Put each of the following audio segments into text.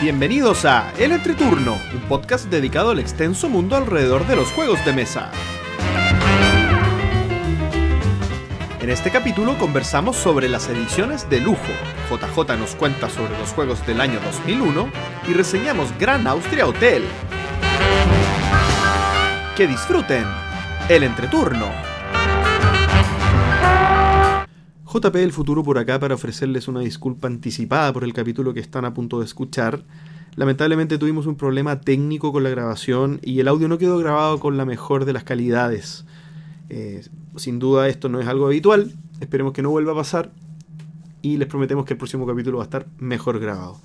Bienvenidos a El Entreturno, un podcast dedicado al extenso mundo alrededor de los juegos de mesa. En este capítulo conversamos sobre las ediciones de lujo. JJ nos cuenta sobre los juegos del año 2001 y reseñamos Gran Austria Hotel. Que disfruten el entreturno. JP del futuro por acá para ofrecerles una disculpa anticipada por el capítulo que están a punto de escuchar. Lamentablemente tuvimos un problema técnico con la grabación y el audio no quedó grabado con la mejor de las calidades. Eh, sin duda esto no es algo habitual, esperemos que no vuelva a pasar y les prometemos que el próximo capítulo va a estar mejor grabado.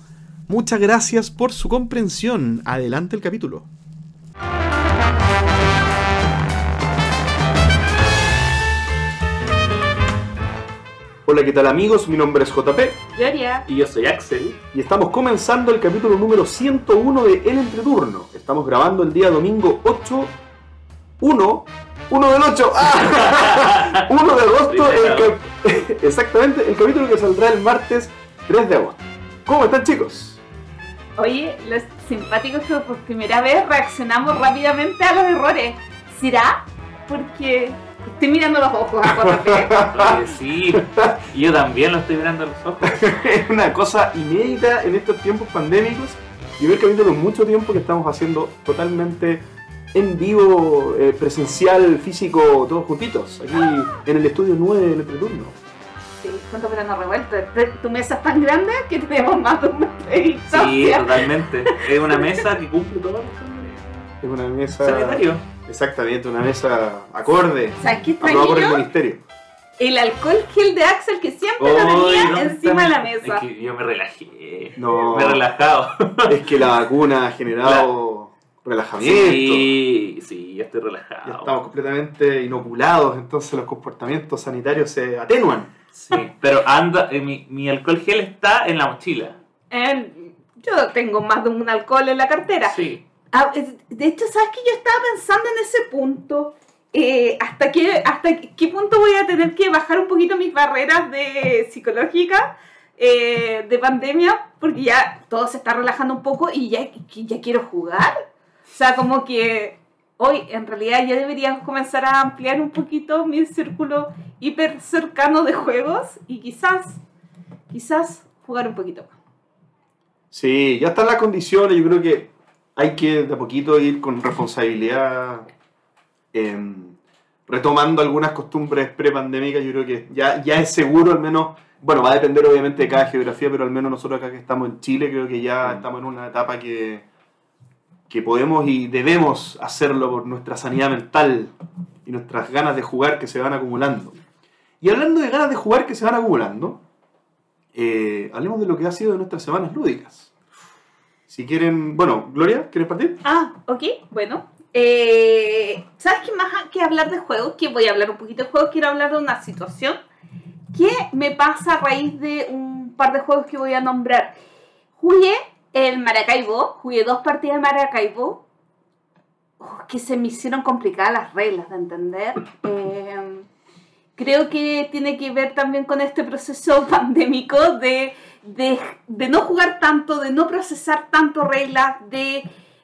Muchas gracias por su comprensión. Adelante el capítulo. Hola, ¿qué tal amigos? Mi nombre es JP Gloria. Y yo soy Axel. y estamos comenzando el capítulo número 101 de El Entreturno. Estamos grabando el día domingo 8, 1, 1 del 8, ¡Ah! 1 de agosto, el exactamente, el capítulo que saldrá el martes 3 de agosto. ¿Cómo están chicos? Oye, los simpáticos que por primera vez reaccionamos rápidamente a los errores. ¿Será? Porque estoy mirando los ojos a JP. Que sí. Y yo también lo estoy mirando a los ojos. Es una cosa inédita en estos tiempos pandémicos. Y el capítulo mucho tiempo que estamos haciendo totalmente en vivo, eh, presencial, físico, todos juntitos, aquí en el estudio 9 del entreturno. Sí, cuánto verano revuelto. Tu mesa es tan grande que tenemos más de un metro de Sí, totalmente. Es una mesa que cumple todos los estándares Es una mesa. sanitarios. Exactamente, una mesa acorde. ¿Sabes qué Aprobada por el ministerio. El alcohol gel de Axel que siempre lo tenía ¿dónde encima de la mesa. Es que yo me relajé. No. Me he relajado. Es que la vacuna ha generado relajamiento. Sí, sí, yo estoy Ya relajado. estamos completamente inoculados, entonces los comportamientos sanitarios se atenuan. Sí, pero anda, eh, mi, mi alcohol gel está en la mochila. Eh, yo tengo más de un alcohol en la cartera. Sí. Ah, de hecho, ¿sabes que Yo estaba pensando en ese punto. eh, ¿hasta, qué, ¿Hasta qué punto voy a tener que bajar un poquito mis barreras de psicológicas eh, de pandemia? Porque ya todo se está relajando un poco y ya, ya quiero jugar. O sea, como que hoy en realidad ya deberíamos comenzar a ampliar un poquito mi círculo hiper cercano de juegos y quizás, quizás jugar un poquito más. Sí, ya están las condiciones, yo creo que hay que de a poquito ir con responsabilidad em, retomando algunas costumbres prepandémicas, yo creo que ya, ya es seguro al menos, bueno, va a depender obviamente de cada geografía, pero al menos nosotros acá que estamos en Chile, creo que ya Mm. estamos en una etapa que, que podemos y debemos hacerlo por nuestra sanidad mental y nuestras ganas de jugar que se van acumulando. Y hablando de ganas de jugar que se van acumulando, eh, hablemos de lo que ha sido de nuestras semanas lúdicas. Si quieren, bueno, Gloria, ¿quieres partir? Ah, ok, bueno. Eh, ¿Sabes qué más que hablar de juegos? Que voy a hablar un poquito de juegos, quiero hablar de una situación que me pasa a raíz de un par de juegos que voy a nombrar. Jugué el Maracaibo, jugué dos partidas de Maracaibo, oh, que se me hicieron complicadas las reglas de entender. Eh, creo que tiene que ver también con este proceso pandémico de, de, no jugar tanto, de no procesar tanto reglas, de,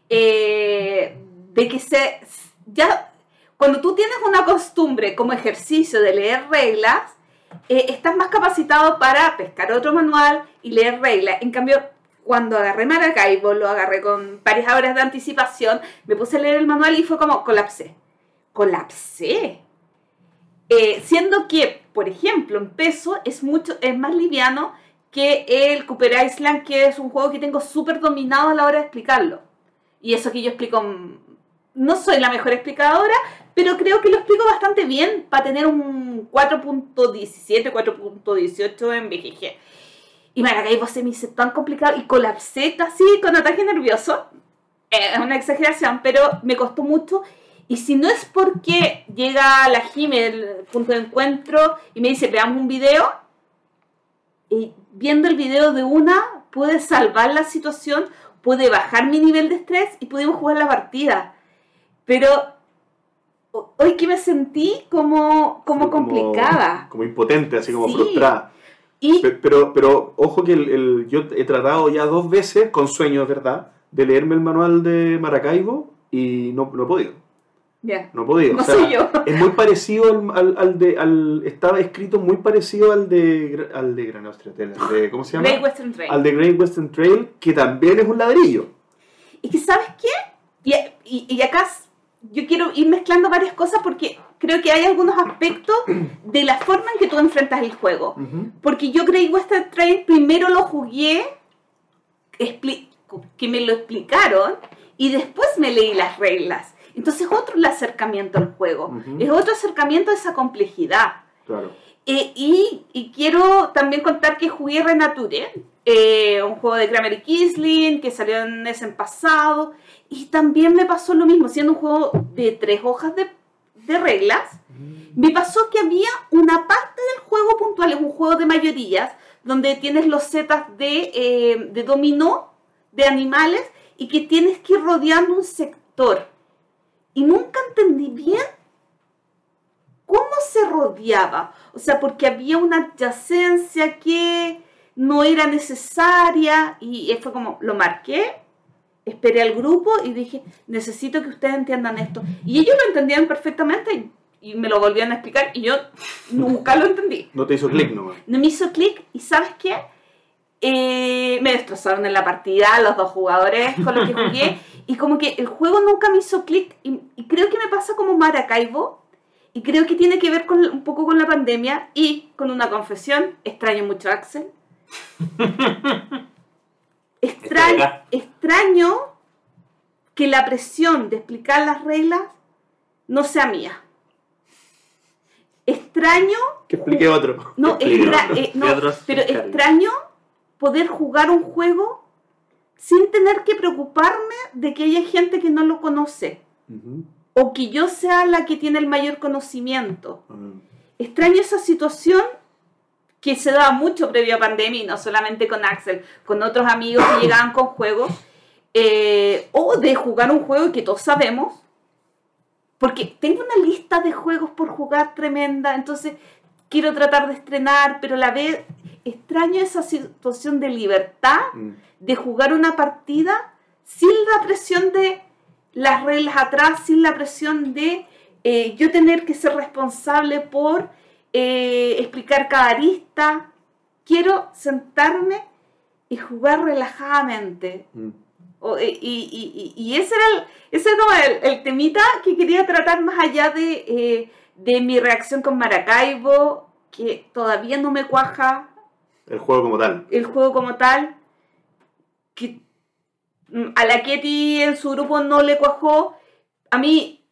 eh, de que se... Ya, cuando tú tienes una costumbre como ejercicio de leer reglas, eh, estás más capacitado para pescar otro manual y leer reglas. En cambio, cuando agarré Maracaibo, lo agarré con varias horas de anticipación, me puse a leer el manual y fue como colapsé. Colapsé. Eh, siendo que, por ejemplo, en peso es mucho, es más liviano que el Cooper Island, que es un juego que tengo súper dominado a la hora de explicarlo. Y eso que yo explico, mm, no soy la mejor explicadora, pero creo que lo explico bastante bien para tener un 4.17, 4.18 en BGG. Y Maracaibo se me hizo tan complicado y colapsé casi con ataque nervioso. Eh, Es una exageración, pero me costó mucho. Y si no es porque llega la Jime, el punto de encuentro, y me dice, veamos un video, viendo el video de una, pude salvar la situación, pude bajar mi nivel de estrés y pudimos jugar la partida. Pero ho- hoy que me sentí como, como complicada. Como impotente, así como Sí. frustrada. Y Pe- Pero, pero ojo que el, el- yo he tratado ya dos veces, con sueños, ¿verdad? De leerme el manual de Maracaibo y no, no he podido. No podido. no O sea, soy yo. Es muy parecido al, al, al de. Al, estaba escrito muy parecido al de. Al de Gran Austria Hotel, al de- ¿Cómo se llama? Great Western Trail. Al de Great Western Trail, que también es un ladrillo. Y que, ¿sabes qué? Y, y- y acá yo quiero ir mezclando varias cosas porque creo que hay algunos aspectos de la forma en que tú enfrentas el juego. Porque yo Great Western Trail primero lo jugué, que me lo explicaron, y después me leí las reglas. Entonces otro el acercamiento al juego. Es otro acercamiento a esa complejidad. Claro. Eh, y, y quiero también contar que jugué Renature, eh, un juego de Kramer y Kisling que salió en ese pasado. Y también me pasó lo mismo, siendo un juego de tres hojas de, de reglas. Me pasó que había una parte del juego puntual, es un juego de mayorías, donde tienes los setas de, eh, de dominó, de animales, y que tienes que ir rodeando un sector. Y nunca entendí bien cómo se rodeaba. O sea, porque había una adyacencia que no era necesaria, y fue como, lo marqué, esperé al grupo y dije, necesito que ustedes entiendan esto. Y ellos lo entendían perfectamente y me lo volvían a explicar y yo nunca lo entendí. No te hizo clic nomás. No me hizo clic y ¿sabes qué? Eh, me destrozaron en la partida los dos jugadores con los que jugué. Y como que el juego nunca me hizo clic. Y, y creo que me pasa como Maracaibo. Y creo que tiene que ver con, un poco con la pandemia y con una confesión, extraño mucho a Axel. Extraño, extraño que la presión de explicar las reglas no sea mía. Extraño Que explique otro. no, extra- eh, no, pero extraño poder jugar un juego sin tener que preocuparme de que haya gente que no lo conoce o que yo sea la que tiene el mayor conocimiento. Mm. Extraño esa situación que se daba mucho previo a pandemia y no solamente con Axel, con otros amigos que llegaban con juegos, eh, o de jugar un juego que todos sabemos, porque tengo una lista de juegos por jugar tremenda, entonces quiero tratar de estrenar, pero a la vez extraño esa situación de libertad Mm. de jugar una partida sin la presión de las reglas atrás, sin la presión de eh, yo tener que ser responsable por eh, explicar cada arista. Quiero sentarme y jugar relajadamente. Mm. O, eh, y, y- y- y ese era, el, ese era el, el temita que quería tratar más allá de, eh, de mi reacción con Maracaibo, que todavía no me cuaja El juego como tal. el juego como tal, que mm, a la Ketty en su grupo no le cuajó. A mí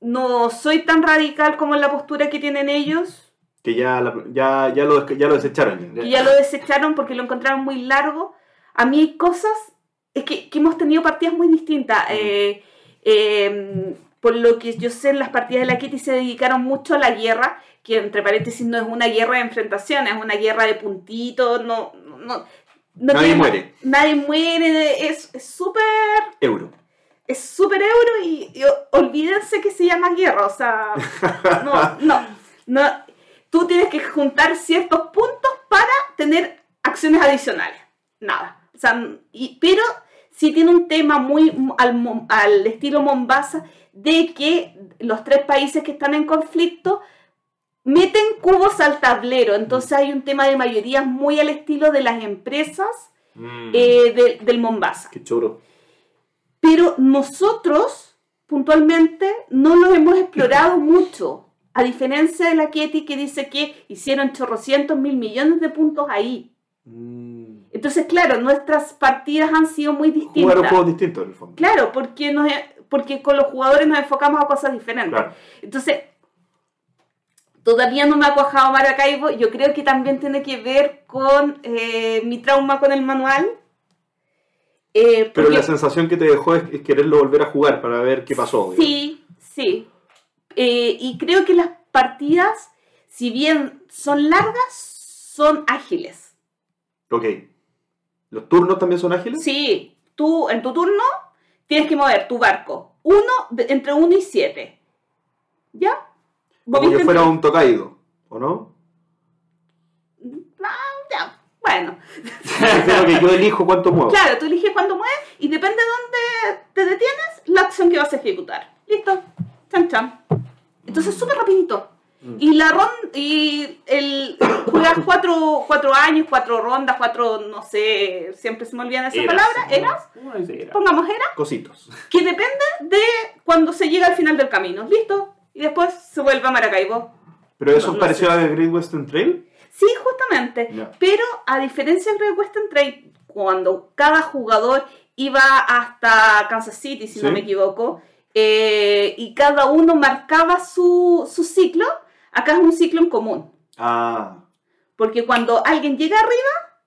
no soy tan radical como en la postura que tienen ellos, Que ya, la- ya, ya, lo, ya lo desecharon. que ya lo desecharon porque lo encontraron muy largo. A mí hay cosas, es que, que hemos tenido partidas muy distintas. eh, eh, por lo que yo sé, en las partidas de la Kitty se dedicaron mucho a la guerra, que entre paréntesis no es una guerra de enfrentación, es una guerra de puntitos, no, no, no Nadie tiene- muere. Nadie muere, es súper Euro. es súper euro y, y olvídense que se llama guerra, o sea, no, no, no, tú tienes que juntar ciertos puntos para tener acciones adicionales, nada, o sea, y, pero sí tiene un tema muy al, al estilo Mombasa de que los tres países que están en conflicto meten cubos al tablero, entonces hay un tema de mayorías muy al estilo de las empresas Mm. eh, de- del Mombasa. Qué choro. Pero nosotros, puntualmente, no lo hemos explorado mucho. A diferencia de la Ketty que dice que hicieron chorrocientos mil millones de puntos ahí. Mm. Entonces, claro, nuestras partidas han sido muy distintas. juego distinto en el fondo. Claro, porque, nos, porque con los jugadores nos enfocamos a cosas diferentes. Claro. Entonces, todavía no me ha cuajado Maracaibo. Yo creo que también tiene que ver con eh, mi trauma con el manual. Eh, Pero la sensación que te dejó es, es quererlo volver a jugar para ver qué pasó. digamos. Sí, sí. Eh, y creo que las partidas, si bien son largas, son ágiles. Ok. ¿Los turnos también son ágiles? Sí, tú en tu turno tienes que mover tu barco uno, de- entre 1 y 7. ¿Ya? Como que fuera un Tokaido, ¿o no? Ah, Bueno, Pero que yo elijo cuánto muevo. claro, tú eliges cuándo mueves y depende de dónde te detienes, la acción que vas a ejecutar. Listo. Chan chan. Entonces súper rapidito. Mm. Y la ronda, y el juegas cuatro, cuatro años, cuatro rondas, cuatro, no sé, siempre se me olvidan esa Eras, palabra, ¿no? eras, era. pongamos era, Cositos. que depende de cuando se llega al final del camino. Listo. Y después se vuelve a Maracaibo. Pero eso No, es no a The Great Western Trail. Sí, justamente. Ya. Pero a diferencia del Great Western Trail, cuando cada jugador iba hasta Kansas City, si Sí. no me equivoco, eh, y cada uno marcaba su, su ciclo, acá es un ciclo en común. Ah. Porque cuando alguien llega arriba,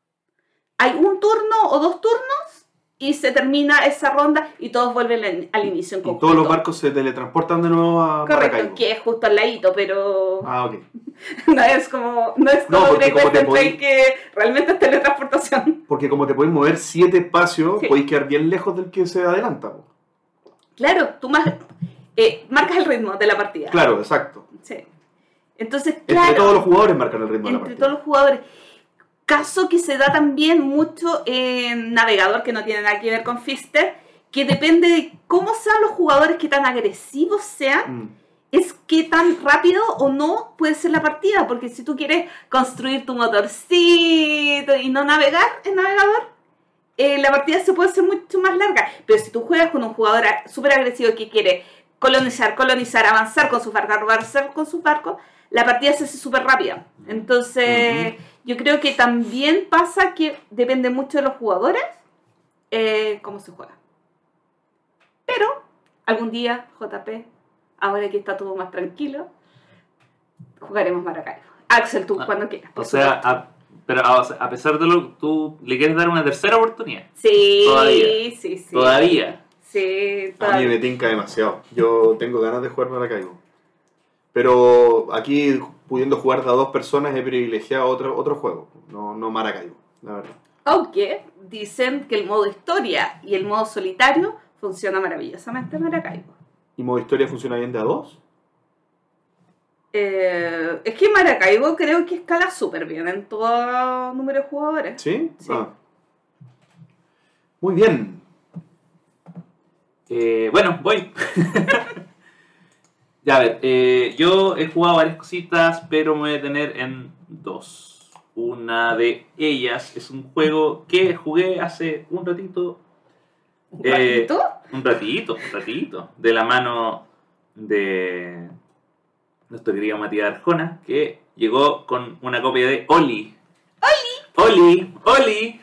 hay un turno o dos turnos y se termina esa ronda y todos vuelven al- inicio en Y conjunto. todos los barcos se teletransportan de nuevo a Correcto, Maracaibo. que es justo al ladito, pero Ah, ok. no es como, no es No, como Great Western podí- que realmente es teletransportación. Porque como te podéis mover siete espacios, Sí. podéis quedar bien lejos del que se adelanta. Claro, tú eh, marcas el ritmo de la partida. Claro, exacto. Sí. Entonces, Entre claro, todos los jugadores marcan el ritmo de la entre partida. todos los jugadores. Caso que se da también mucho en Navegador, que no tiene nada que ver con Fister, que depende de cómo sean los jugadores, qué tan agresivos sean, Mm. es qué tan rápido o no puede ser la partida. Porque si tú quieres construir tu motorcito y no navegar en Navegador, eh, la partida se puede hacer mucho más larga. Pero si tú juegas con un jugador súper agresivo que quiere colonizar, colonizar, avanzar con sus barcos, avanzar con sus barcos, la partida se hace súper rápida. Entonces, yo creo que también pasa que depende mucho de los jugadores eh, cómo se juega. Pero, algún día, JP, ahora que está todo más tranquilo, jugaremos Maracaibo. Axel, tú Ah, cuando quieras. O sea, a, pero a, a pesar de lo tú le quieres dar una tercera oportunidad. sí, todavía. sí, sí. Todavía. Sí, A mí todavía. me tinca demasiado. Yo tengo ganas de jugar Maracaibo. Pero aquí, pudiendo jugar de a dos personas, he privilegiado otro, otro juego. No, no Maracaibo, la verdad. Aunque dicen que el modo historia y el modo solitario funciona maravillosamente en Maracaibo. ¿Y modo historia funciona bien de a dos? Eh, es que Maracaibo creo que escala súper bien en todo número de jugadores. ¿Sí? Sí. Ah. Muy bien. Eh, bueno, voy. ya, a ver, eh, yo he jugado varias cositas, pero me voy a detener en dos. Una de ellas es un juego que jugué hace un ratito. ¿Un Eh, ratito? Un ratito, un ratito. De la mano de nuestro querido Matías Arjona, que llegó con una copia de Oli. ¡Oli! ¡Oli! ¡Oli!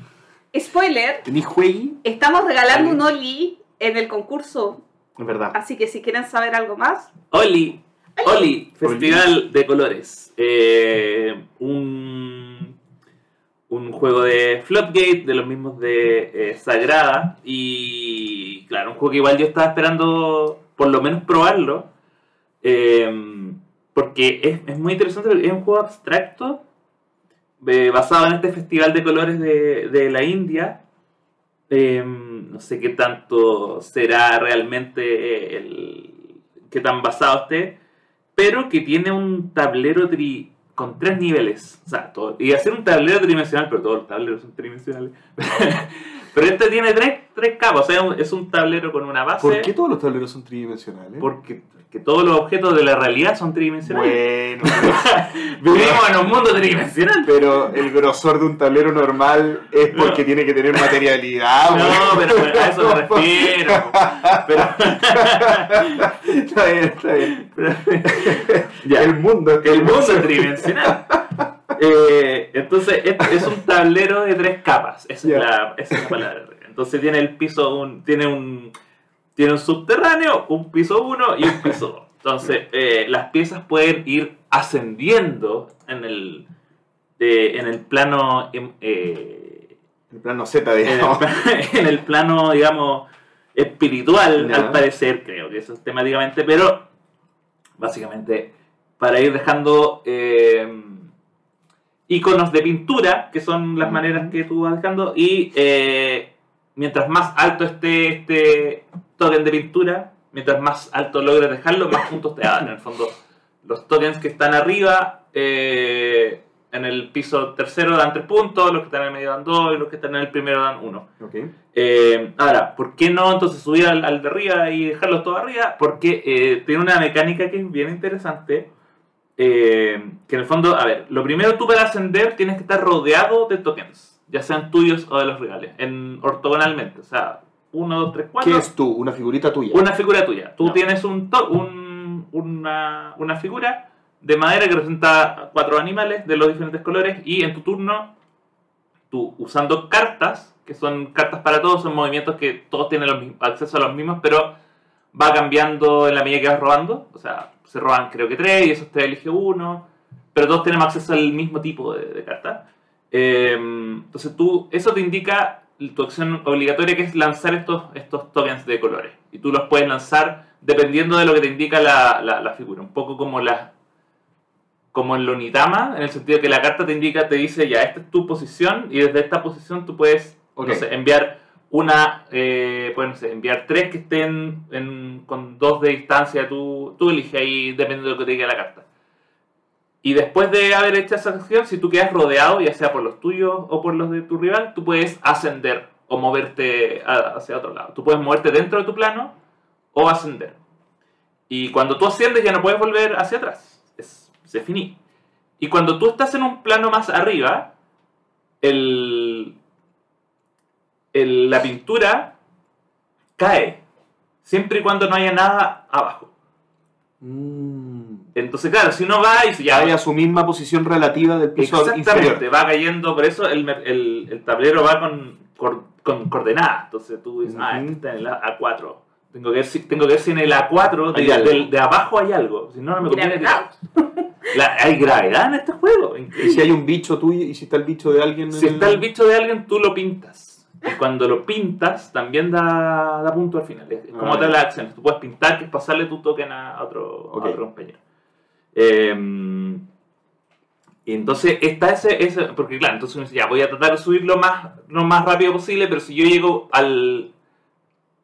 Spoiler, ¿Tenís juegui? estamos regalando Oli. un Oli en el concurso, Es verdad. así que si quieren saber algo más, Oli, Oli, Festival de Colores. Eh, un, un juego de Flopgate, de los mismos de eh, Sagrada. Y claro, un juego que igual yo estaba esperando por lo menos probarlo. eh, porque es, es muy interesante, porque es un juego abstracto basado en este Festival de Colores de, de la India. Eh, no sé qué tanto será realmente eh, el qué tan basado esté, pero que tiene un tablero tri- con tres niveles. O sea, todo, y hacer un tablero tridimensional, pero todos los tableros son tridimensionales. pero este tiene tres, tres capas, o sea, es un tablero con una base. ¿Por qué todos los tableros son tridimensionales? Porque, porque todos los objetos de la realidad son tridimensionales. Bueno, Vivimos en un mundo tridimensional. pero el grosor de un tablero normal es porque tiene que tener materialidad. No, bueno. pero a eso me refiero. Pero, está bien, está bien. ya. El mundo. El mundo es tridimensional. Eh, entonces, es, es un tablero de tres capas. Esa, es, la, esa es la palabra. Entonces, tiene el piso, un, tiene un tiene un subterráneo, un piso 1 y un piso 2. Entonces, eh, las piezas pueden ir ascendiendo en el, eh, en el plano. em, eh, El plano Z, en, el, digamos. en el plano, digamos, espiritual, al parecer, creo que eso es temáticamente, pero básicamente para ir dejando eh, iconos de pintura, que son las maneras que tú vas dejando, y eh, mientras más alto esté este token de pintura, mientras más alto logres dejarlo, más puntos te dan. En el fondo, los tokens que están arriba, eh, en el piso tercero dan 3 puntos, los que están en el medio dan 2 y los que están en el primero dan 1. Ok. Eh, ahora, ¿por qué no entonces subir al, al de arriba y dejarlos todos arriba? Porque eh, tiene una mecánica que es bien interesante. que en el fondo, a ver, lo primero tú para ascender tienes que estar rodeado de tokens, ya sean tuyos o de los rivales, en ortogonalmente. O sea, 1, 2, 3, 4. ¿Qué es tú? ¿Una figurita tuya? Una figura tuya. Tú No. tienes un, un- una, una figura de madera que representa cuatro animales de los diferentes colores y en tu turno, tú usando cartas, que son cartas para todos, son movimientos que todos tienen los acceso a los mismos, pero va cambiando en la medida que vas robando. O sea, se roban creo que tres y esos te elige uno, pero todos tenemos acceso al mismo tipo de, de carta. Eh, entonces tú, eso te indica tu acción obligatoria que es lanzar estos, estos tokens de colores. Y tú los puedes lanzar dependiendo de lo que te indica la, la, la figura. Un poco como la como en Lonitama, en el sentido que la carta te indica, te dice, ya, esta es tu posición, y desde esta posición tú puedes Ok. no sé, enviar una, eh, no sé, enviar tres que estén en- con dos de distancia, tú, tú eliges ahí, dependiendo de lo que te diga la carta. Y después de haber hecho esa acción, si tú quedas rodeado, ya sea por los tuyos o por los de tu rival, tú puedes ascender o moverte hacia otro lado. Tú puedes moverte dentro de tu plano o ascender. Y cuando tú asciendes ya no puedes volver hacia atrás. Es, se finí. Y cuando tú estás en un plano más arriba, el, el- la pintura cae. Siempre y cuando no haya nada abajo. Mm. Entonces, claro, si uno va y ya, Vaya a su misma posición relativa del piso Exactamente, inferior. va cayendo, por eso el, el, el tablero va con, cor- con coordenadas. Entonces tú dices, ah, Ujú. este está en el A- A4. Tengo que ver si, tengo que ver si en el A4 de, del- de abajo hay algo. Si no, no me conviene Gravedad. tirar. La- hay gravedad en este juego. Y increíble. si hay un bicho tuyo y si está el bicho de alguien. en Si está el bicho de alguien, tú lo pintas. Y cuando lo pintas, también da, da punto al final. Es como Ah, todas ya. las acciones. Tú puedes pintar, que es pasarle tu token a otro, a Ok. otro compañero. Eh, y entonces está ese, ese. Porque claro, entonces uno dice, ya voy a tratar de subir lo más, lo más rápido posible, pero si yo llego al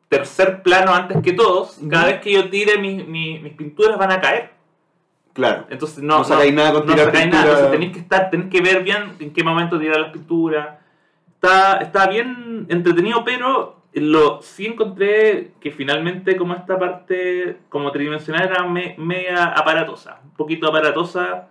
tercer plano antes que todos, cada vez que yo tire mis, mis, mis pinturas van a caer. Claro. Entonces no, No sacáis nada con no tirar pintura. nada. Entonces tenéis que estar, tenéis que ver bien en qué momento tirar las pinturas. Está, está bien entretenido, pero lo sí encontré que finalmente como esta parte como tridimensional era me- media aparatosa. Un poquito aparatosa.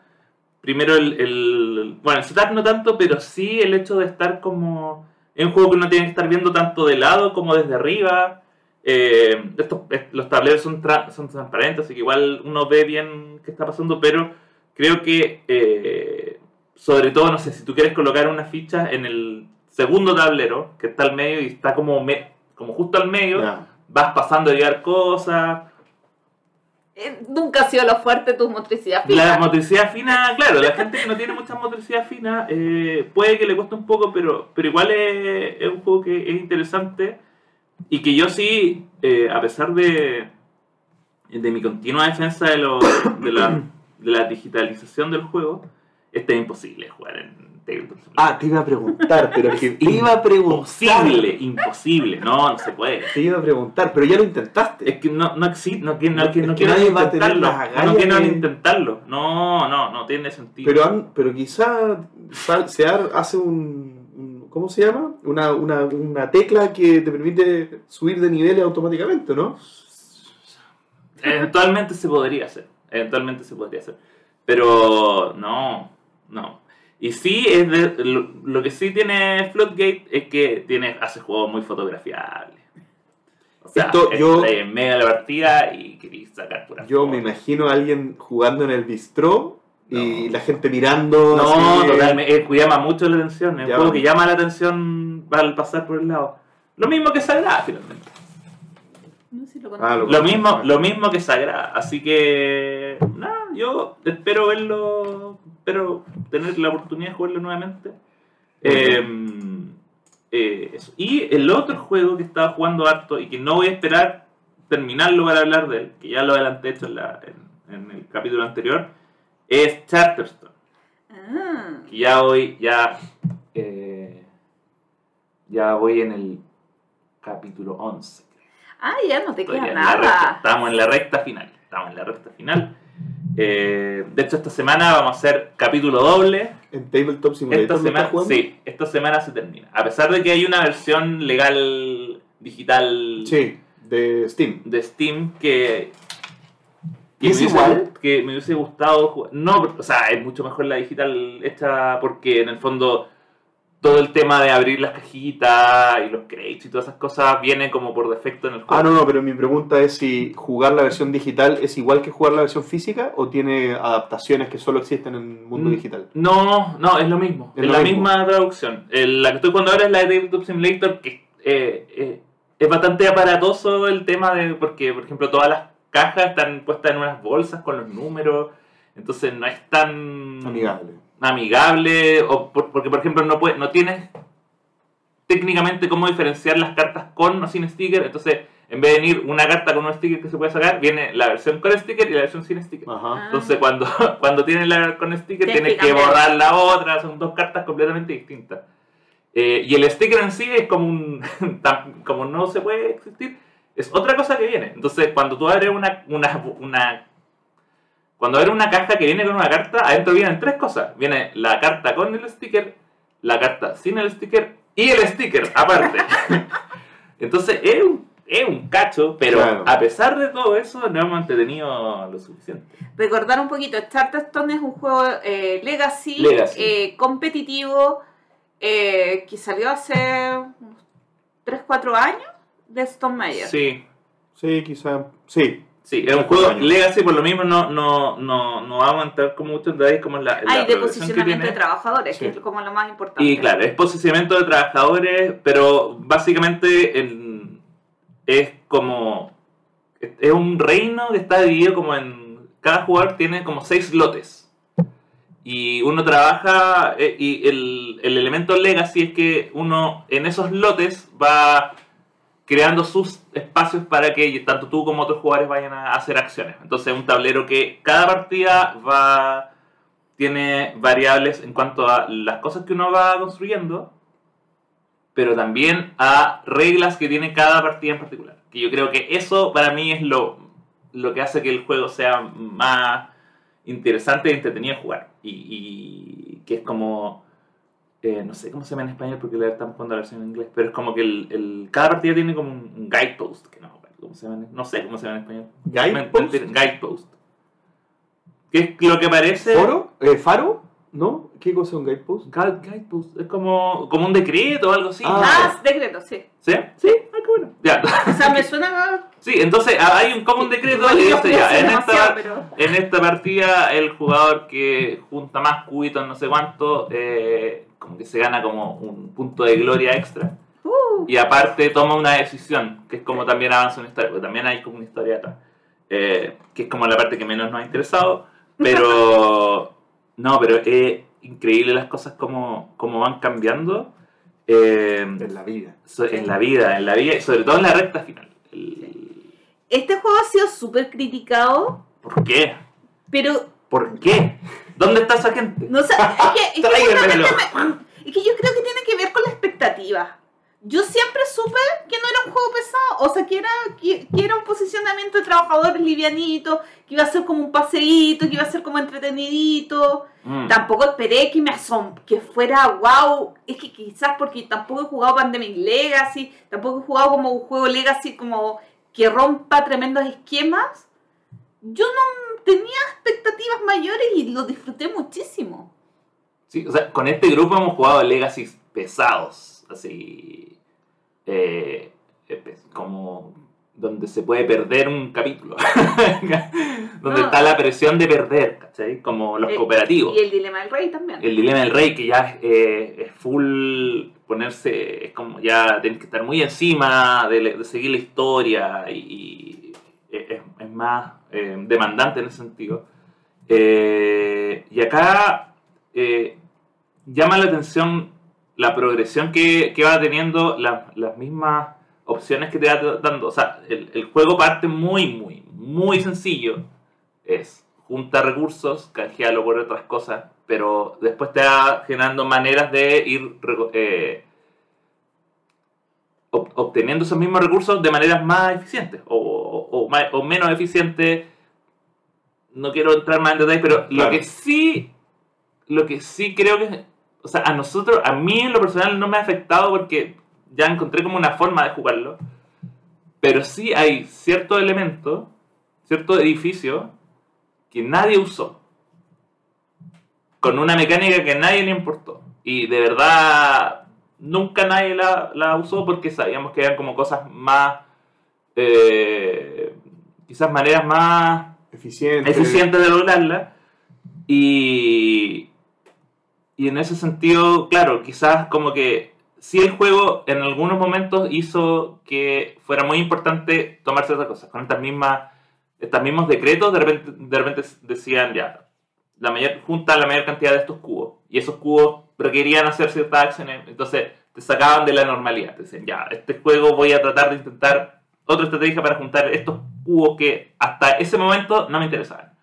Primero el, el- Bueno, el no tanto, pero sí el hecho de estar como... Es un juego que uno tiene que estar viendo tanto de lado como desde arriba. Eh, estos, los tableros son, tra- son transparentes, así que igual uno ve bien qué está pasando, pero creo que, eh, sobre todo, no sé, si tú quieres colocar una ficha en el segundo tablero, que está al medio y está como, como justo al medio, Ya. vas pasando a llevar cosas. Eh, nunca ha sido lo fuerte tu motricidad La fina. motricidad fina, claro, la gente que no tiene mucha motricidad fina eh, puede que le cueste un poco, pero, pero igual es, es un juego que es interesante y que yo sí, eh, a pesar de, de mi continua defensa de, lo- de, la, de la digitalización del juego, este es imposible jugar en Ah, te iba a preguntar, pero es que te iba a preguntar. Imposible, imposible, no, no se puede. Te iba a preguntar, pero ya lo intentaste. Es que no, no existe, no, no, que- no que tener intentarlo. No intentarlo. No, no, no tiene sentido. Pero, pero quizá sal- Sear hace un, un- ¿Cómo se llama? Una, una, una tecla que te permite subir de niveles automáticamente, ¿no? Eventualmente se podría hacer. Eventualmente se podría hacer. Pero no, no. Y sí, es de- lo, lo que sí tiene Floodgate es que tiene, hace juegos muy fotografiables. O sea, Esto yo- en medio de la partida y querís sacar pura Yo foto. me imagino a alguien jugando en el bistró y No. la gente mirando. No, totalmente. eh, llama mucho la atención. Es un juego que llama la atención al pasar por el lado. Lo mismo que Sagrada, finalmente. No sé si lo Ah. Lo mismo, lo mismo que Sagrada. Así que, nada, yo espero verlo, espero tener la oportunidad de jugarlo nuevamente. Eh, eh, eso. Y el otro juego que estaba jugando harto y que no voy a esperar terminarlo para hablar de él, que ya lo adelanté hecho en, la- en- en el capítulo anterior, es Charterstone. Ah. Que ya voy, ya, eh, ya voy en el capítulo 11. Ah, ya no te Estoy queda la recta- nada. estamos en la recta final. Estamos en la recta final. Eh, de hecho, esta semana vamos a hacer capítulo doble. ¿En Tabletop Esta Simulator estás semana, sí, esta semana se termina. A pesar de que hay una versión legal digital Sí, de Steam. de Steam que, que ¿Y es me hubiese- igual? que me hubiese gustado jugar. No, o sea, es mucho mejor la digital hecha porque en el fondo todo el tema de abrir las cajitas y los crates y todas esas cosas viene como por defecto en el juego. Ah, no, no, pero mi pregunta es si jugar la versión digital es igual que jugar la versión física o tiene adaptaciones que solo existen en el mundo Mm. digital. No, no, es lo mismo. Es Es, lo la mismo. misma traducción. El- la que estoy jugando ahora es la de Tabletop Simulator, que eh, eh, es bastante aparatoso el tema de. Porque, por ejemplo, todas las cajas están puestas en unas bolsas con los números. Entonces no es tan Amigable. Amigable. O por- porque, por ejemplo, no, puede, no tienes técnicamente cómo diferenciar las cartas con o sin sticker. Entonces, en vez de venir una carta con un sticker que se puede sacar, viene la versión con sticker y la versión sin sticker. Ajá. Entonces cuando, cuando tienes la con sticker Tienes que borrar la otra, son dos cartas completamente distintas. Eh, y el sticker en sí es como un, como no se puede existir, es otra cosa que viene. Entonces cuando tú abres una, una, una cuando abres una caja que viene con una carta, adentro vienen tres cosas. Viene la carta con el sticker, la carta sin el sticker y el sticker aparte. Entonces es un, es un cacho, pero Claro. a pesar de todo eso no hemos entretenido lo suficiente. Recordar un poquito, Charterstone es un juego eh, legacy, Legacy. eh, competitivo, eh, que salió hace unos 3-4 años de Stone Meyer. Sí, Sí, quizá. Sí. Sí, es un juego. Legacy, por lo mismo no, no, no, no vamos a entrar con muchos detalles como en la, en la Hay de posicionamiento de trabajadores, Sí. que es como lo más importante. Y claro, es posicionamiento de trabajadores, pero básicamente en- es como. Es un reino que está dividido como en. Cada jugador tiene como seis lotes. Y uno trabaja. eh, Y el, el elemento legacy es que uno en esos lotes va creando sus espacios para que tanto tú como otros jugadores vayan a hacer acciones. Entonces, un tablero que cada partida va tiene variables en cuanto a las cosas que uno va construyendo, pero también a reglas que tiene cada partida en particular. Que yo creo que eso para mí es lo, lo que hace que el juego sea más interesante y entretenido jugar. Y, y que es como... eh, no sé cómo se llama en español porque la estamos jugando la versión en inglés, pero es como que el, el- cada partida tiene como un, un guidepost, que no, me acuerdo cómo se llama en- no sé cómo se llama en español. ¿Guidepost? Guidepost. ¿Qué es lo que parece? ¿Foro? Eh, ¿Faro? ¿No? ¿Qué cosa es un guidepost? Guide- Guidepost. Es como, como un decreto o algo así. Ah. Ah, decreto, sí. ¿Sí? Sí, ah, qué bueno. Ya. O sea, me suena... Sí, entonces ah, hay un, como un decreto y dice ya, en esta, pero- en esta partida el jugador que junta más cubitos no sé cuánto, eh, como que se gana como un punto de gloria extra. Uh, Y aparte toma una decisión, que es como también avanza una historia, porque también hay como una historia atrás, eh, que es como la parte que menos nos ha interesado, pero no, pero es increíble las cosas como, como van cambiando eh, En la vida. so- en la vida, en la vida, y sobre todo en la recta final. El- Este juego ha sido súper criticado, ¿Por qué? pero ¿Por qué? ¿Dónde está esa gente? no sé, es que, es que me- es que yo creo que tiene que ver con la expectativa. Yo siempre supe que no era un juego pesado, o sea, que era, que, que era un posicionamiento de trabajadores livianito, que iba a ser como un paseíto, que iba a ser como entretenidito. Mm. Tampoco esperé que me asom que fuera wow. Es que quizás porque tampoco he jugado Pandemic Legacy, tampoco he jugado como un juego Legacy como que rompa tremendos esquemas. Yo no tenía expectativas mayores y lo disfruté muchísimo. Sí, o sea, con este grupo hemos jugado Legacy pesados, así. eh, eh, como donde se puede perder un capítulo. donde No. está la presión de perder, ¿cachai? Como los Eh, cooperativos. Y el Dilema del Rey también. El dilema del rey, que ya eh, es full ponerse, es como ya tienes que estar muy encima de, seguir la historia y, y es, es más eh, demandante en ese sentido. Eh, y acá eh, llama la atención la progresión que, que va teniendo, la- las mismas opciones que te va dando. O sea, el, el juego parte muy, muy, muy sencillo. Es junta recursos, canjealo por otras cosas, pero después te va generando maneras de ir eh, ob- obteniendo esos mismos recursos de maneras más eficientes o, o- ma- o menos eficientes. No quiero entrar más en detalle, pero lo que sí lo que sí creo que, o sea, a nosotros, a mí en lo personal no me ha afectado porque ya encontré como una forma de jugarlo, pero sí hay cierto elemento, cierto edificio que nadie usó, con una mecánica que a nadie le importó. Y de verdad, nunca nadie la, la usó porque sabíamos que eran como cosas más, eh, quizás maneras más Eficiente. eficientes de lograrla. Y, y en ese sentido, claro, quizás como que sí el juego en algunos momentos hizo que fuera muy importante tomar ciertas cosas. Con estas mismas, estos mismos decretos, de repente, de repente decían ya, la mayor, junta la mayor cantidad de estos cubos. Y esos cubos requerían hacer ciertas acciones. Entonces te sacaban de la normalidad. Te decían, ya, este juego voy a tratar de intentar otra estrategia para juntar estos cubos que hasta ese momento no me interesaban.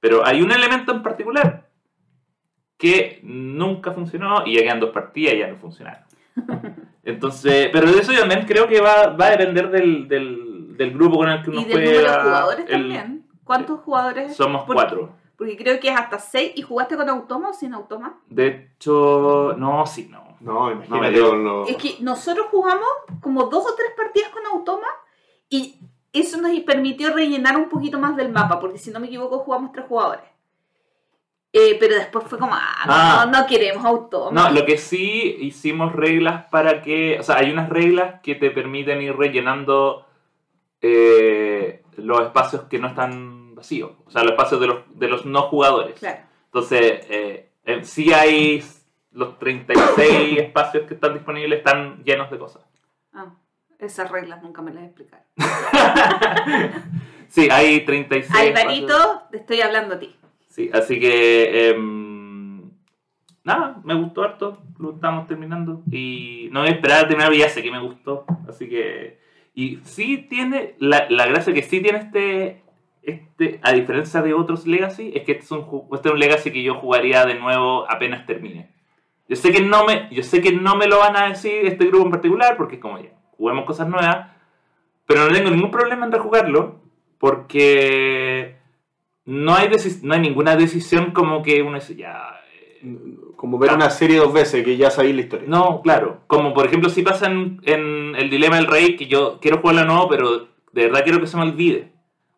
Pero hay un elemento en particular que nunca funcionó y ya quedan dos partidas y ya no funcionaron. Entonces, pero de eso yo también creo que va, va a depender del, del, del grupo con el que uno Y del juega. número de jugadores el- también. ¿Cuántos jugadores? Somos Porque- cuatro. Porque creo que es hasta 6. ¿Y jugaste con automa o sin automa? De hecho, no, sí, no. No, No, imagínate con lo- Es que nosotros jugamos como dos o tres partidas con automa y eso nos permitió rellenar un poquito más del mapa, porque si no me equivoco jugamos tres jugadores. Eh, pero después fue como, ah, no, Ah. no, no queremos automa. No, lo que sí hicimos reglas para que. O sea, hay unas reglas que te permiten ir rellenando eh, los espacios que no están vacíos. O sea, los espacios de los, de los no jugadores. Claro. Entonces, eh, sí hay los 36 espacios que están disponibles, están llenos de cosas. Esas reglas nunca me las explicaron. Sí, hay 36 espacios. Alvarito, te estoy hablando a ti. Sí, así que. em, nada, me gustó harto. Lo estamos terminando. Y no voy a esperar a terminar, ya sé que me gustó. Así que. Y sí tiene. La, la gracia que sí tiene este. Este, a diferencia de otros Legacy, es que este es, un, este es un Legacy que yo jugaría de nuevo apenas termine. Yo sé que no me, yo sé que no me lo van a decir este grupo en particular, porque es como ya, juguemos cosas nuevas, pero no tengo ningún problema en rejugarlo, porque no hay, no hay ninguna decisión como que uno dice, ya... eh, Como ver una serie dos veces que ya sabéis la historia. No, claro. Como por ejemplo si pasa en, en El Dilema del Rey, que yo quiero jugarlo nuevo, pero de verdad quiero que se me olvide.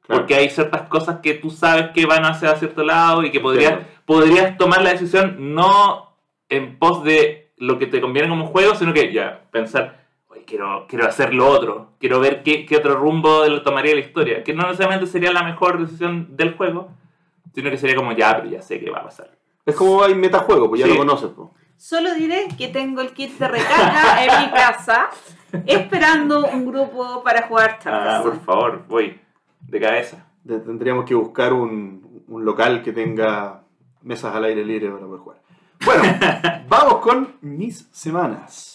Claro. Porque hay ciertas cosas que tú sabes que van hacia cierto lado y que podrías, podrías tomar la decisión no en pos de lo que te conviene como juego, sino que ya pensar, quiero, quiero hacer lo otro, quiero ver qué, qué otro rumbo le tomaría la historia, que no necesariamente sería la mejor decisión del juego, sino que sería como, ya, pero ya sé qué va a pasar. Es como hay metajuego, pues ya Sí. lo conoces. pues. Solo diré que tengo el kit de recarga en mi casa, esperando un grupo para jugar Ah, charlas. por favor, voy, de cabeza. Tendríamos que buscar un, un local que tenga mesas al aire libre para poder jugar. Bueno, vamos con mis semanas.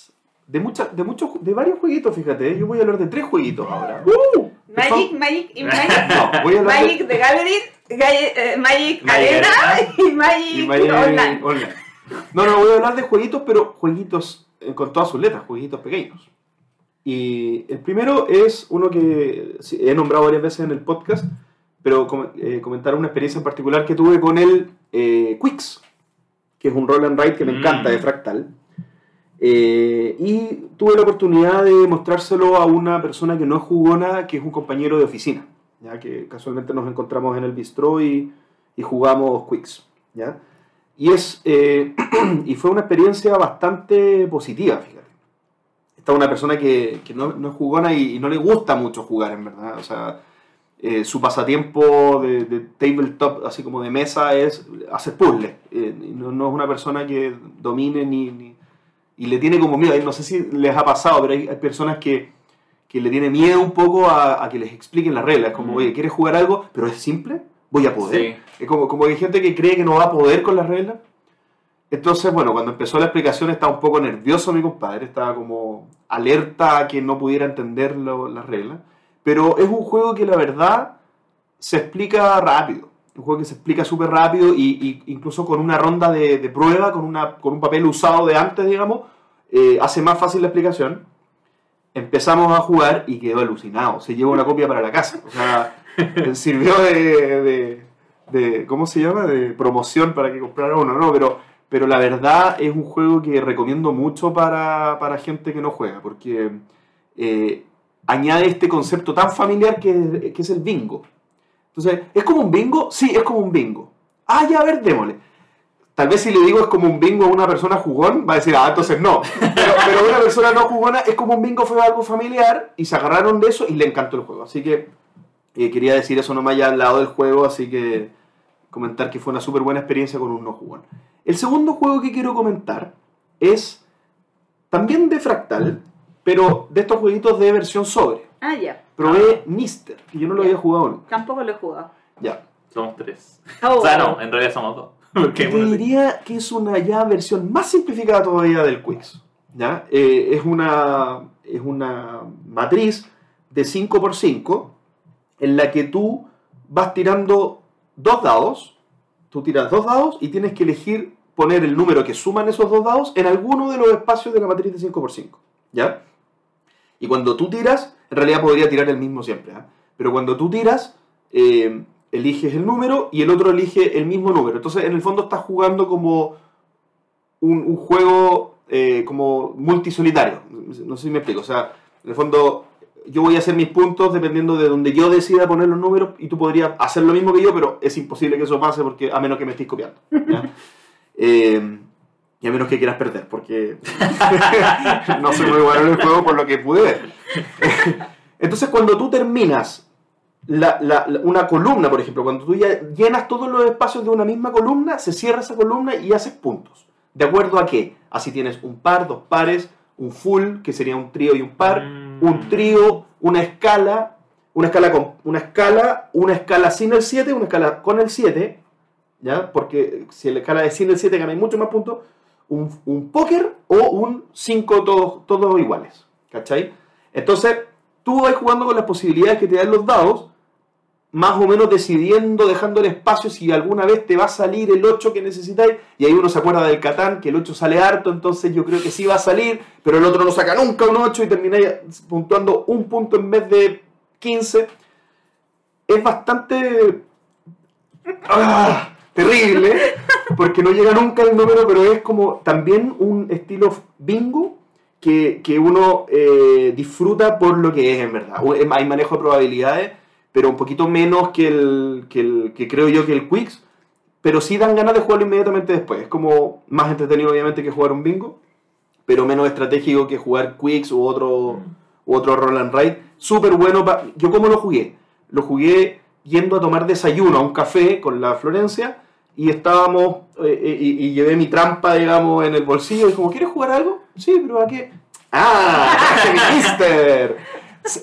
De, muchas, de, muchos, de varios jueguitos, fíjate. ¿eh? Yo voy a hablar de tres jueguitos ahora. Magic, Magic y Magic. No, voy a hablar Magic the Gathering, Ga- eh, Magic Magic Arena Arena. y Magic, de... y Magic Online. Online. No, no, voy a hablar de jueguitos, pero jueguitos eh, con todas sus letras, jueguitos pequeños. Y el primero es uno que he nombrado varias veces en el podcast, pero com- eh, comentar una experiencia en particular que tuve con el eh, Quicks, que es un roll and ride que me Mm. encanta de Fractal. Eh, y tuve la oportunidad de mostrárselo a una persona que no es jugona, que es un compañero de oficina, ya que casualmente nos encontramos en el bistró y, y jugamos Quicks. ¿ya? Y, es, eh, y fue una experiencia bastante positiva, fíjate. Esta es una persona que, que no, no es jugona y, y no le gusta mucho jugar, en verdad. O sea, eh, su pasatiempo de, de tabletop, así como de mesa, es hacer puzzles. Eh, no, no es una persona que domine ni, ni- Y le tiene como miedo. No sé si les ha pasado, pero hay, hay personas que, que le tienen miedo un poco a, a que les expliquen las reglas. Como, Mm. oye, ¿quieres jugar algo? Pero es simple, voy a poder. Sí. Es como, como que hay gente que cree que no va a poder con las reglas. Entonces, bueno, cuando empezó la explicación estaba un poco nervioso mi compadre, estaba como alerta a que no pudiera entender las reglas. Pero es un juego que la verdad se explica rápido. Un juego que se explica súper rápido y, y incluso con una ronda de, de prueba, con, una, con un papel usado de antes, digamos, eh, hace más fácil la explicación. Empezamos a jugar y quedó alucinado. Se llevó una copia para la casa. O sea, sirvió de, de- de, ¿cómo se llama? De promoción para que comprara uno, no, pero, pero la verdad es un juego que recomiendo mucho para, para gente que no juega, porque eh, añade este concepto tan familiar que, que es el bingo. Entonces, ¿es como un bingo? Sí, es como un bingo. Ah, ya, a ver, démosle. Tal vez si le digo es como un bingo a una persona jugón, va a decir, ah, entonces no. Pero, pero una persona no jugona es como un bingo, fue algo familiar y se agarraron de eso y le encantó el juego. Así que eh, quería decir eso nomás ya al lado del juego, así que comentar que fue una súper buena experiencia con un no jugón. El segundo juego que quiero comentar es también de Fractal, pero de estos jueguitos de versión sobre. Ah, ya. Probé Nister, que yo no lo había jugado nunca. Tampoco lo he jugado. Ya. Somos tres. Oh. O sea, no, en realidad somos dos. Porque Te diría que es una ya versión más simplificada todavía del Quicks. ¿ya? Eh, es, una, es una matriz de 5x5 en la que tú vas tirando dos dados. Tú tiras dos dados y tienes que elegir poner el número que suman esos dos dados en alguno de los espacios de la matriz de 5x5. ¿Ya? Y cuando tú tiras, en realidad podría tirar el mismo siempre. ¿ah? Pero cuando tú tiras, eh, eliges el número y el otro elige el mismo número. Entonces, en el fondo estás jugando como un, un juego eh, como multisolitario. No sé si me explico. O sea, en el fondo yo voy a hacer mis puntos dependiendo de donde yo decida poner los números y tú podrías hacer lo mismo que yo, pero es imposible que eso pase porque a menos que me estés copiando. ¿ya? Eh, y a menos que quieras perder, porque no soy muy bueno en el juego por lo que pude ver. Entonces, cuando tú terminas la- la- la- una columna, por ejemplo, cuando tú ya llenas todos los espacios de una misma columna, se cierra esa columna y haces puntos. ¿De acuerdo a qué? Así tienes un par, dos pares, un full, que sería un trío y un par, Mm. un trío, una escala, una escala con una escala, una escala sin el 7, una escala con el 7, ¿ya? Porque si la escala es sin el 7 ganáis mucho más puntos, un, un póker o un 5 todos, todos iguales, ¿cachai? Entonces, tú vas jugando con las posibilidades que te dan los dados, más o menos decidiendo, dejando el espacio si alguna vez te va a salir el 8 que necesitáis, y ahí uno se acuerda del Catán, que el 8 sale harto, entonces yo creo que sí va a salir, pero el otro no saca nunca un 8 y termináis puntuando un punto en vez de 15. Es bastante... ¡Ah! Terrible, porque no llega nunca el número, pero es como también un estilo bingo que, que uno eh, disfruta por lo que es en verdad. Hay manejo de probabilidades, pero un poquito menos que el, que el que creo yo que el Quicks, pero sí dan ganas de jugarlo inmediatamente después. Es como más entretenido obviamente que jugar un bingo, pero menos estratégico que jugar Quicks u otro, u otro Roll and Ride. Súper bueno. Yo cómo lo jugué? Lo jugué yendo a tomar desayuno a un café con la Florencia y estábamos, eh, eh, y, y llevé mi trampa, digamos, en el bolsillo y como, ¿quieres jugar algo? Sí, pero ¿a qué? ¡Ah! ¡Traje mi Mister!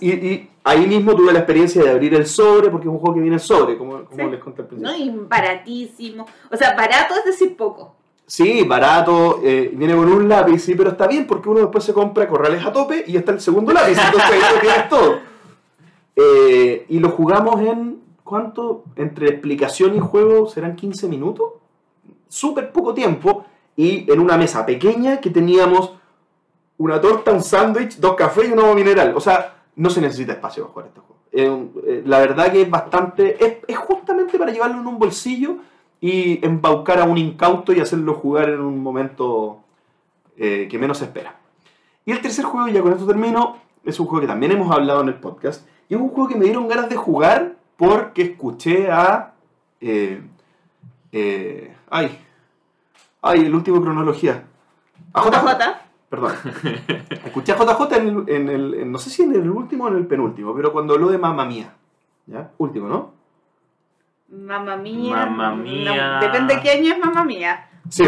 Y, y ahí mismo tuve la experiencia de abrir el sobre, porque es un juego que viene en sobre, como, como Sí. les conté al principio. ¿no? Y baratísimo. O sea, barato es decir poco. Sí, barato, eh, viene con un lápiz, sí, pero está bien porque uno después se compra corrales a tope y está el segundo lápiz, entonces ahí lo tienes todo. Eh, y lo jugamos en, ¿cuánto? Entre explicación y juego serán 15 minutos, súper poco tiempo, y en una mesa pequeña que teníamos una torta, un sándwich, dos cafés y un agua mineral. O sea, no se necesita espacio para jugar este juego. Eh, la verdad que es bastante, es, justamente para llevarlo en un bolsillo y embaucar a un incauto y hacerlo jugar en un momento eh, que menos se espera. Y el tercer juego, ya con esto termino, es un juego que también hemos hablado en el podcast. Y es un juego que me dieron ganas de jugar porque escuché a... eh, eh, ay, ay, el último cronología. A JJ. JJ. Perdón. Escuché a JJ en el, en el- en- no sé si en el último o en el penúltimo, pero cuando habló de Mamma Mía. ¿Ya? Último, ¿no? Mamma mía. Mamma no, mía. depende de qué año es mamma mía. Sí.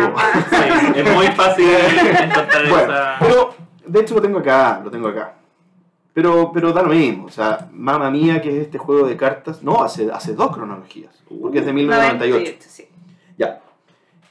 Es muy fácil encontrar Bueno, esa. pero de hecho lo tengo acá, lo tengo acá. Pero, pero da lo mismo, o sea, Mamma Mía, que es este juego de cartas, no, hace, hace dos cronologías, porque es de 1998. 98, sí. Ya.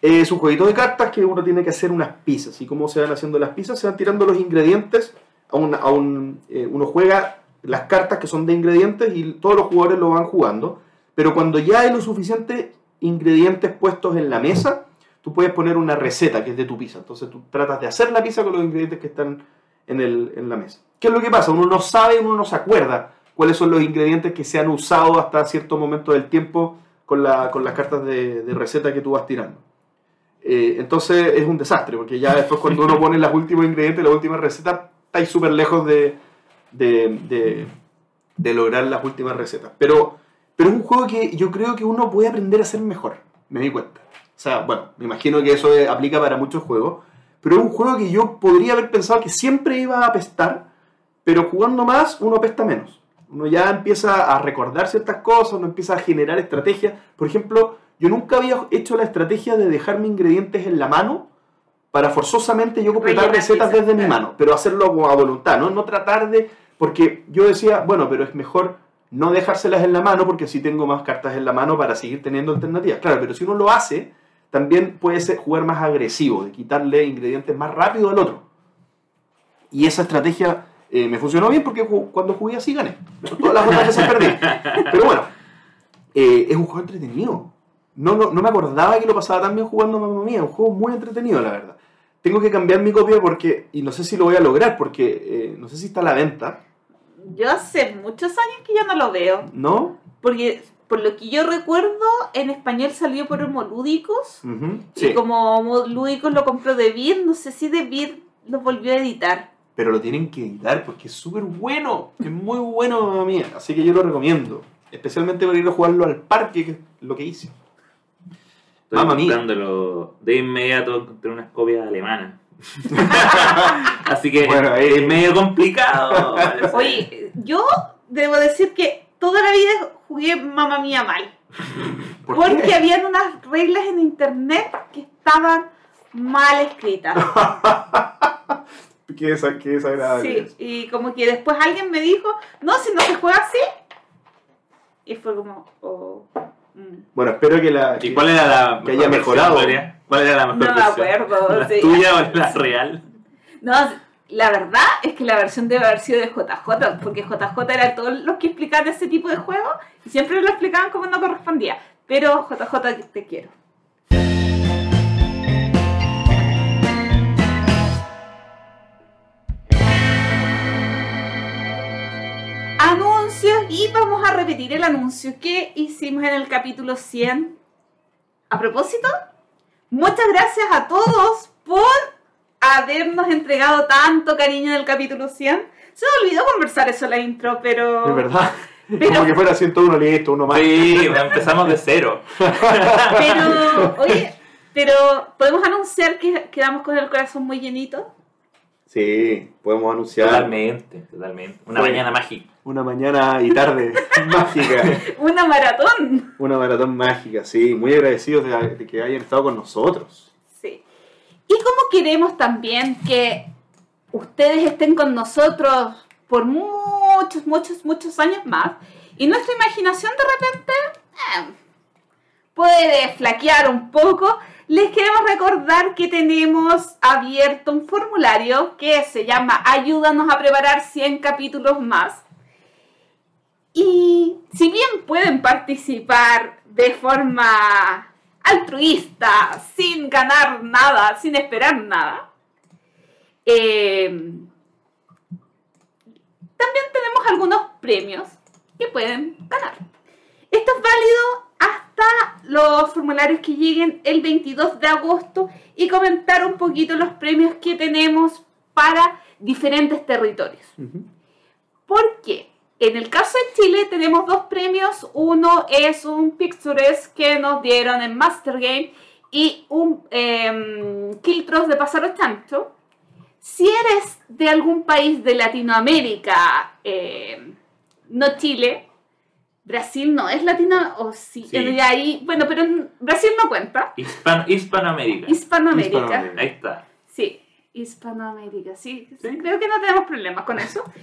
Es un jueguito de cartas que uno tiene que hacer unas pizzas. ¿Y cómo se van haciendo las pizzas? Se van tirando los ingredientes. A un, a un, eh, uno juega las cartas que son de ingredientes y todos los jugadores lo van jugando. Pero cuando ya hay los suficientes ingredientes puestos en la mesa, tú puedes poner una receta que es de tu pizza. Entonces tú tratas de hacer la pizza con los ingredientes que están en, el, en la mesa. ¿Qué es lo que pasa? Uno no sabe, uno no se acuerda cuáles son los ingredientes que se han usado hasta cierto momento del tiempo con, la, con las cartas de, de receta que tú vas tirando. Eh, entonces es un desastre, porque ya después cuando uno pone los últimos ingredientes, las últimas recetas, estáis súper lejos de, de, de, lograr las últimas recetas. Pero, pero es un juego que yo creo que uno puede aprender a hacer mejor, me di cuenta. O sea, bueno, me imagino que eso eh, aplica para muchos juegos, pero es un juego que yo podría haber pensado que siempre iba a apestar, pero jugando más uno apesta menos. Uno ya empieza a recordar ciertas cosas, uno empieza a generar estrategias. Por ejemplo, yo nunca había hecho la estrategia de dejarme ingredientes en la mano para forzosamente yo completar recetas desde mi mano, pero hacerlo a voluntad, ¿no? No tratar de... Porque yo decía, bueno, pero es mejor no dejárselas en la mano porque así tengo más cartas en la mano para seguir teniendo alternativas. Claro, pero si uno lo hace, también puede ser jugar más agresivo, de quitarle ingredientes más rápido al otro. Y esa estrategia eh, me funcionó bien porque cuando jugué así gané. Todas las otras veces perdí. Pero bueno, eh, es un juego entretenido. No, no, no me acordaba que lo pasaba tan bien jugando Mamma Mía. Un juego muy entretenido, la verdad. Tengo que cambiar mi copia porque, y no sé si lo voy a lograr porque eh, no sé si está a la venta, Yo hace muchos años que ya no lo veo. ¿no? Porque, por lo que yo recuerdo, en español salió por Homolúdicos. Ujú, Y Sí, como Homolúdicos lo compró de Beer, no sé si de Beer lo volvió a editar. pero lo tienen que editar porque es súper bueno. Es muy bueno, Mamma Mía. Así que yo lo recomiendo. Especialmente para ir a jugarlo al parque, que es lo que hice. Estoy mía. buscándolo. De inmediato encontré unas copias alemanas. Así que Bueno, ahí- es medio complicado. Oye, yo debo decir que toda la vida jugué Mamma Mía mal. ¿Por porque qué? habían unas reglas en internet que estaban mal escritas. Qué, qué desagradable. Sí, y como que después alguien me dijo, no, si no se juega así. Y fue como, oh, mm. Bueno, espero que la. ¿Y cuál era la que haya mejorado. ¿Cuál era la mejor No me acuerdo, ¿La sí. tuya o la real? No, la verdad es que la versión debe haber sido de JJ, porque JJ era todos los que explicaban ese tipo de juegos y siempre lo explicaban como no correspondía. Pero JJ, te quiero. Anuncios y vamos a repetir el anuncio que hicimos en el capítulo 100. A propósito, muchas gracias a todos por habernos entregado tanto cariño en el capítulo 100. Se me olvidó conversar eso en la intro, pero... Es verdad. Pero- Como que fuera 101 listo, uno más. Sí, empezamos de cero. Pero, oye, pero podemos anunciar que quedamos con el corazón muy llenito. Sí, podemos anunciar Totalmente, totalmente. Una Fue. mañana mágica. una mañana y tarde mágica. Una maratón. Una maratón mágica, sí. Muy agradecidos de, de que hayan estado con nosotros. Y como queremos también que ustedes estén con nosotros por muchos, muchos, muchos años más, y nuestra imaginación de repente eh, puede flaquear un poco, les queremos recordar que tenemos abierto un formulario que se llama Ayúdanos a preparar 100 capítulos más. Y si bien pueden participar de forma altruista, sin ganar nada, sin esperar nada, eh, también tenemos algunos premios que pueden ganar. Esto es válido hasta los formularios que lleguen el 22 de agosto y comentar un poquito los premios que tenemos para diferentes territorios. ¿Por qué? En el caso de Chile tenemos dos premios. Uno es un Pictures que nos dieron en Master Game y un eh, Kiltros de Pasaro Chancho. Si eres de algún país de Latinoamérica, eh, no Chile, Brasil no es Latino, o sí, Sí. de ahí, bueno, pero Brasil no cuenta. Hispan- Hispanoamérica. Hispanoamérica. Hispanoamérica. Ahí está. Hispanoamérica, sí, sí, creo que no tenemos problemas con eso.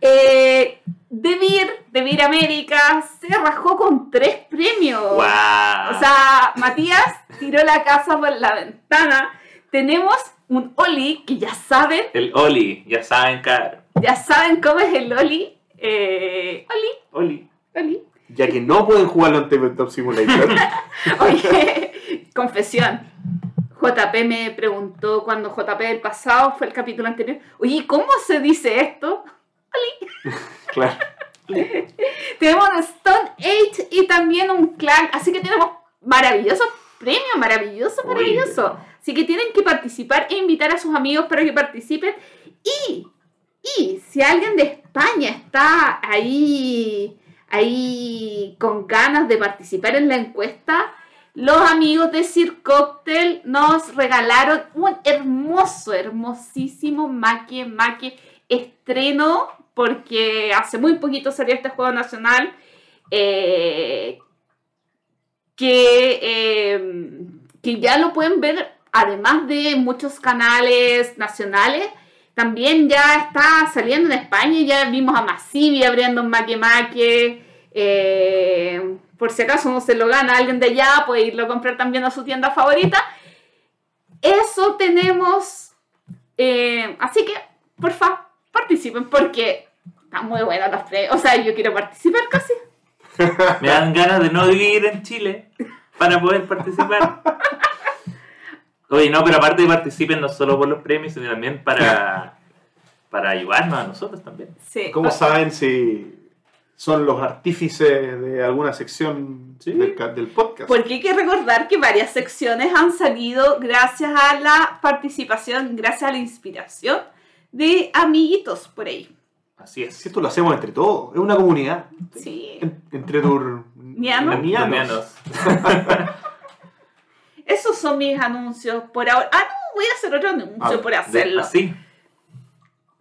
Eh, Devir, Devir América, se rajó con tres premios. ¡Wow! O sea, Matías tiró la casa por la ventana. Tenemos un Oli, que ya saben, el Oli, ya saben, cara. ya saben cómo es el Oli. Eh, Oli, Oli. Oli. Ya que no pueden jugarlo en Tabletop Simulator. Oye, confesión. JP me preguntó cuando JP del pasado fue el capítulo anterior. Oye, ¿cómo se dice esto? claro. tenemos Stone Age y también un clan. Así que tenemos maravillosos premios, maravilloso, maravilloso. Así que tienen que participar e invitar a sus amigos para que participen. Y, y si alguien de España está ahí, ahí con ganas de participar en la encuesta, los amigos de Sir Cocktail nos regalaron un hermoso, hermosísimo Maque Maque estreno, porque hace muy poquito salió este juego nacional. Eh, que, eh, que ya lo pueden ver, además de muchos canales nacionales, también ya está saliendo en España. Ya vimos a Massivi abriendo un Maque Maque. Eh, por si acaso no se lo gana alguien de allá, puede irlo a comprar también a su tienda favorita. Eso tenemos. Eh, así que, por favor, participen porque está muy buena la fe. O sea, yo quiero participar casi. Me dan ganas de no vivir en Chile para poder participar. Oye, no, pero aparte participen no solo por los premios, sino también para, para ayudarnos a nosotros también. Sí. ¿Cómo saben si son los artífices de alguna sección Sí. del, ca- del podcast? Porque hay que recordar que varias secciones han salido gracias a la participación, gracias a la inspiración de amiguitos por ahí. Así es. Si esto lo hacemos entre todos, es una comunidad. Sí. En- entre tus. Nianos. Esos son mis anuncios por ahora. Ah, no, voy a hacer otro anuncio Ah, por De- hacerlo. Así.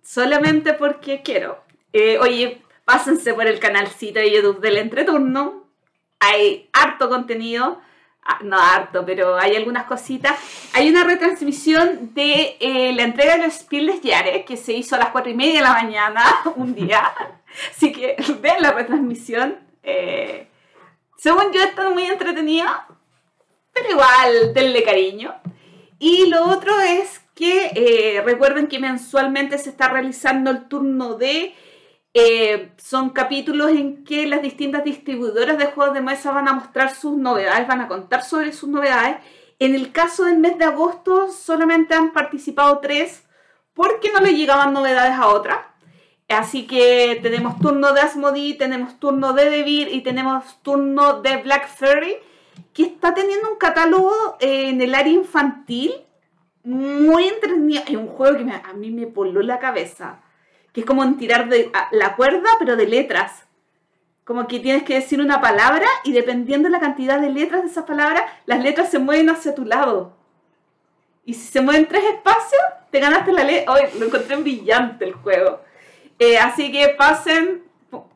Solamente porque quiero. Eh, oye, pásense por el canalcito de YouTube del entreturno. Hay harto contenido. Ah, no harto, pero hay algunas cositas. Hay una retransmisión de eh, la entrega de los Spiel des Jahres que se hizo a las 4 y media de la mañana un día. Así que vean la retransmisión. Eh, según yo, está muy entretenida. Pero igual, denle cariño. Y lo otro es que eh, recuerden que mensualmente se está realizando el turno de... eh, son capítulos en que las distintas distribuidoras de juegos de mesa van a mostrar sus novedades, van a contar sobre sus novedades. En el caso del mes de agosto solamente han participado tres porque no le llegaban novedades a otras. Así que tenemos turno de Asmodee, tenemos turno de Devir y tenemos turno de Black Fairy, que está teniendo un catálogo eh, en el área infantil muy entretenido. Es un juego que a mí me poló la cabeza, que es como en tirar de, la cuerda, pero de letras. Como que tienes que decir una palabra y dependiendo de la cantidad de letras de esa palabra, las letras se mueven hacia tu lado. Y si se mueven tres espacios, te ganaste la letra. Hoy lo encontré brillante el juego. Eh, así que pasen,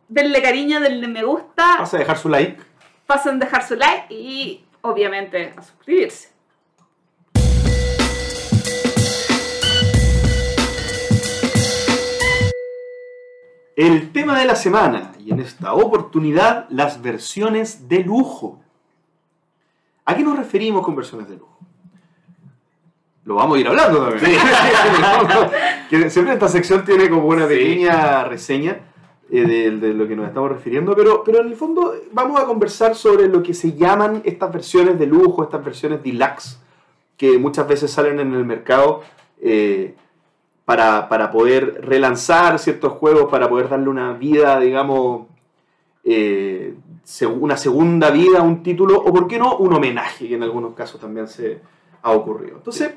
denle cariño, denle me gusta, Vas a dejar su like. pasen a dejar su like y obviamente a suscribirse. El tema de la semana, y en esta oportunidad, las versiones de lujo. ¿A qué nos referimos con versiones de lujo? Lo vamos a ir hablando también. Que siempre esta sección tiene como una Sí. pequeña reseña eh, de, de lo que nos estamos refiriendo, pero, pero en el fondo vamos a conversar sobre lo que se llaman estas versiones de lujo, estas versiones deluxe, que muchas veces salen en el mercado eh, para, para poder relanzar ciertos juegos, para poder darle una vida, digamos, eh, una segunda vida a un título, o por qué no, un homenaje, que en algunos casos también se ha ocurrido. Entonces,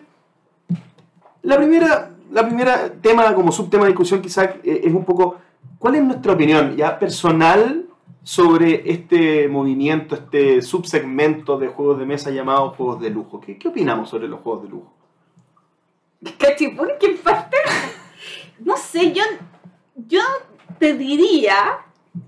la primera, la primera tema, como subtema de discusión quizás eh, es un poco, ¿cuál es nuestra opinión ya personal sobre este movimiento, este subsegmento de juegos de mesa llamados juegos de lujo? ¿Qué, qué opinamos sobre los juegos de lujo? ¿Cachipún? ¿Qué parte? No sé, yo, yo te diría,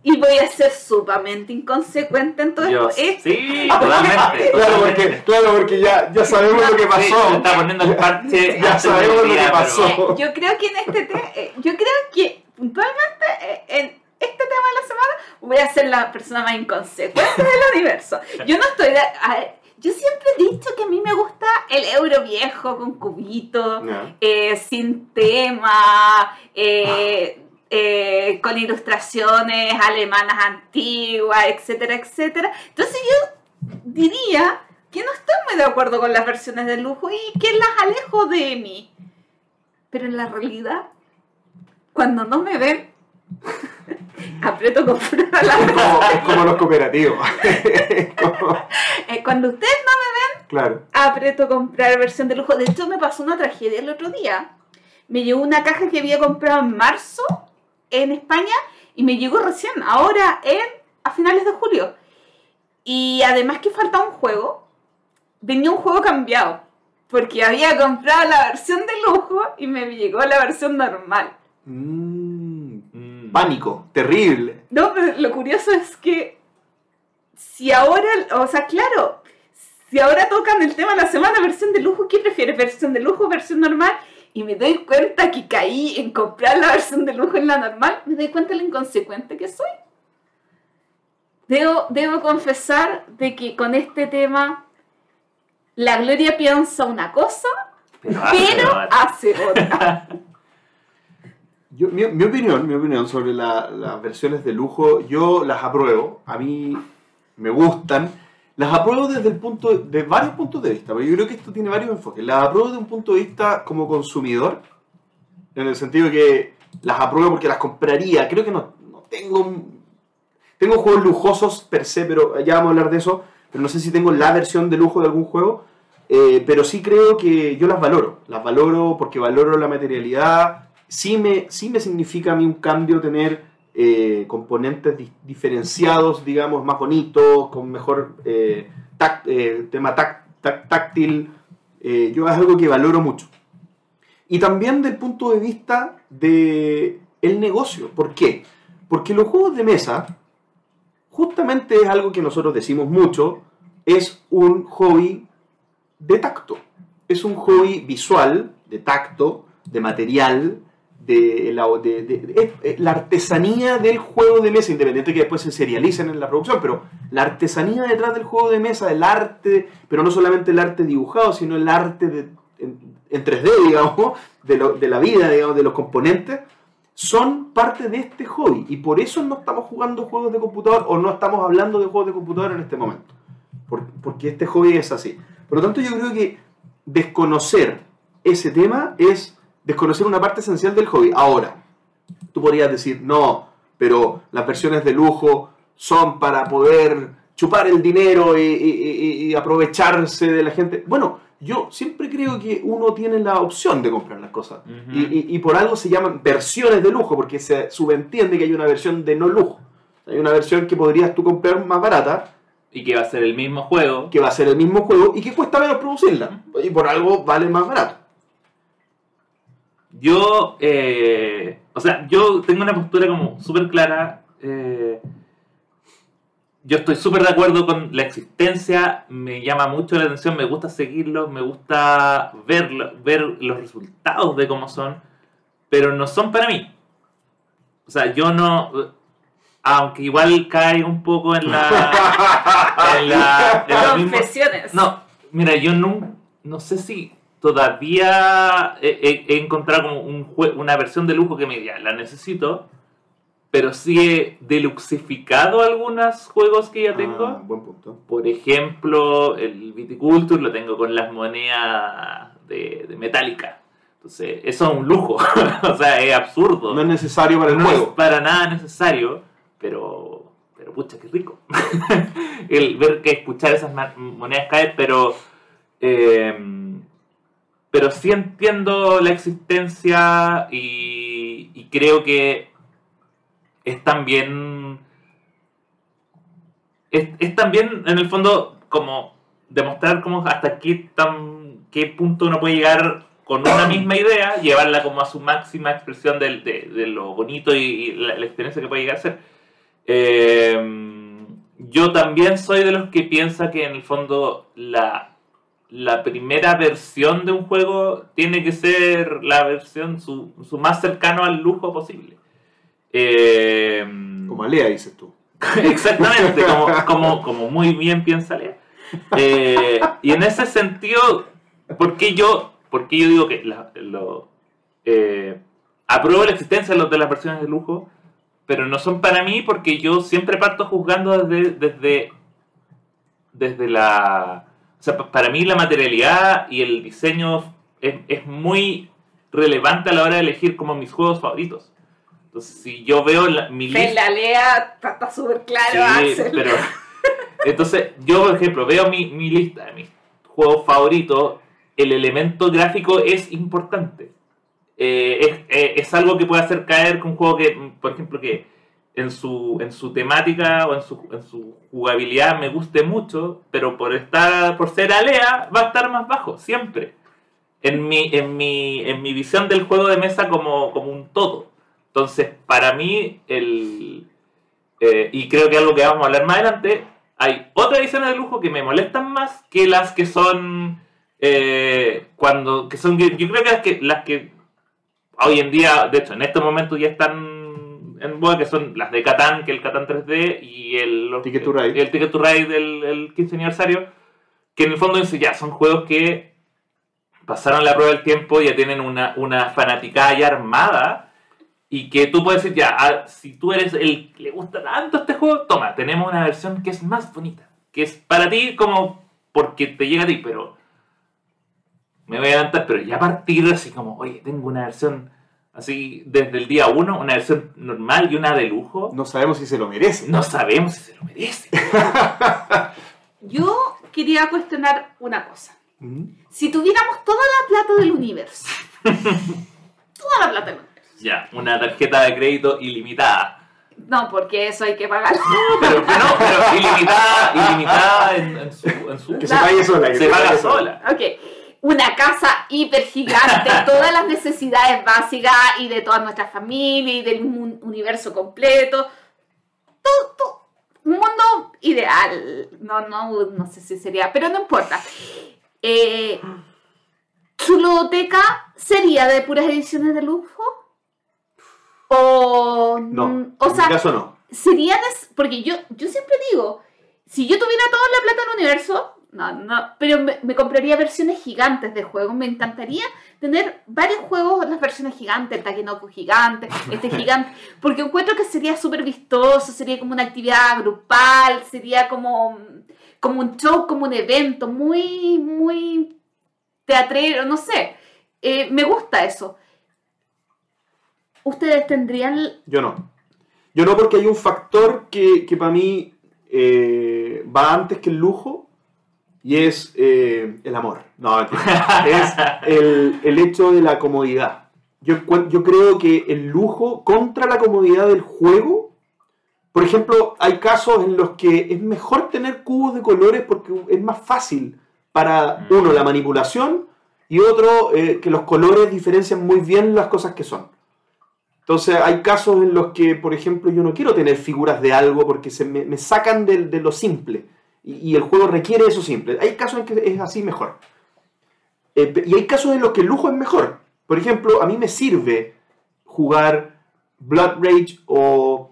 y voy a ser sumamente inconsecuente en todo Yo, esto. es- sí, totalmente. Claro, porque, claro, porque ya, ya sabemos lo que Sí, pasó. se está poniendo el parche. Ya sabemos lo que pasó. pero- Eh, yo creo que en este te- eh, yo creo que puntualmente eh, en este tema de la semana voy a ser la persona más inconsecuente del universo. Yo no estoy de, a ver, yo siempre he dicho que a mí me gusta el euro viejo con cubito, eh, sin tema, eh, eh, con ilustraciones alemanas antiguas, etcétera, etcétera. Entonces yo diría que no estoy muy de acuerdo con las versiones de lujo y que las alejo de mí. Pero en la realidad, cuando no me ven, aprieto comprar la como, como los cooperativos. Como- Eh, Cuando ustedes no me ven, claro. aprieto comprar versión de lujo. De hecho, me pasó una tragedia el otro día. Me llegó una caja que había comprado en marzo en España y me llegó recién, ahora en a finales de julio. Y además que faltaba un juego, venía un juego cambiado. Porque había comprado la versión de lujo y me llegó la versión normal. Mm. Pánico, terrible. No, pero lo curioso es que si ahora, o sea, claro, si ahora tocan el tema de la semana, versión de lujo, ¿qué prefieres? ¿Versión de lujo o versión normal? Y me doy cuenta que caí en comprar la versión de lujo en la normal, me doy cuenta de lo inconsecuente que soy. Debo, debo confesar de que con este tema la Gloria piensa una cosa, Pero pero hace otra. Yo, mi, mi opinión, mi opinión sobre la- las versiones de lujo, yo las apruebo. A mí me gustan. Las apruebo desde el punto de varios puntos de vista, porque yo creo que esto tiene varios enfoques. Las apruebo desde un punto de vista como consumidor, en el sentido que las apruebo porque las compraría. Creo que no, no tengo tengo juegos lujosos per se, pero ya vamos a hablar de eso. Pero no sé si tengo la versión de lujo de algún juego. Eh, pero sí creo que yo las valoro. Las valoro porque valoro la materialidad. Sí me, sí me significa a mí un cambio tener eh, componentes di- diferenciados, digamos, más bonitos, con mejor eh, eh, tema tac- tac- táctil. Yo es algo que valoro mucho. Y también del punto de vista de el negocio. ¿Por qué? Porque los juegos de mesa, justamente es algo que nosotros decimos mucho, es un hobby de tacto. Es un hobby visual, de tacto, de material, de, la, de- es la artesanía del juego de mesa, independiente que después se serialicen en la producción, pero la artesanía detrás del juego de mesa, el arte, pero no solamente el arte dibujado, sino el arte en, en 3D, digamos, de, lo- de la vida, digamos, de los componentes, son parte de este hobby. Y por eso no estamos jugando juegos de computador o no estamos hablando de juegos de computador en este momento. Por- porque este hobby es así. Por lo tanto, yo creo que desconocer ese tema es desconocer una parte esencial del hobby. Ahora, tú podrías decir, no, pero las versiones de lujo son para poder chupar el dinero y, y- y- aprovecharse de la gente. Bueno, yo siempre creo que uno tiene la opción de comprar las cosas. Ujú. y, y- y por algo se llaman versiones de lujo, porque se subentiende que hay una versión de no lujo. Hay una versión que podrías tú comprar más barata, Y que va a ser el mismo juego. que va a ser el mismo juego y que cuesta menos producirla. Y por algo vale más barato. Yo, eh, o sea, yo tengo una postura como súper clara. eh, yo estoy súper de acuerdo con la existencia, me llama mucho la atención, me gusta seguirlo, me gusta verlo, ver los resultados de cómo son, pero no son para mí. O sea, yo no, aunque igual cae un poco en la... en la- en no, mira, yo no, no sé si todavía he, encontrado como un una versión de lujo que me diga, la necesito, pero sí he deluxificado algunos juegos que ya tengo. Ah, buen punto. Por ejemplo, el Viticulture lo tengo con las monedas de, de Metallica. Entonces, eso es un lujo. o sea, es absurdo. No es necesario para el No juego. es para nada necesario, pero, pero pucha, qué rico. el ver que escuchar esas monedas caer, pero, eh, pero sí entiendo la existencia y, y creo que es también, es, es también en el fondo como demostrar como hasta qué, tan, qué punto uno puede llegar con una misma idea, llevarla como a su máxima expresión de, de lo bonito y, y la, la experiencia que puede llegar a ser. Eh, yo también soy de los que piensa que en el fondo la, la primera versión de un juego tiene que ser la versión su, su más cercano al lujo posible. Eh, Como Alea, dices tú. Exactamente, como, como, como muy bien piensa Lea. Eh, y en ese sentido, ¿por qué yo, por qué yo digo que la- lo, eh, apruebo la existencia de, los- de las versiones de lujo, pero no son para mí porque yo siempre parto juzgando desde, desde, desde la... Sea, pa- para mí la materialidad y el diseño es, es muy relevante a la hora de elegir como mis juegos favoritos. Entonces, si yo veo la, mi En lista... la lea está súper claro, Sí, Axel. pero... Entonces, yo, por ejemplo, veo mi, mi lista de mis juegos favoritos, el elemento gráfico es importante. Eh, es, eh, es algo que puede hacer caer con un juego que, por ejemplo, que en su, en su temática o en su, en su jugabilidad me guste mucho, pero por estar por ser alea va a estar más bajo, siempre. En mi, en mi, en mi visión del juego de mesa como, como un todo. Entonces, para mí, el, eh, y creo que algo que vamos a hablar más adelante, hay otras ediciones de lujo que me molestan más que las que son eh, cuando que son yo creo que las que las que hoy en día de hecho en estos momentos ya están en boga que son las de Catán que el Catán 3D y el Ticket to Ride. el Ticket to Ride del el 15 aniversario que en el fondo dice, ya son juegos que pasaron la prueba del tiempo ya tienen una, una fanaticada ya armada y que tú puedes decir, ya, ah, si tú eres el que le gusta tanto este juego, toma, tenemos una versión que es más bonita, que es para ti como porque te llega a ti, pero me voy a adelantar, pero ya a partir así como, oye, tengo una versión así desde el día 1, una versión normal y una de lujo, No sabemos si se lo merece. no sabemos si se lo merece. Yo quería cuestionar una cosa. Mm. Si tuviéramos toda la plata del universo, toda la plata del universo, Ya, una tarjeta de crédito ilimitada. no, porque eso hay que pagar. Pero, pero no, pero ilimitada, ilimitada en, en su, en su- Que se pague sola. que se paga pague sola. Ok, una casa hiper gigante, todas las necesidades básicas y de toda nuestra familia y del universo completo. Todo, todo, un mundo ideal. No, no, no sé si sería, pero no importa. Eh, ¿Su ludoteca sería de puras ediciones de lujo? O, No, o en sea, mi caso no. sería porque yo, yo siempre digo, si yo tuviera toda la plata del universo, no, no, pero me, me compraría versiones gigantes de juegos. Me encantaría tener varios juegos, las versiones gigantes, el Takenoko gigante, este gigante, porque encuentro que sería súper vistoso, sería como una actividad grupal, sería como, como un show, como un evento, muy, muy teatrero, no sé. Eh, me gusta eso. ¿Ustedes tendrían Yo no. Yo no porque hay un factor que, que para mí eh, va antes que el lujo y es eh, el amor. No, es el, el hecho de la comodidad. Yo, yo creo que el lujo contra la comodidad del juego, por ejemplo, hay casos en los que es mejor tener cubos de colores porque es más fácil para uno la manipulación y otro eh, que los colores diferencian muy bien las cosas que son. Entonces hay casos en los que, por ejemplo, yo no quiero tener figuras de algo porque se me, sacan del- de, lo simple y, y el juego requiere eso simple. Hay casos en que es así mejor. Eh, y hay casos en los que el lujo es mejor. Por ejemplo, a mí me sirve jugar Blood Rage o...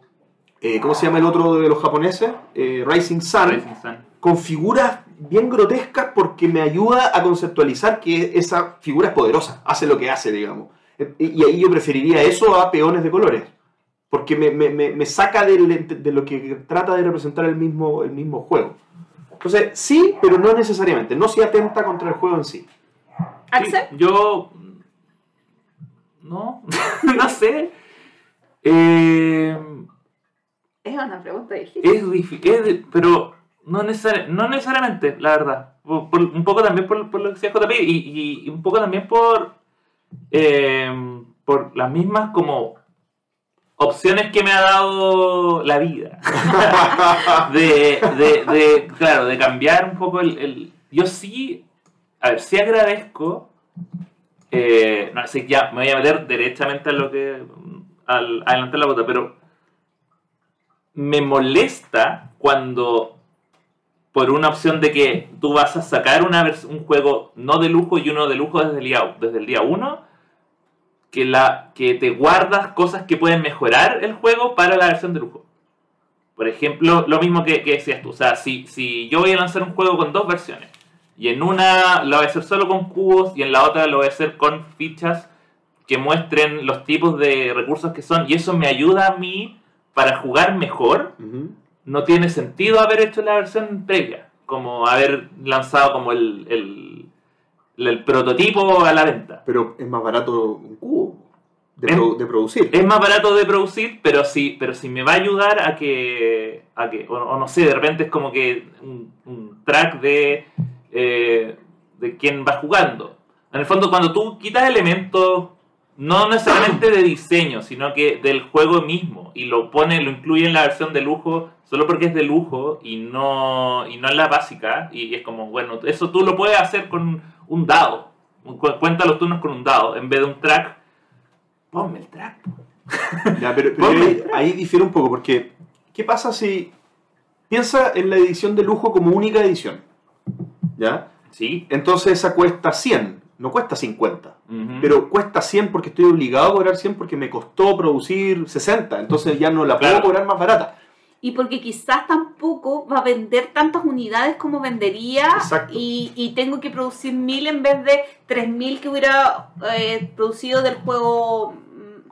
eh, ¿Cómo se llama el otro de los japoneses? Eh, Rising Sun Rising Sun. con figuras bien grotescas porque me ayuda a conceptualizar que esa figura es poderosa, hace lo que hace, digamos. Y y ahí yo preferiría eso a peones de colores, porque me, me- me- me saca del- de, lo que trata de representar el mismo, el mismo juego. Entonces, sí, pero no necesariamente, no se atenta contra el juego en sí. Axel? Sí, yo. No, no sé. Eh, Es una pregunta difícil. es difícil, pero no, necesari- no necesariamente, la verdad. Por- por- un poco también por, por lo que decía JP y, y- y un poco también por, eh, por las mismas como opciones que me ha dado la vida. de, de, claro, de cambiar un poco el, Yo sí, a ver, sí agradezco. eh, no sé, ya me voy a meter derechamente a lo que. al adelantar la bota, pero. Me molesta cuando. Por una opción de que tú vas a sacar una un juego no de lujo y uno de lujo desde el día, desde el día 1, que, la, que te guardas cosas que pueden mejorar el juego para la versión de lujo. Por ejemplo, lo mismo que, que decías tú. O sea, si, si yo voy a lanzar un juego con dos versiones, y en una lo voy a hacer solo con cubos, y en la otra lo voy a hacer con fichas que muestren los tipos de recursos que son, y eso me ayuda a mí para jugar mejor, no tiene sentido haber hecho la versión previa, como haber lanzado como el, el, el prototipo a la venta. Pero es más barato un cubo. De, de, producir. Es más barato de producir, pero sí, pero sí me va a ayudar a que, a que o, no sé, de repente es como que un, track de, eh, de quién va jugando. En el fondo, cuando tú quitas elementos, no necesariamente de diseño, sino que del juego mismo, y lo pone, lo incluye en la versión de lujo, solo porque es de lujo y no, y no es la básica, y es como, bueno, eso tú lo puedes hacer con un dado. Cuenta los turnos con un dado, en vez de un track ponme el track. pero, ahí, difiere un poco, porque ¿qué pasa si piensa en la edición de lujo como única edición? ¿Ya? Sí. Entonces esa cuesta 100, no cuesta 50, pero cuesta 100 porque estoy obligado a cobrar 100 porque me costó producir 60, entonces ya no la puedo cobrar más barata y porque quizás tampoco va a vender tantas unidades como vendería y, y, tengo que producir mil en vez de tres mil que hubiera eh, producido del juego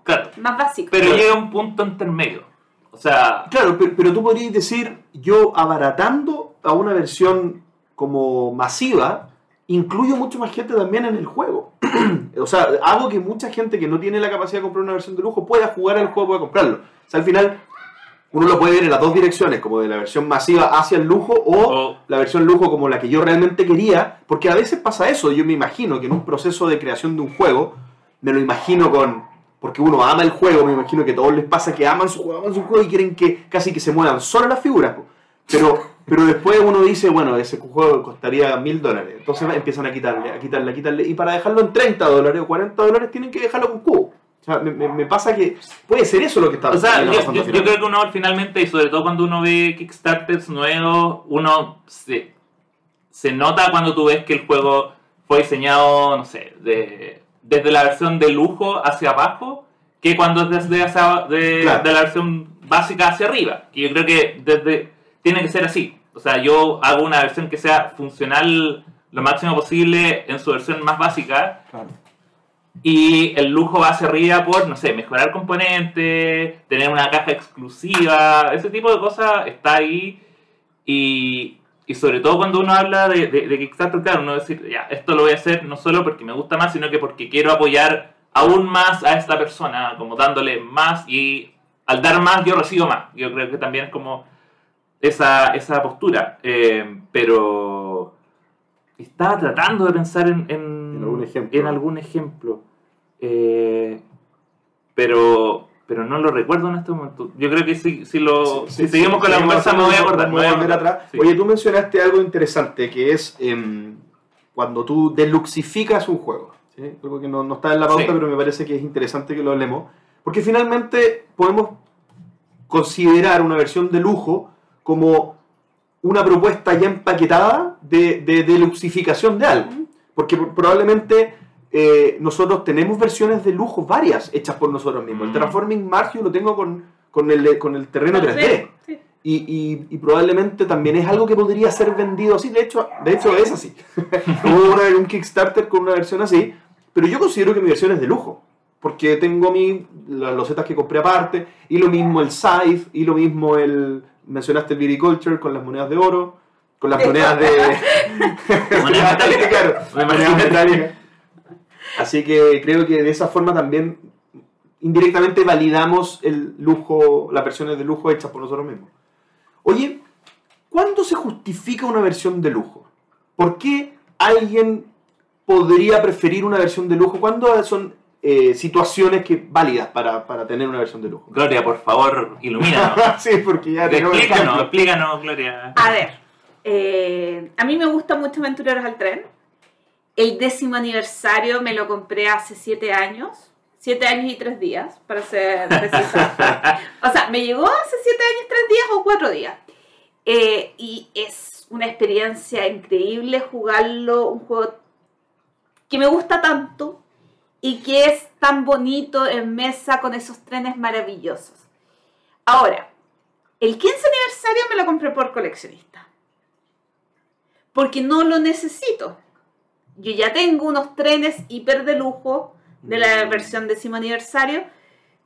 mm, más básico. Pero llega un punto intermedio. O sea... Claro, pero, pero tú podrías decir, yo abaratando a una versión como masiva, incluyo mucho más gente también en el juego. o sea, hago que mucha gente que no tiene la capacidad de comprar una versión de lujo pueda jugar al juego, pueda comprarlo. O sea, al final uno lo puede ver en las dos direcciones, como de la versión masiva hacia el lujo o la versión lujo como la que yo realmente quería, porque a veces pasa eso, yo me imagino que en un proceso de creación de un juego, me lo imagino con, porque uno ama el juego, me imagino que a todos les pasa que aman su juego, aman su juego y quieren que casi que se muevan solo las figuras, pero, pero después uno dice, bueno, ese juego costaría mil dólares, entonces empiezan a quitarle, a quitarle, a quitarle, y para dejarlo en 30 dólares o 40 dólares tienen que dejarlo con cubo. O sea, me, me, pasa que puede ser eso lo que está o sea, yo, yo, yo, creo que uno finalmente, y sobre todo cuando uno ve Kickstarters nuevos, uno se, se nota cuando tú ves que el juego fue diseñado, no sé, de, desde la versión de lujo hacia abajo, que cuando es desde de, de, la versión básica hacia arriba. Que yo creo que desde tiene que ser así. O sea, yo hago una versión que sea funcional lo máximo posible en su versión más básica. Claro y el lujo va hacia arriba por, no sé, mejorar componentes, tener una caja exclusiva, ese tipo de cosas está ahí. Y, y sobre todo cuando uno habla de, de, Kickstarter, claro, uno decir, ya, esto lo voy a hacer no solo porque me gusta más, sino que porque quiero apoyar aún más a esta persona, como dándole más y al dar más yo recibo más. Yo creo que también es como esa, esa postura. Eh, pero estaba tratando de pensar en, en, algún ejemplo. En algún ejemplo. Eh, pero, pero no lo recuerdo en este momento. Yo creo que si, si, lo, si seguimos con la conversa me voy a acordar. voy a volver atrás. Oye, tú mencionaste algo interesante que es em, cuando tú deluxificas un juego. Algo que no, no, está en la pauta, pero me parece que es interesante que lo hablemos. Porque finalmente podemos considerar una versión de lujo como una propuesta ya empaquetada de, de, deluxificación de algo. Porque probablemente eh, nosotros tenemos versiones de lujo varias hechas por nosotros mismos. El mm. Transforming Mars yo lo tengo con, con, el, con el terreno 3D. Y, y, y, probablemente también es algo que podría ser vendido así. De hecho, de hecho es así. Hubo un Kickstarter con una versión así. Pero yo considero que mi versión es de lujo. Porque tengo mi, las losetas que compré aparte. Y lo mismo el Scythe. Y lo mismo el, mencionaste el viticulture con las monedas de oro, con las monedas de... monedas metálicas, claro, monedas metálicas. Así que creo que de esa forma también indirectamente validamos el lujo, las versiones de lujo hechas por nosotros mismos. Oye, ¿cuándo se justifica una versión de lujo? ¿Por qué alguien podría preferir una versión de lujo? ¿Cuándo son eh, situaciones que válidas para, para, tener una versión de lujo. Gloria, por favor, ilumínanos. sí, porque ya Explícanos, explícanos, Gloria. A ver, eh, a mí me gusta mucho Aventureros al Tren. El décimo aniversario me lo compré hace siete años. Siete años y tres días, para ser precisa. o sea, me llegó hace siete años, tres días o cuatro días. Eh, y es una experiencia increíble jugarlo, un juego que me gusta tanto y que es tan bonito en mesa con esos trenes maravillosos. Ahora, el 15 aniversario me lo compré por coleccionista. Porque no lo necesito. Yo ya tengo unos trenes hiper de lujo de la versión décimo aniversario,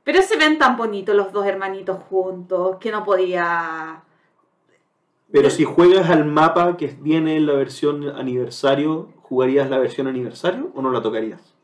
pero se ven tan bonitos los dos hermanitos juntos que no podía... Pero si juegas al mapa que viene en la versión aniversario, ¿jugarías la versión aniversario o no la tocarías?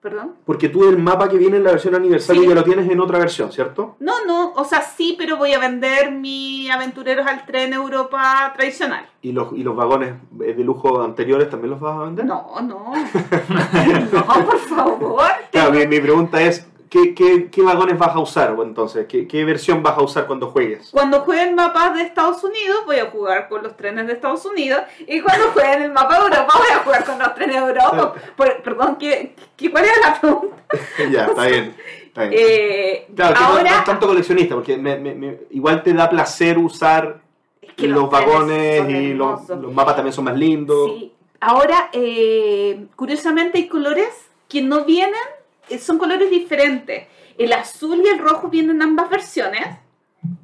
¿Perdón? Porque tú el mapa que viene en la versión aniversario Sí. ya lo tienes en otra versión, ¿cierto? No, no, o sea, sí, pero voy a vender mi Aventureros al Tren Europa tradicional. ¿Y los, y los vagones eh, de lujo anteriores también los vas a vender? No, no. no, por favor. Claro, mi, mi pregunta es, ¿qué, qué, qué vagones vas a usar entonces? ¿Qué, ¿Qué versión vas a usar cuando juegues? Cuando jueguen mapas de Estados Unidos, voy a jugar con los trenes de Estados Unidos. Y cuando jueguen el mapa de Europa, voy a jugar con los trenes de Europa. Por- perdón, ¿qué, ¿cuál era la pregunta? ya, está bien. Está bien. Eh, Claro, que no- no, ahora, es tanto coleccionista, porque me- me- me- igual te da placer usar es que los, trenes vagones y los, los mapas también son más lindos. Sí. Ahora, eh, curiosamente hay colores que no vienen, son colores diferentes. El azul y el rojo vienen en ambas versiones.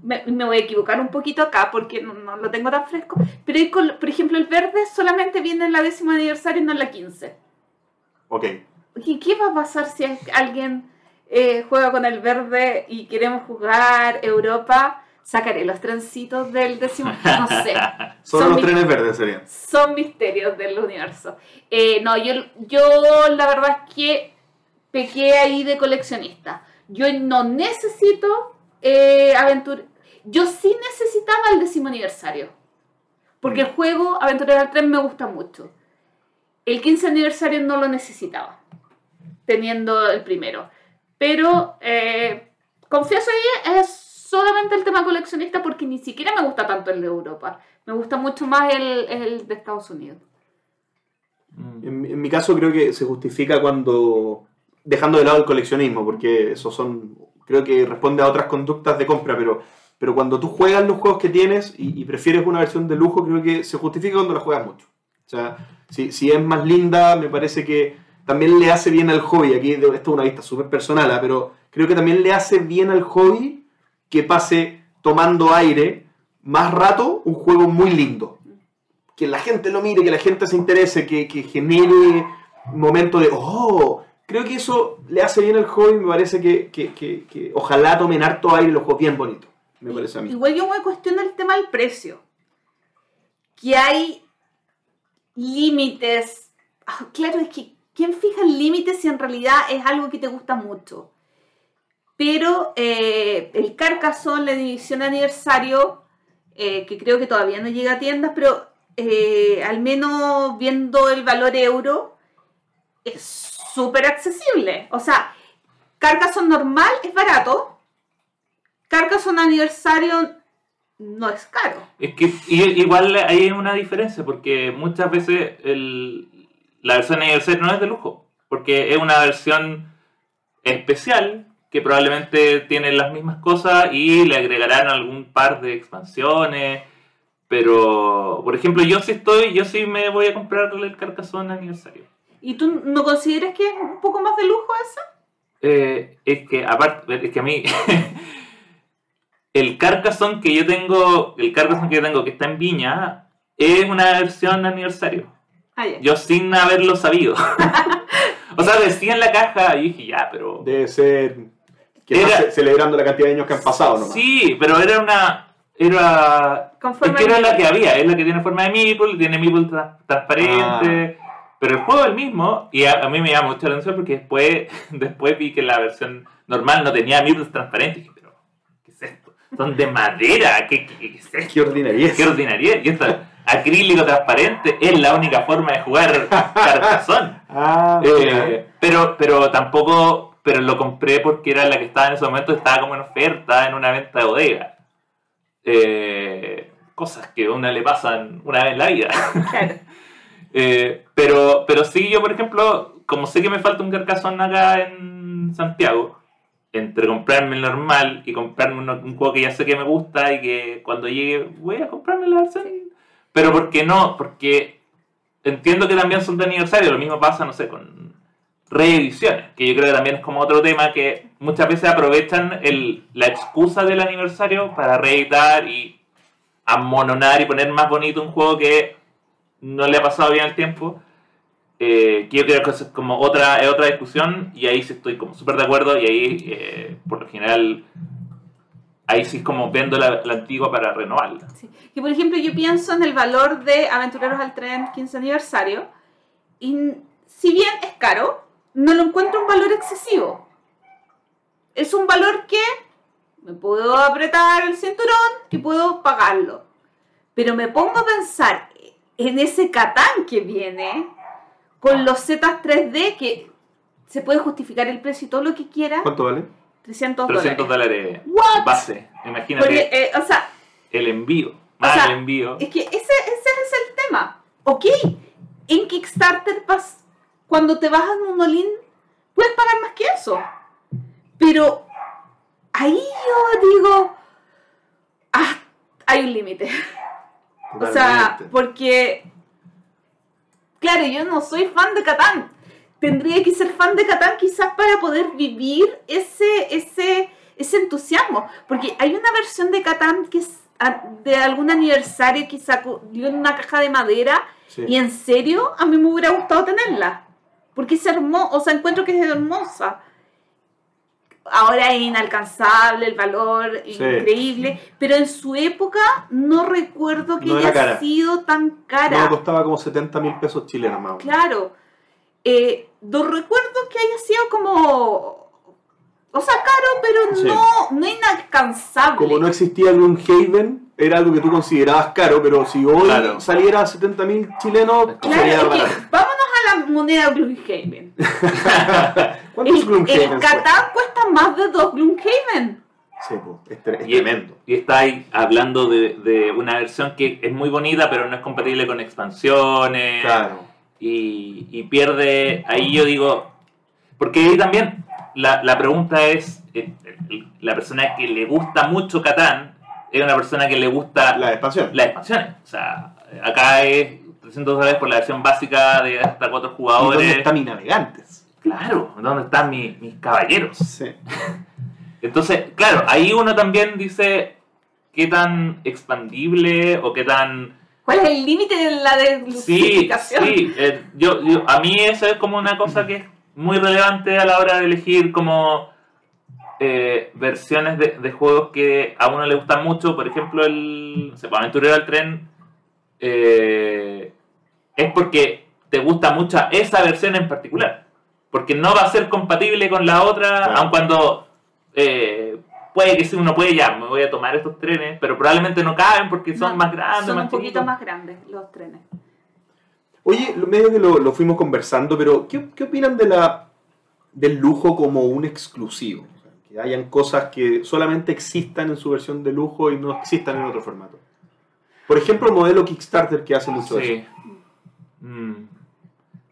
Me, me voy a equivocar un poquito acá porque no, no lo tengo tan fresco. Pero, hay col- por ejemplo, el verde solamente viene en la décima aniversario y no en la 15. Ok. ¿Y qué va a pasar si alguien eh, juega con el verde y queremos jugar Europa? Sacaré los trencitos del décimo. No sé. Solo Son los trenes verdes serían. son misterios del universo. Eh, no, yo, yo la verdad es que pequé ahí de coleccionista. Yo no necesito eh, aventura. Yo sí necesitaba el décimo aniversario. Porque el juego Aventureros al Tren me gusta mucho. El 15 aniversario no lo necesitaba, teniendo el primero. Pero, eh, confieso ahí, es solamente el tema coleccionista porque ni siquiera me gusta tanto el de Europa. Me gusta mucho más el, el de Estados Unidos. Mm. En, en mi caso creo que se justifica cuando dejando de lado el coleccionismo, porque eso son, creo que responde a otras conductas de compra, pero, pero cuando tú juegas los juegos que tienes y, prefieres una versión de lujo, creo que se justifica cuando la juegas mucho. O sea, si, si es más linda, me parece que también le hace bien al hobby. Aquí esto es una vista súper personal, ¿ah? pero creo que también le hace bien al hobby que pase tomando aire más rato un juego muy lindo que la gente lo mire, que la gente se interese, que, que genere un momento de, oh, creo que eso le hace bien al hobby, me parece que, que- que- que ojalá tomen harto aire los juegos bien bonitos, me parece a mí. Igual yo me cuestiono el tema del precio. Que hay límites. Ah, claro, es que ¿quién fija el límite si en realidad es algo que te gusta mucho? Pero eh, el Carcassonne, la edición aniversario, eh, que creo que todavía no llega a tiendas, pero eh, al menos viendo el valor euro, es súper accesible. O sea, Carcassonne normal es barato, Carcassonne aniversario no es caro. Es que i- igual hay una diferencia, porque muchas veces la versión aniversario no es de lujo, porque es una versión especial que probablemente tiene las mismas cosas y le agregarán algún par de expansiones. Pero, por ejemplo, yo sí estoy, yo sí me voy a comprar el Carcassonne aniversario. ¿Y tú no consideras que es un poco más de lujo esa? Eh, es que aparte, es que a mí el Carcassonne que yo tengo, el Carcassonne que yo tengo que está en Viña, es una versión de aniversario. Ah. Yo sin haberlo sabido. o sea, decía en la caja y dije, ya, pero... Debe ser que Era- celebrando la cantidad de años que han pasado nomás. Sí, pero era una... Era... Es que era la que había, es la que tiene forma de meeple, tiene meeple tra- transparente, pero el juego es el mismo y a, a mí me llama mucho la atención porque después, después vi que la versión normal no tenía meeples transparentes y dije, pero ¿qué es esto? Son de madera, ¿qué, qué, qué es esto? Qué ordinariedad. Qué ordinaria. Y esto, acrílico transparente, es la única forma de jugar Carcassonne. Ah, Eh, pero, pero tampoco, pero lo compré porque era la que estaba en ese momento, estaba como en oferta en una venta de bodega. Eh, cosas que a una le pasan una vez en la vida. Eh, pero, pero sí, yo por ejemplo, como sé que me falta un Carcassonne acá en Santiago, entre comprarme el normal y comprarme uno- un juego que ya sé que me gusta y que cuando llegue voy a comprarme la versión. Pero ¿por qué no? Porque entiendo que también son de aniversario, lo mismo pasa, no sé, con reediciones, que yo creo que también es como otro tema que muchas veces aprovechan el, la excusa del aniversario para reeditar y amononar y poner más bonito un juego que no le ha pasado bien el tiempo. Eh, que yo creo que es como otra, otra discusión y ahí sí estoy como súper de acuerdo y ahí eh, por lo general ahí sí es como vendo la, la antigua para renovarla. Sí. Por ejemplo yo pienso en el valor de Aventureros al Tren 15 aniversario y si bien es caro, no lo encuentro un valor excesivo. Es un valor que me puedo apretar el cinturón, que puedo pagarlo. Pero me pongo a pensar en ese Catán que viene, con los Zetas 3D, que se puede justificar el precio y todo lo que quiera. ¿Cuánto vale? 300 300 dólares. dólares What? base. Imagínate Porque, eh, o sea, el envío. Más sea, el envío. es que ese, ese es el tema. Ok, en Kickstarter pas- cuando te vas a Monolin puedes pagar más que eso. Pero ahí yo digo, ah, hay un límite. O sea, porque, claro, yo no soy fan de Catán. Tendría que ser fan de Catán quizás para poder vivir ese, ese, ese entusiasmo. Porque hay una versión de Catán que es ah, de algún aniversario que sacó dio en una caja de madera Sí. y en serio a mí me hubiera gustado tenerla. Porque es hermosa, o sea, encuentro que es hermosa. Ahora es inalcanzable el valor, Sí. increíble, pero en su época no recuerdo que No haya cara. sido tan No, cara. costaba como 70 mil pesos chilenos más. Claro. Eh, no recuerdo que haya sido como. O sea, caro, pero Sí. no, no inalcanzable. Como no existía Gloomhaven, era algo que tú considerabas caro, pero si hoy Claro. saliera a 70 mil chilenos, Claro, sería es que vámonos a la moneda Gloomhaven. ¿Cuántos El, Gloomhaven el Catán cuesta más de dos Gloomhaven. Sí, es, es Y- tremendo. Y estáis hablando de, de una versión que es muy bonita, pero no es compatible con expansiones. Claro. Y, y pierde. Ahí yo digo. Porque ahí también la, la pregunta es: eh, la persona que le gusta mucho Catán es una persona que le gusta La expansión. las expansiones. O sea, acá es 300 dólares por la versión básica de hasta cuatro ¿Y dónde jugadores. está mi navegantes? Claro, ¿dónde están mis, mis caballeros? Sí. Entonces, claro, ahí uno también dice qué tan expandible o qué tan... ¿Cuál es el límite de la Sí, deslucificación? sí, eh, yo, yo- a mí eso es como una cosa que es muy relevante a la hora de elegir como eh, versiones de, de juegos que a uno le gustan mucho. Por ejemplo, el no sé, pues, Aventurero al Tren eh, es porque te gusta mucho esa versión en particular. Porque no va a ser compatible con la otra, Claro. aun cuando eh, puede que si uno puede ya, me voy a tomar estos trenes, pero probablemente no caben porque son No, más grandes, Son más un poquito chiquitos. más grandes los trenes. Oye, medio que lo, lo fuimos conversando, pero ¿qué, qué opinan de la, del lujo como un exclusivo? O sea, que hayan cosas que solamente existan en su versión de lujo y no existan en otro formato. Por ejemplo, el modelo Kickstarter que hace mucho eso. Sí. Mm.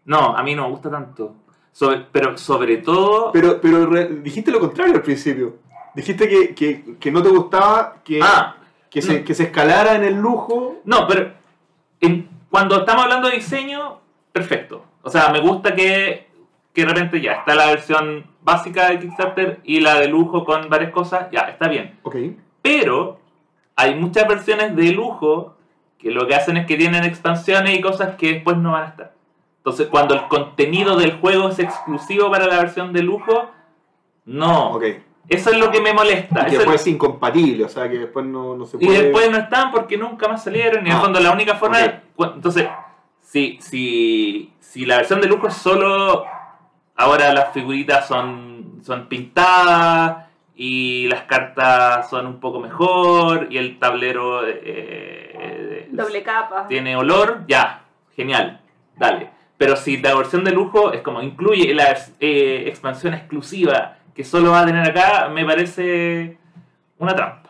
No, a mí no me gusta tanto. Sobre- pero sobre todo... Pero, pero re- dijiste lo contrario al principio. Dijiste que, que- que no te gustaba que, ah, que, se, no. que se escalara en el lujo. no, pero en- cuando estamos hablando de diseño, perfecto. O sea, me gusta que, que de repente ya está la versión básica de Kickstarter y la de lujo con varias cosas, ya, está bien. Ok. Pero hay muchas versiones de lujo que lo que hacen es que tienen expansiones y cosas que después no van a estar. Entonces, cuando el contenido del juego es exclusivo para la versión de lujo, no. Ok. Eso es lo que me molesta. Y que después es incompatible, o sea que después no, no se y puede. después no están porque nunca más salieron. Y en el Ah, fondo la única forma Entonces, si, si, si la versión de lujo es solo... Ahora las figuritas son, son pintadas y las cartas son un poco mejor y el tablero eh, Doble capa. tiene olor, ya, genial, dale. Pero si la versión de lujo es como incluye la eh, expansión exclusiva que solo va a tener acá, me parece una trampa.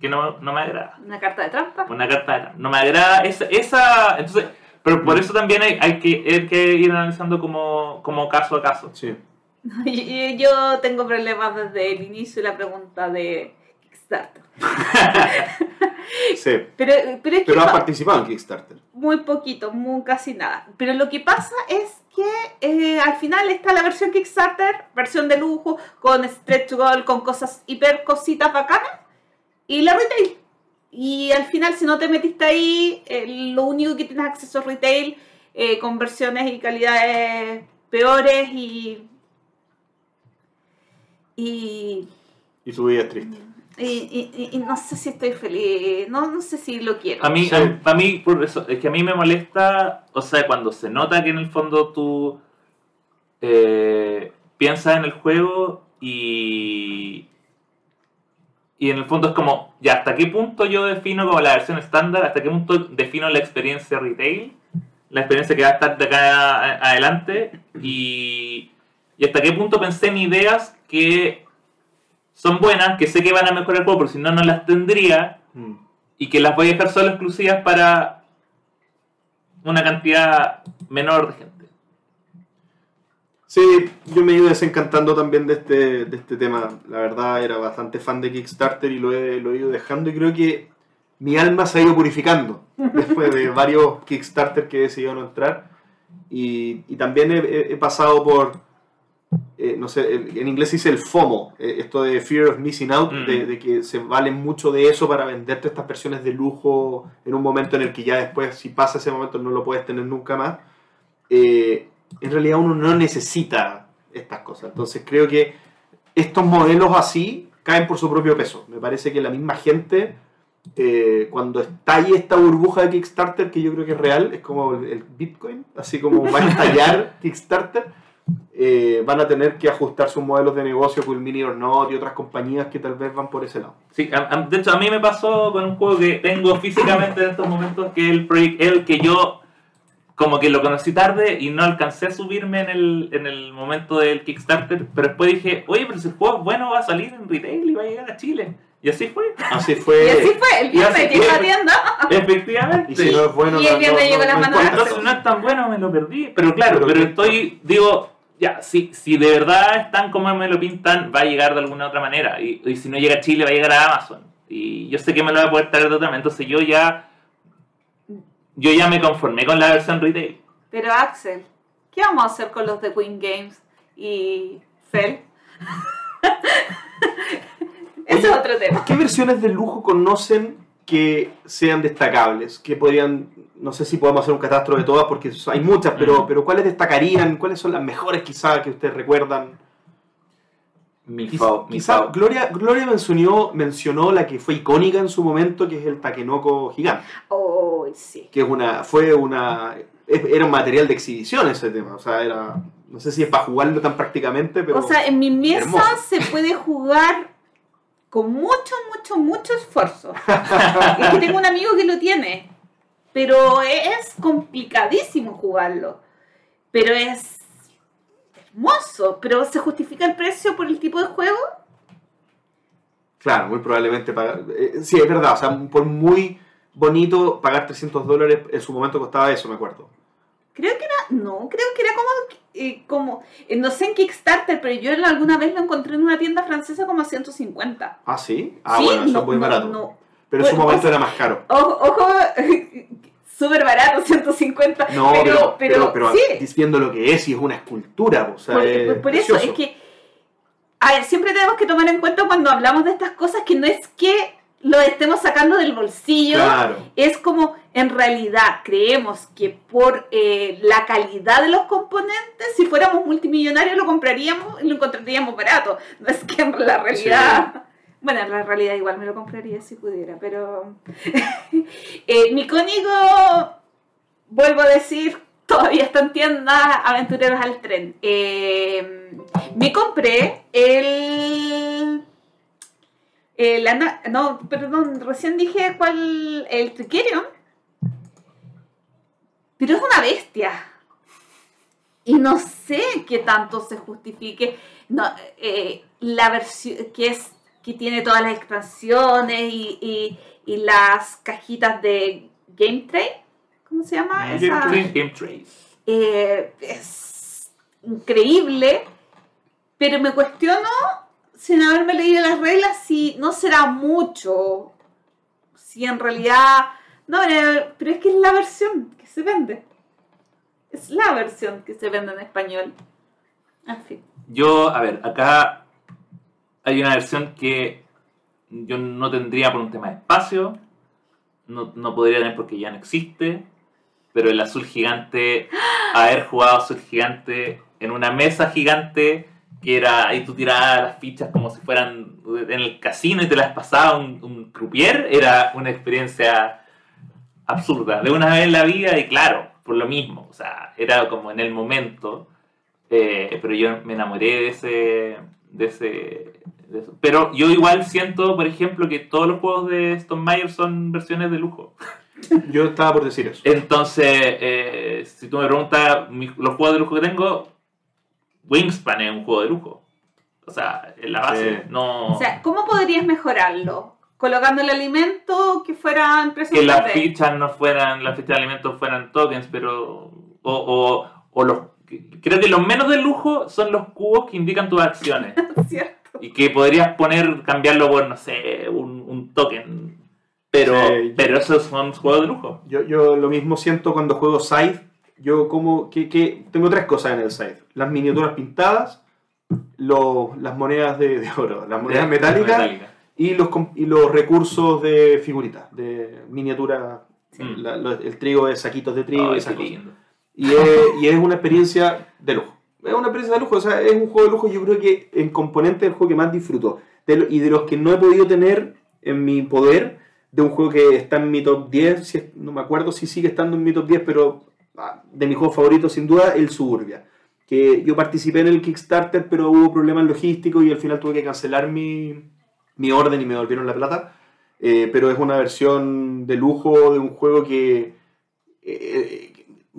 Que no, no me agrada. Una carta de trampa. Una carta de trampa. No me agrada esa... esa entonces, pero por eso también hay, hay, que, hay que ir analizando como, como caso a caso. Sí. Yo tengo problemas desde el inicio de la pregunta de Kickstarter. sí. Pero, pero es que Pero has pa- participado en Kickstarter. Muy poquito, muy casi nada. Pero lo que pasa es que eh, al final está la versión Kickstarter, versión de lujo, con stretch goal, con cosas hiper cositas bacanas, y la retail. Y al final, si no te metiste ahí, eh, lo único que tienes acceso es retail, eh, con versiones y calidades peores y. Y, Y su vida es triste. Y, y- y no sé si estoy feliz, no, no sé si lo quiero. A mí, Sí. a, a mí, por eso, es que a mí me molesta, o sea, cuando se nota que en el fondo tú eh, piensas en el juego y, y en el fondo es como, ya, ¿hasta qué punto yo defino como la versión estándar? ¿Hasta qué punto defino la experiencia retail? La experiencia que va a estar de acá adelante. Y, y hasta qué punto pensé en ideas que son buenas, que sé que van a mejorar el juego, porque si no, no las tendría. Mm. Y que las voy a dejar solo exclusivas para una cantidad menor de gente. Sí, yo me he ido desencantando también de este, de este tema. La verdad, era bastante fan de Kickstarter y lo he, lo he ido dejando y creo que mi alma se ha ido purificando después de varios Kickstarter que he decidido no entrar. Y, y también he, he- he pasado por, eh, no sé, en inglés se dice el FOMO, eh, esto de Fear of Missing Out, Mm. de, de que se valen mucho de eso para venderte estas versiones de lujo en un momento en el que ya después, si pasa ese momento, no lo puedes tener nunca más. Eh, en realidad uno no necesita estas cosas. Entonces creo que estos modelos así caen por su propio peso. Me parece que la misma gente, eh, cuando estalle esta burbuja de Kickstarter, que yo creo que es real, es como el Bitcoin, así como va a estallar Kickstarter, eh, van a tener que ajustar sus modelos de negocio, Culmini or Not y otras compañías que tal vez van por ese lado. Sí, a- a- de hecho a mí me pasó con un juego que tengo físicamente en estos momentos, que es el Project L, que yo como que lo conocí tarde y no alcancé a subirme en el, en el momento del Kickstarter, pero después dije, oye, pero si el juego es bueno va a salir en retail y va a llegar a Chile. Y así fue. Así Y fue. así fue, el y viernes llegó a la tienda. Efectivamente. Y si no es bueno, Y el no- viernes no- llegó no- la no mano importa. Entonces no es tan bueno, me lo perdí. Pero claro, Pero pero, estoy, digo, ya, si, si de verdad están como me lo pintan, va a llegar de alguna otra manera. Y, y si no llega a Chile, va a llegar a Amazon. Y yo sé que me lo va a poder traer de otra manera. Entonces yo ya, yo ya me conformé con la versión retail. Pero Axel, ¿qué vamos a hacer con los de Queen Games y Fel? Ese es otro tema. ¿Qué versiones de lujo conocen que sean destacables? Que podrían, no sé si podemos hacer un catastro de todas porque hay muchas, pero, pero ¿cuáles destacarían? ¿Cuáles son las mejores quizá que ustedes recuerdan? Mi, Quizá, Gloria, Gloria mencionó, mencionó la que fue icónica en su momento, que es el Takenoko gigante, Oh, sí. que es una, fue una, era un material de exhibición ese tema, o sea, era, no sé si es para jugarlo tan prácticamente, pero... O sea, en mi mesa hermoso. se puede jugar con mucho, mucho, mucho esfuerzo. es que tengo un amigo que lo tiene, pero es complicadísimo jugarlo. Pero es hermoso. Pero ¿se justifica el precio por el tipo de juego? Claro, muy probablemente pagar. eh, sí, es verdad, o sea, por muy bonito pagar 300 dólares, en su momento costaba eso, me acuerdo. Creo que era, no, creo que era como, eh, como eh, no sé en Kickstarter, pero yo alguna vez lo encontré en una tienda francesa como a 150. Ah, sí. Ah, Sí, bueno, eso no, es muy no, barato. no. Pero en su Bueno, momento o sea- era más caro. Ojo, ojo súper barato, 150. No, pero, pero, pero, sí. viendo lo que es, y es una escultura, o sea, Por, es por- eso, es que, a ver, siempre tenemos que tomar en cuenta cuando hablamos de estas cosas que no es que lo estemos sacando del bolsillo, Claro, es como en realidad creemos que por eh, la calidad de los componentes, si fuéramos multimillonarios lo compraríamos y lo encontraríamos barato. No es que en la realidad... Bueno, en la realidad igual me lo compraría si pudiera, pero... eh, mi cónigo, vuelvo a decir, todavía está en tienda Aventureros al Tren. Eh, me compré el... ana- no, perdón, recién dije cuál, el Trickerion. Pero es una bestia. Y no sé qué tanto se justifique. No, eh, la versión que es que tiene todas las expansiones y, y- y las cajitas de Game Tray. ¿Cómo se llama? Game, Esa- Game- Game eh, es increíble, pero me cuestiono, sin haberme leído las reglas, si no será mucho, si en realidad... No, pero es que es la versión que se vende. Es la versión que se vende en español. En fin. Yo, a ver, acá hay una versión que yo no tendría por un tema de espacio, no, no podría tener porque ya no existe, pero el azul gigante, haber jugado azul gigante en una mesa gigante que era, ahí tú tirabas las fichas como si fueran en el casino y te las pasaba un, un croupier, era una experiencia absurda, de una vez en la vida y claro, por lo mismo, o sea, era como en el momento. Eh, pero yo me enamoré de ese, de ese, de eso. Pero yo igual siento, por ejemplo, que todos los juegos de Stone Meyer son versiones de lujo. Yo estaba por decir eso. Entonces, eh, si tú me preguntas los juegos de lujo que tengo, Wingspan es un juego de lujo. O sea, en la base. Sí. No, O sea, ¿cómo podrías mejorarlo? Colocando el alimento que fuera en precio que las 3D. fichas no fueran, las fichas de alimentos fueran tokens, pero. O, o, o los. Creo que los menos de lujo son los cubos que indican tus acciones. ¿Cierto? y que podrías poner, cambiarlo por, no sé, un, un token. Pero, Sí. pero esos son juegos de lujo. Yo, yo lo mismo siento cuando juego Scythe. Yo como que, que tengo tres cosas en el Scythe. Las miniaturas pintadas, lo- las monedas de, de oro, las monedas metálicas Metálica. y los, y los recursos de figuritas, de miniatura, Sí. la- lo- el trigo de saquitos de trigo y esas cosas. Y es, y es una experiencia de lujo. Es una experiencia de lujo, o sea, es un juego de lujo yo creo que en componente del juego que más disfruto. De lo- y de los que no he podido tener en mi poder, de un juego que está en mi top 10, si es- no me acuerdo si sigue estando en mi top 10, pero de mis juegos favoritos sin duda, el Suburbia. Que yo participé en el Kickstarter, pero hubo problemas logísticos y al final tuve que cancelar mi, mi orden y me devolvieron la plata. Eh, pero es una versión de lujo de un juego que... eh,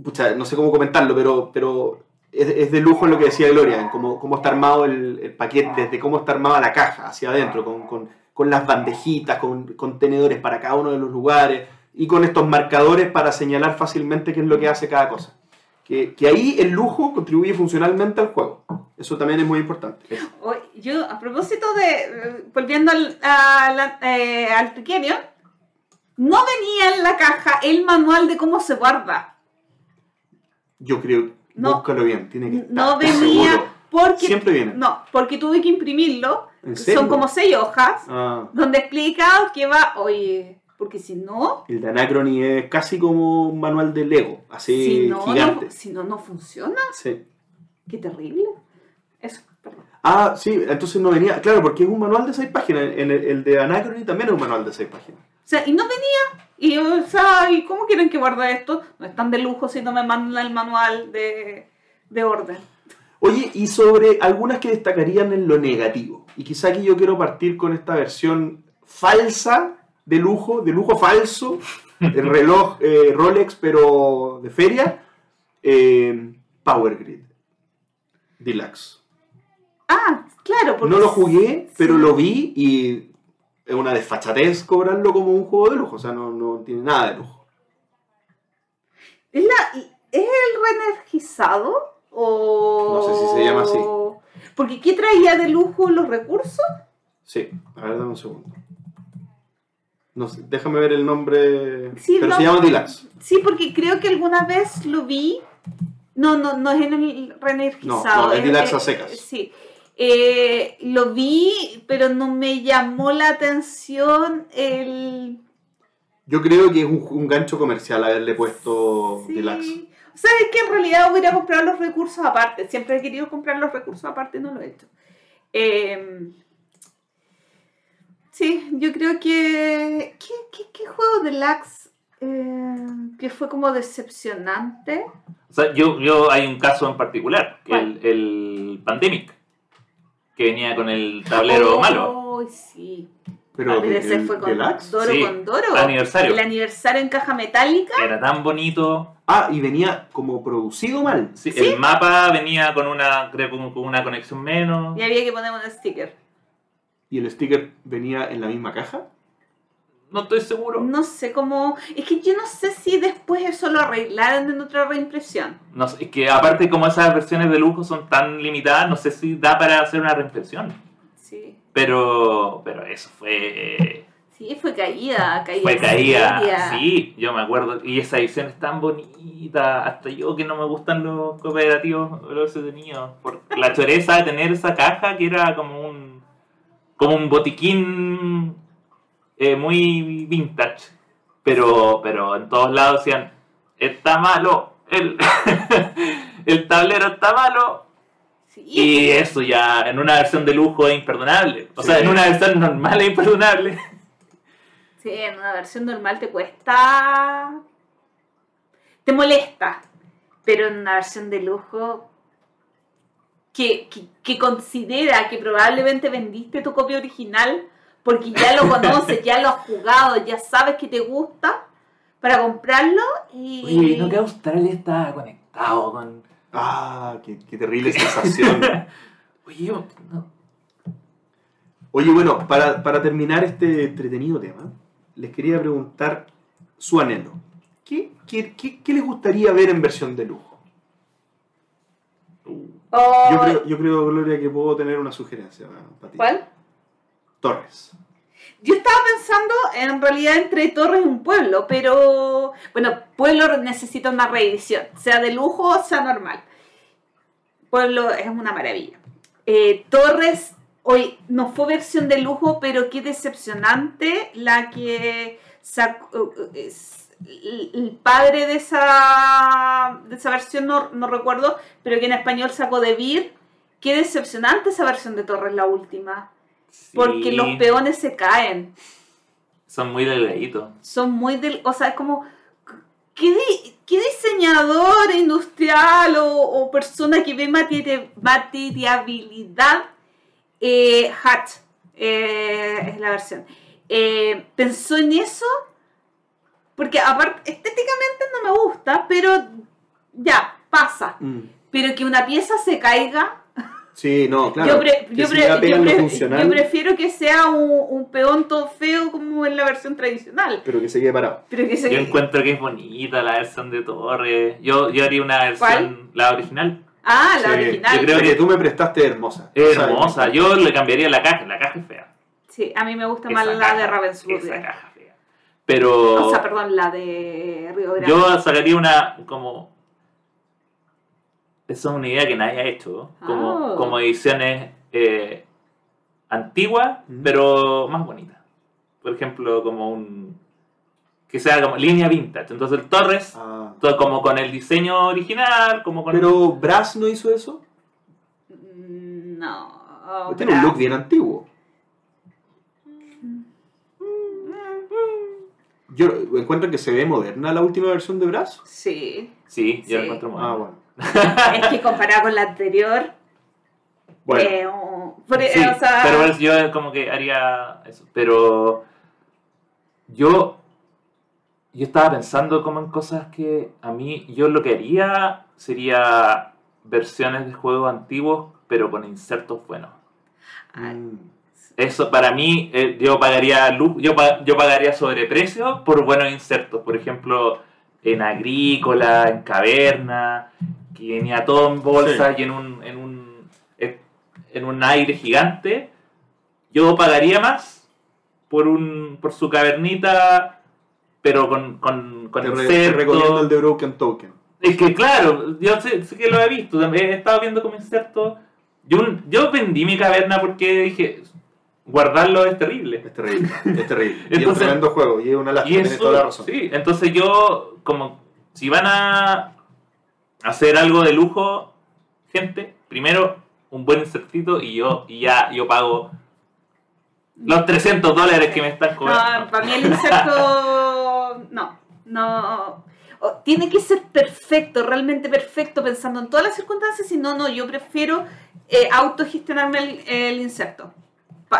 pucha, no sé cómo comentarlo, pero, pero es, es de lujo en lo que decía Gloria, en cómo, cómo está armado el, el paquete, desde cómo está armada la caja hacia adentro, con, con, con las bandejitas, con contenedores para cada uno de los lugares y con estos marcadores para señalar fácilmente qué es lo que hace cada cosa. Que, que ahí el lujo contribuye funcionalmente al juego. Eso también es muy importante. Yo, a propósito de. Volviendo al, a la- eh, al Trickerion, no venía en la caja el manual de cómo se guarda. Yo creo, No. búscalo bien, tiene que estar No venía seguro. porque. Siempre viene. No, porque tuve que imprimirlo. ¿En serio? Son como seis hojas Ah, donde explica que va. Oye, porque si no. el de Anacrony es casi como un manual de Lego, así Si no, gigante. no, si no, no funciona. Sí. Qué terrible. Eso, perdón. Ah, sí, entonces no venía. Claro, porque es un manual de seis páginas. El, el de Anacrony también es un manual de seis páginas. O sea, y no venía. Y, o sea, ¿y cómo quieren que guarde esto? No es tan de lujo si no me mandan el manual de, de orden. Oye, y sobre algunas que destacarían en lo negativo. Y quizá aquí yo quiero partir con esta versión falsa de lujo, de lujo falso, el reloj eh, Rolex, pero de feria, eh, Power Grid Deluxe. Ah, claro. Porque No lo jugué, pero sí. lo vi y es una desfachatez cobrarlo como un juego de lujo. O sea, no, no tiene nada de lujo. ¿Es, la, ¿Es el reenergizado? O... No sé si se llama así. Porque ¿qué traía de lujo los recursos? Sí, a ver, dame un segundo. No sé, déjame ver el nombre. Sí, pero no. se llama Deluxe. Sí, porque creo que alguna vez lo vi. No, no, no es en el reenergizado. No, no, es Deluxe a secas. Sí. Eh, lo vi, pero no me llamó la atención el... Yo creo que es un, un gancho comercial haberle puesto Sí. Deluxe. O sea, es que en realidad hubiera comprado los recursos aparte. Siempre he querido comprar los recursos aparte no lo he hecho. Eh, sí, yo creo que... ¿Qué, qué, qué juego de Lax eh, que fue como decepcionante? O sea, yo, yo hay un caso en particular, que el, el Pandemic, que venía con el tablero Oh, malo. sí. Pero Pero ese el fue con Deluxe. Doro Sí, con Doro. aniversario. El aniversario en caja metálica. Era tan bonito. Ah, y venía como producido mal. Sí, ¿Sí? El mapa venía con una, creo, con una conexión menos. Y había que poner un sticker. Y el sticker venía en la misma caja. No estoy seguro. No sé cómo. Es que yo no sé si después eso lo arreglaron en otra reimpresión. No sé, es que aparte como esas versiones de lujo son tan limitadas, no sé si da para hacer una reimpresión. Sí. Pero, pero eso fue, Sí, fue caída. caída fue caída. seria. Sí, yo me acuerdo. Y esa edición es tan bonita. Hasta yo que no me gustan los cooperativos los he tenido. Por la choreza de tener esa caja que era como un, como un botiquín eh, muy vintage. Pero, pero en todos lados decían, está malo, el, el tablero está malo. Sí, Y eso ya en una versión de lujo es imperdonable. O sea, en una versión normal es imperdonable. sí, en una versión normal te cuesta. Te molesta. Pero en una versión de lujo. Que, que, que considera que probablemente vendiste tu copia original porque ya lo conoces, ya lo has jugado, ya sabes que te gusta para comprarlo y... Oye, ¿no que Australia está conectado con... Ah, qué, qué terrible sensación. Oye, yo... no. Oye, bueno, para, para terminar este entretenido tema, les quería preguntar su anhelo. ¿Qué, qué, qué, qué les gustaría ver en versión de lujo? Oh, Yo creo, yo creo, Gloria, que puedo tener una sugerencia para ti. ¿Cuál? Torres. Yo estaba pensando en realidad entre Torres y un pueblo, pero bueno, pueblo necesita una reedición, sea de lujo o sea normal. Pueblo es una maravilla. Eh, Torres hoy no fue versión de lujo, pero qué decepcionante la que sacó es- el padre de esa, de esa versión, no, no recuerdo, pero que en español sacó de Vir. Qué decepcionante esa versión de Torres, la última. Porque Sí, los peones se caen. Son muy delgaditos. Son muy del. O sea, es como. ¿Qué, di- qué diseñador industrial o, o persona que ve materi- materiabilidad? Eh, Hatch eh, es la versión. eh, pensó en eso. Porque aparte, estéticamente no me gusta, pero ya, pasa. Mm. Pero que una pieza se caiga Sí, no, claro. yo, pre- yo si pre- ya pegan yo lo pre- funcional, yo prefiero que sea un, un peón todo feo como en la versión tradicional. pero que se quede parado. Pero que se... Yo encuentro que es bonita la versión de Torres. Yo, yo haría una versión, ¿Cuál? la original. Ah, la Sí, original. yo creo que que- tú me prestaste hermosa. Es hermosa. Yo le cambiaría la caja. La caja es fea. Sí, a mí me gusta Esa más la caja, de Ravenswood. Esa caja fea. Pero O sea, perdón, la de Río Grande. yo sacaría una como... Esa es una idea que nadie ha hecho. Como, Ah. como ediciones eh, antiguas, pero más bonitas. Por ejemplo, como un... Que sea como línea vintage. Entonces el Torres, Ah. todo como con el diseño original, como con... Pero Brass no hizo eso. Mm, No. Tiene un look bien antiguo. Yo encuentro que se ve moderna la última versión de Brass. Sí. Sí, yo Sí. lo encuentro Ah, moderno. bueno. es que comparado con la anterior. Bueno, eh, oh, por- Sí, o sea, pero yo como que haría eso. Pero yo, yo estaba pensando como en cosas que a mí, yo lo que haría sería versiones de juegos antiguos, pero con insertos buenos. ah, mm, Eso para mí, eh, yo pagaría yo, yo pagaría sobreprecio por buenos insertos. Por ejemplo, en agrícola, en caverna, que venía todo en bolsa y en un, en un eh, en un aire gigante. Yo pagaría más por un por su cavernita, pero con, con, con te, re- recomiendo el de Broken Token. Es que claro, yo sé, sé que lo he visto, también he estado viendo como inserto. Yo, yo vendí mi caverna porque dije, guardarlo es terrible. Es terrible. Es terrible. y es un Entonces- tremendo juego. Y es una lástima. Tienes eso, toda la razón. sí, entonces yo, como, si van a hacer algo de lujo, gente, primero un buen insertito y yo, y ya, yo pago los 300 dólares que me están No, cobrando. para mí el insecto. No, no. Tiene que ser perfecto, realmente perfecto, pensando en todas las circunstancias. Si no, no, yo prefiero eh, autogestionarme el, el insecto.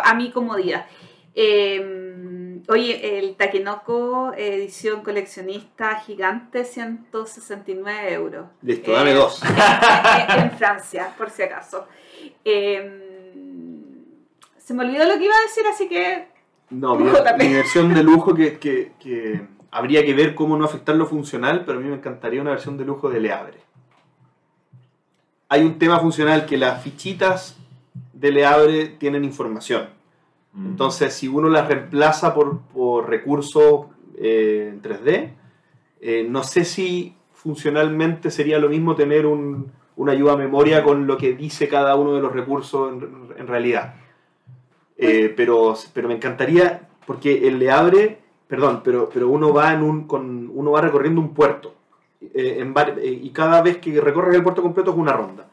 A mi comodidad. Eh, oye, el Takenoko edición coleccionista gigante, 169 euros. Listo, Eh, dame dos. en, en Francia, por si acaso. Eh, se me olvidó lo que iba a decir, así que No, mi, mi versión de lujo que, que, que habría que ver cómo no afectar lo funcional, pero a mí me encantaría una versión de lujo de Leabre. Hay un tema funcional que las fichitas de Leabre tienen información. Mm. Entonces, si uno las reemplaza por, por recursos eh, en 3D, eh, no sé si funcionalmente sería lo mismo tener un- una ayuda a memoria con lo que dice cada uno de los recursos en, en realidad. Eh, pero, pero me encantaría, porque el le abre, perdón, pero, pero uno va en un, con, uno va recorriendo un puerto. eh, en eh, y cada vez que recorres el puerto completo es una ronda.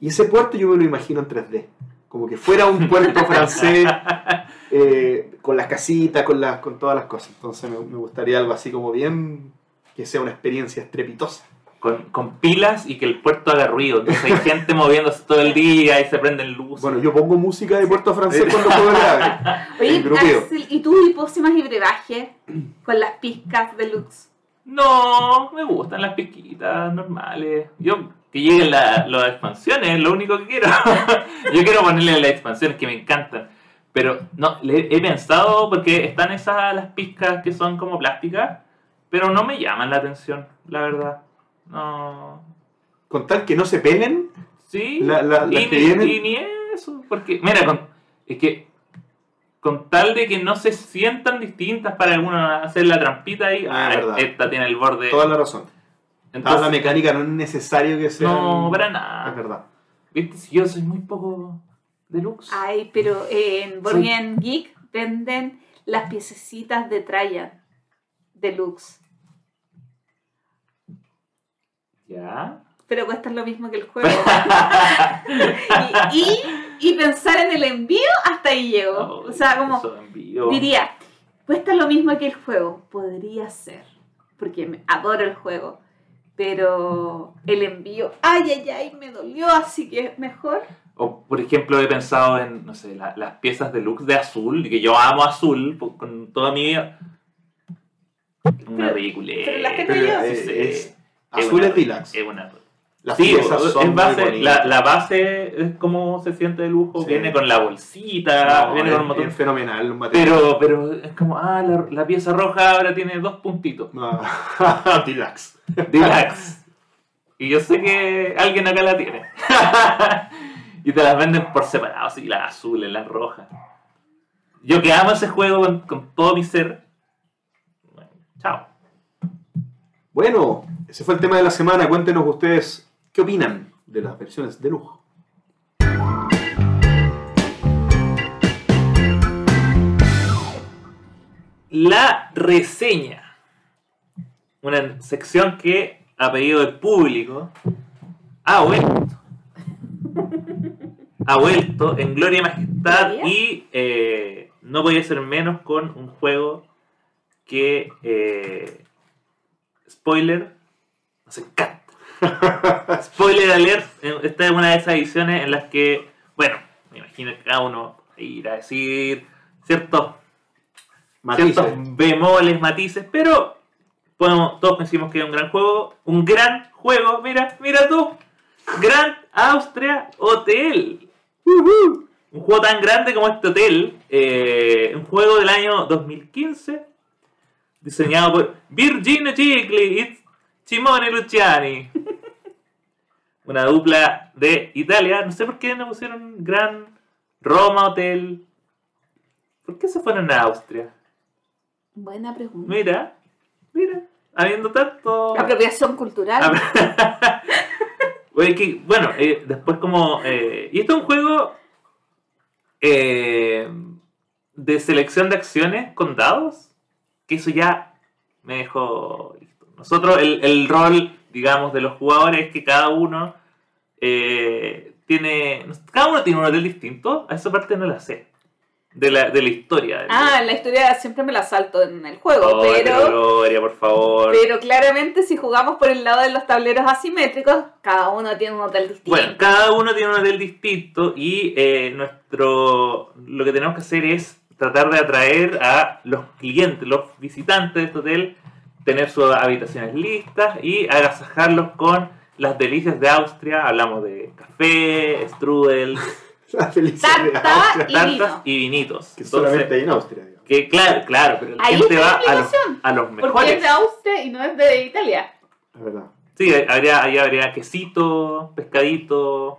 Y ese puerto yo me lo imagino en 3D. Como que fuera un puerto francés eh, con las casitas, con, las, con todas las cosas. Entonces me, me gustaría algo así como bien que sea una experiencia estrepitosa. con, con pilas y que el puerto haga ruido. Entonces hay gente moviéndose todo el día y se prenden luces. Bueno, yo pongo música de Puerto Francés cuando juego grave. Oye. Axel, ¿y tú y pócimas y brebaje con las pizcas deluxe? No, me gustan las piquitas normales. Yo, que lleguen la- las expansiones, es lo único que quiero. Yo quiero ponerle las expansiones que me encantan. Pero no, le he pensado porque están esas las pizcas que son como plásticas, pero no me llaman la atención, la verdad. No. Con tal que no se peguen, Sí. La- la- las y, que ni, vienen- y ni eso. Porque, mira, con- es que con tal de que no se sientan distintas para algunos hacer la trampita ahí, Ah, ah, esta tiene el borde. toda la razón. Toda Entonces, la mecánica no es necesario que sea. no, para nada. Es verdad. Viste, si yo soy muy poco deluxe. Ay, pero en Game Geek venden las piececitas de Trajan deluxe. Ya. Pero cuestan lo mismo que el juego. y, y, y pensar en el envío, hasta ahí llego. O sea, como diría, cuesta lo mismo que el juego. Podría ser, porque me adoro el juego. Pero el envío, ay, ay, ay, me dolió, así que es mejor. O, por ejemplo, he pensado en, no sé, la- las piezas deluxe de azul, que yo amo azul po- con toda mi vida. Una Pero- ridiculez. pero las tengo Pero yo. es, Sí. es- Es azul una- es deluxe. Es una Las Sí, piezas son muy base, la, la base es como se siente de lujo, Sí. viene con la bolsita, No, viene es, con un montón. es fenomenal. un. Pero, pero es como, ah, la, la pieza roja ahora tiene dos puntitos. Ah, deluxe. Deluxe. y yo sé que alguien acá la tiene. y te las venden por separado, así, las azules, las rojas. Yo que amo ese juego con, con todo mi ser. Bueno, chao. Bueno, ese fue el tema de la semana. Cuéntenos ustedes qué opinan de las versiones de lujo. La reseña. Una sección que, a pedido del público, ha vuelto. Ha vuelto en gloria y majestad y eh, no podía ser menos con un juego que, eh, spoiler, nos encanta. Spoiler alert, eh, esta es una de esas ediciones en las que, bueno, me imagino que cada uno irá a decir ciertos Matices. ciertos bemoles, matices, pero podemos, todos decimos que es un gran juego, un gran juego, mira, mira tú, Grand Austria Hotel. Un juego tan grande como este hotel, eh, un juego del año 2015, diseñado por Virginia Gigli Simone Luciani. Una dupla de Italia, no sé por qué no pusieron Gran Roma Hotel. ¿Por qué se fueron a Austria? Buena pregunta. Mira, mira, habiendo tanto... Apropiación cultural. Oye, que, bueno, eh, después como... eh, y esto es un juego eh, de selección de acciones con dados, que eso ya me dejó. Nosotros, el, el rol, digamos, de los jugadores es que cada uno eh, tiene... Cada uno tiene un hotel distinto, a esa parte no la sé. De la, de la historia. Ah, la historia siempre me la salto en el juego, pero, Gloria, por favor. pero claramente si jugamos por el lado de los tableros asimétricos, cada uno tiene un hotel distinto. Bueno, cada uno tiene un hotel distinto y eh, nuestro lo que tenemos que hacer es tratar de atraer a los clientes, los visitantes de este hotel, tener sus habitaciones listas y agasajarlos con las delicias de Austria. Hablamos de café, strudel, Tarta Austria, Y tartas vino. y vinitos. que Entonces, solamente hay en Austria. digamos. que claro, claro, pero la gente va a los, a los Porque es mejores. de Austria y no es de Italia. Es verdad. Sí, habría, ahí habría quesito, pescadito.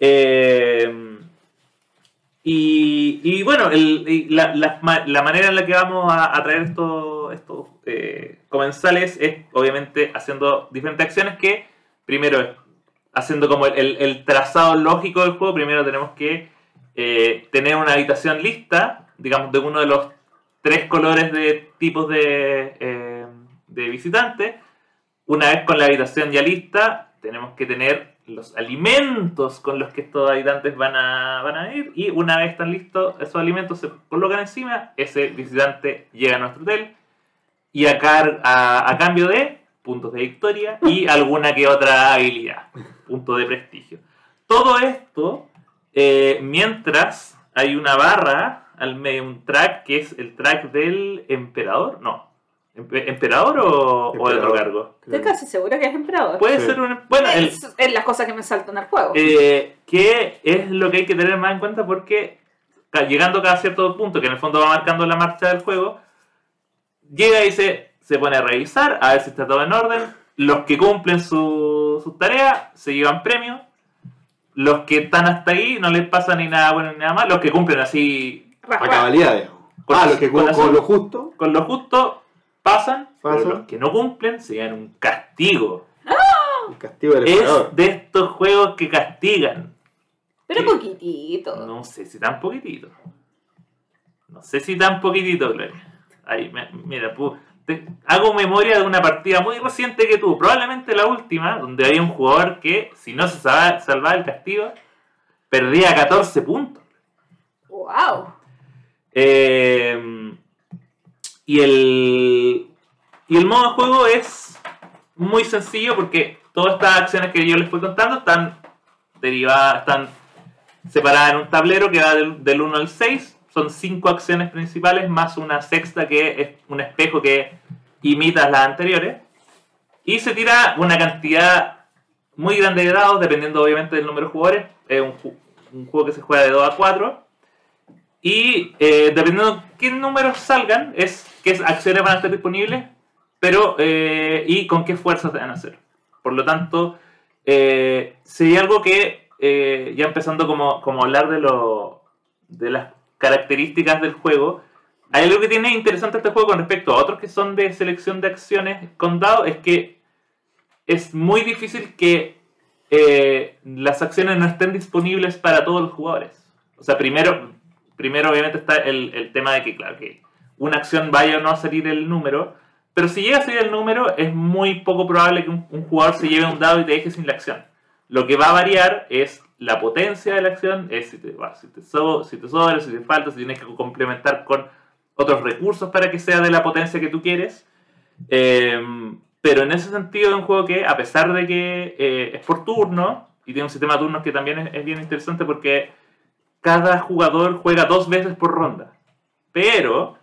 eh, y, y bueno, el- y la, la ma- la manera en la que vamos a, a traer estos, estos eh, comensales es obviamente haciendo diferentes acciones que primero haciendo como el trazado lógico del juego, primero tenemos que eh, tener una habitación lista, digamos, de uno de los tres colores de tipos de, eh, de visitantes. Una vez con la habitación ya lista, tenemos que tener los alimentos con los que estos habitantes van a, van a ir. Y una vez están listos, esos alimentos se colocan encima, ese visitante llega a nuestro hotel. Y a, car- a, a cambio de puntos de victoria y alguna que otra habilidad, puntos de prestigio. Todo esto eh, mientras hay una barra al medio, un track que es el track del emperador, no. Empe- ¿Emperador o, o de otro Emperador. cargo? Estoy casi segura que es emperador. Puede Sí. ser un... Bueno, el, es, es las cosas que me saltan al juego. eh, que es lo que hay que tener más en cuenta porque llegando cada cierto punto, que en el fondo va marcando la marcha del juego, llega y se, se pone a revisar, a ver si está todo en orden. Los que cumplen su- sus tareas se llevan premios. Los que están hasta ahí no les pasa ni nada bueno ni nada malo. Los que cumplen así A cabalidad, digamos. Con- ah, lo que con con, lo justo. con lo justo pasan, pero los que no cumplen se llevan un castigo. El castigo del Es emperador. de estos juegos que castigan. Pero poquitito. No sé si tan poquitito. No sé si tan poquitito, Gloria. Ahí, me- mira, te- hago memoria de una partida muy reciente que tuvo, probablemente la última, donde había un jugador que, si no se salvaba, salvaba el castigo, perdía 14 puntos. ¡Wow! Eh, y el y el modo de juego es muy sencillo porque todas estas acciones que yo les fui contando están derivadas, están separadas en un tablero que va del, del 1 al 6. Son cinco acciones principales más una sexta que es un espejo que imita las anteriores. Y se tira una cantidad muy grande de dados, dependiendo obviamente del número de jugadores. Es un, ju- un juego que se juega de 2 a 4. Y eh, dependiendo de qué números salgan, es qué acciones van a estar disponibles, pero eh, y con qué fuerzas van a hacer. Por lo tanto, eh, algo que, eh, ya empezando como, como hablar de, lo, de las características del juego, hay algo que tiene interesante este juego con respecto a otros que son de selección de acciones con dados, es que es muy difícil que eh, las acciones no estén disponibles para todos los jugadores. O sea, primero, primero obviamente está el, tema de que, claro, que una acción vaya o no a salir el número, pero si llega a salir el número, es muy poco probable que un, un jugador se lleve un dado y te deje sin la acción. Lo que va a variar es la potencia de la acción, es si te, va, si te, so- si te sobra, si te falta, si tienes que complementar con otros recursos para que sea de la potencia que tú quieres. Eh, pero en ese sentido es un juego que, a pesar de que eh, es por turno, y tiene un sistema de turnos que también es, es bien interesante porque cada jugador juega dos veces por ronda. Pero,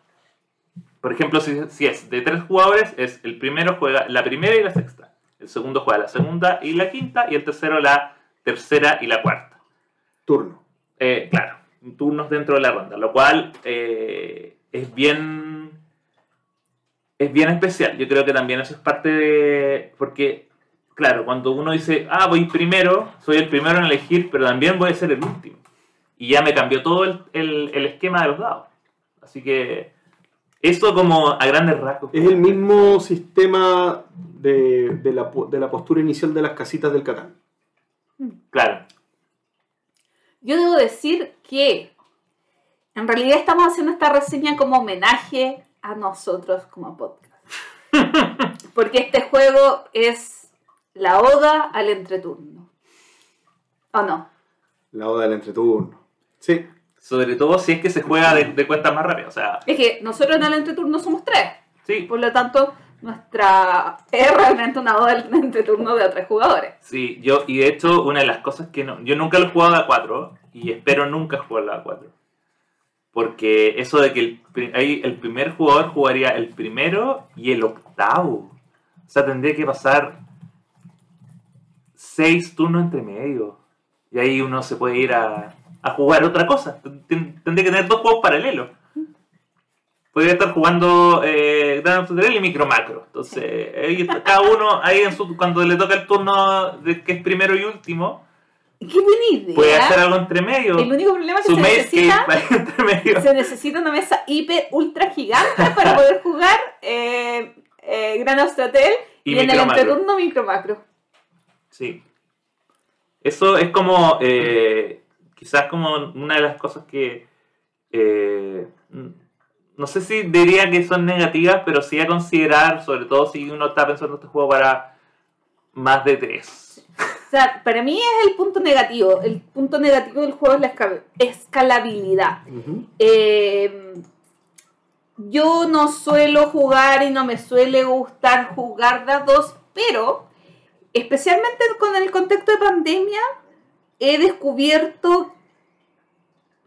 por ejemplo, si, si es de tres jugadores, es el primero juega la primera y la sexta. El segundo juega la segunda y la quinta. Y el tercero la tercera y la cuarta. Turno. Eh, claro, turnos dentro de la ronda, lo cual eh, es bien es bien especial. Yo creo que también eso es parte de porque claro, cuando uno dice, "Ah, voy primero, soy el primero en elegir, pero también voy a ser el último." Y ya me cambió todo el, el- el esquema de los dados. Así que eso como a grandes rasgos. Es el mismo sistema de, de la, de la postura inicial de las casitas del Catán. Claro. Yo debo decir que en realidad estamos haciendo esta reseña como homenaje a nosotros como podcast. Porque este juego es la oda al entreturno. ¿O no? La oda del entreturno. Sí. Sobre todo si es que se juega de, de cuentas más rápidas. O sea, Es que nosotros en el entreturno somos tres. sí, Por lo tanto, nuestra es realmente una oda al entreturno de otros jugadores. Sí, yo, y de hecho, una de las cosas que no. Yo nunca lo he jugado a 4 y espero nunca jugarlo a 4. Porque eso de que el, el primer jugador jugaría el primero y el octavo. O sea, tendría que pasar seis turnos entre medio. Y ahí uno se puede ir a, a jugar otra cosa. Ten- Tendría que tener dos juegos paralelos. Podría estar jugando eh, Grand y Micro Macro. Entonces, ahí está, cada uno, ahí en su, cuando le toca el turno de que es primero y último, ¡Qué buena idea! puede hacer algo entre medio. El único problema es que Su se necesita, que se una mesa hiper ultra gigante para poder jugar eh, eh, Gran Austratel y, Y en el entreturno micro macro. Sí. Eso es como, eh, quizás como una de las cosas que, eh, no sé si diría que son negativas, pero sí a considerar, sobre todo si uno está pensando este juego para más de tres. O sea, para mí es el punto negativo. El punto negativo del juego es la esca- escalabilidad. Eh, yo no suelo jugar y no me suele gustar jugar de a dos, pero especialmente con el contexto de pandemia, he descubierto,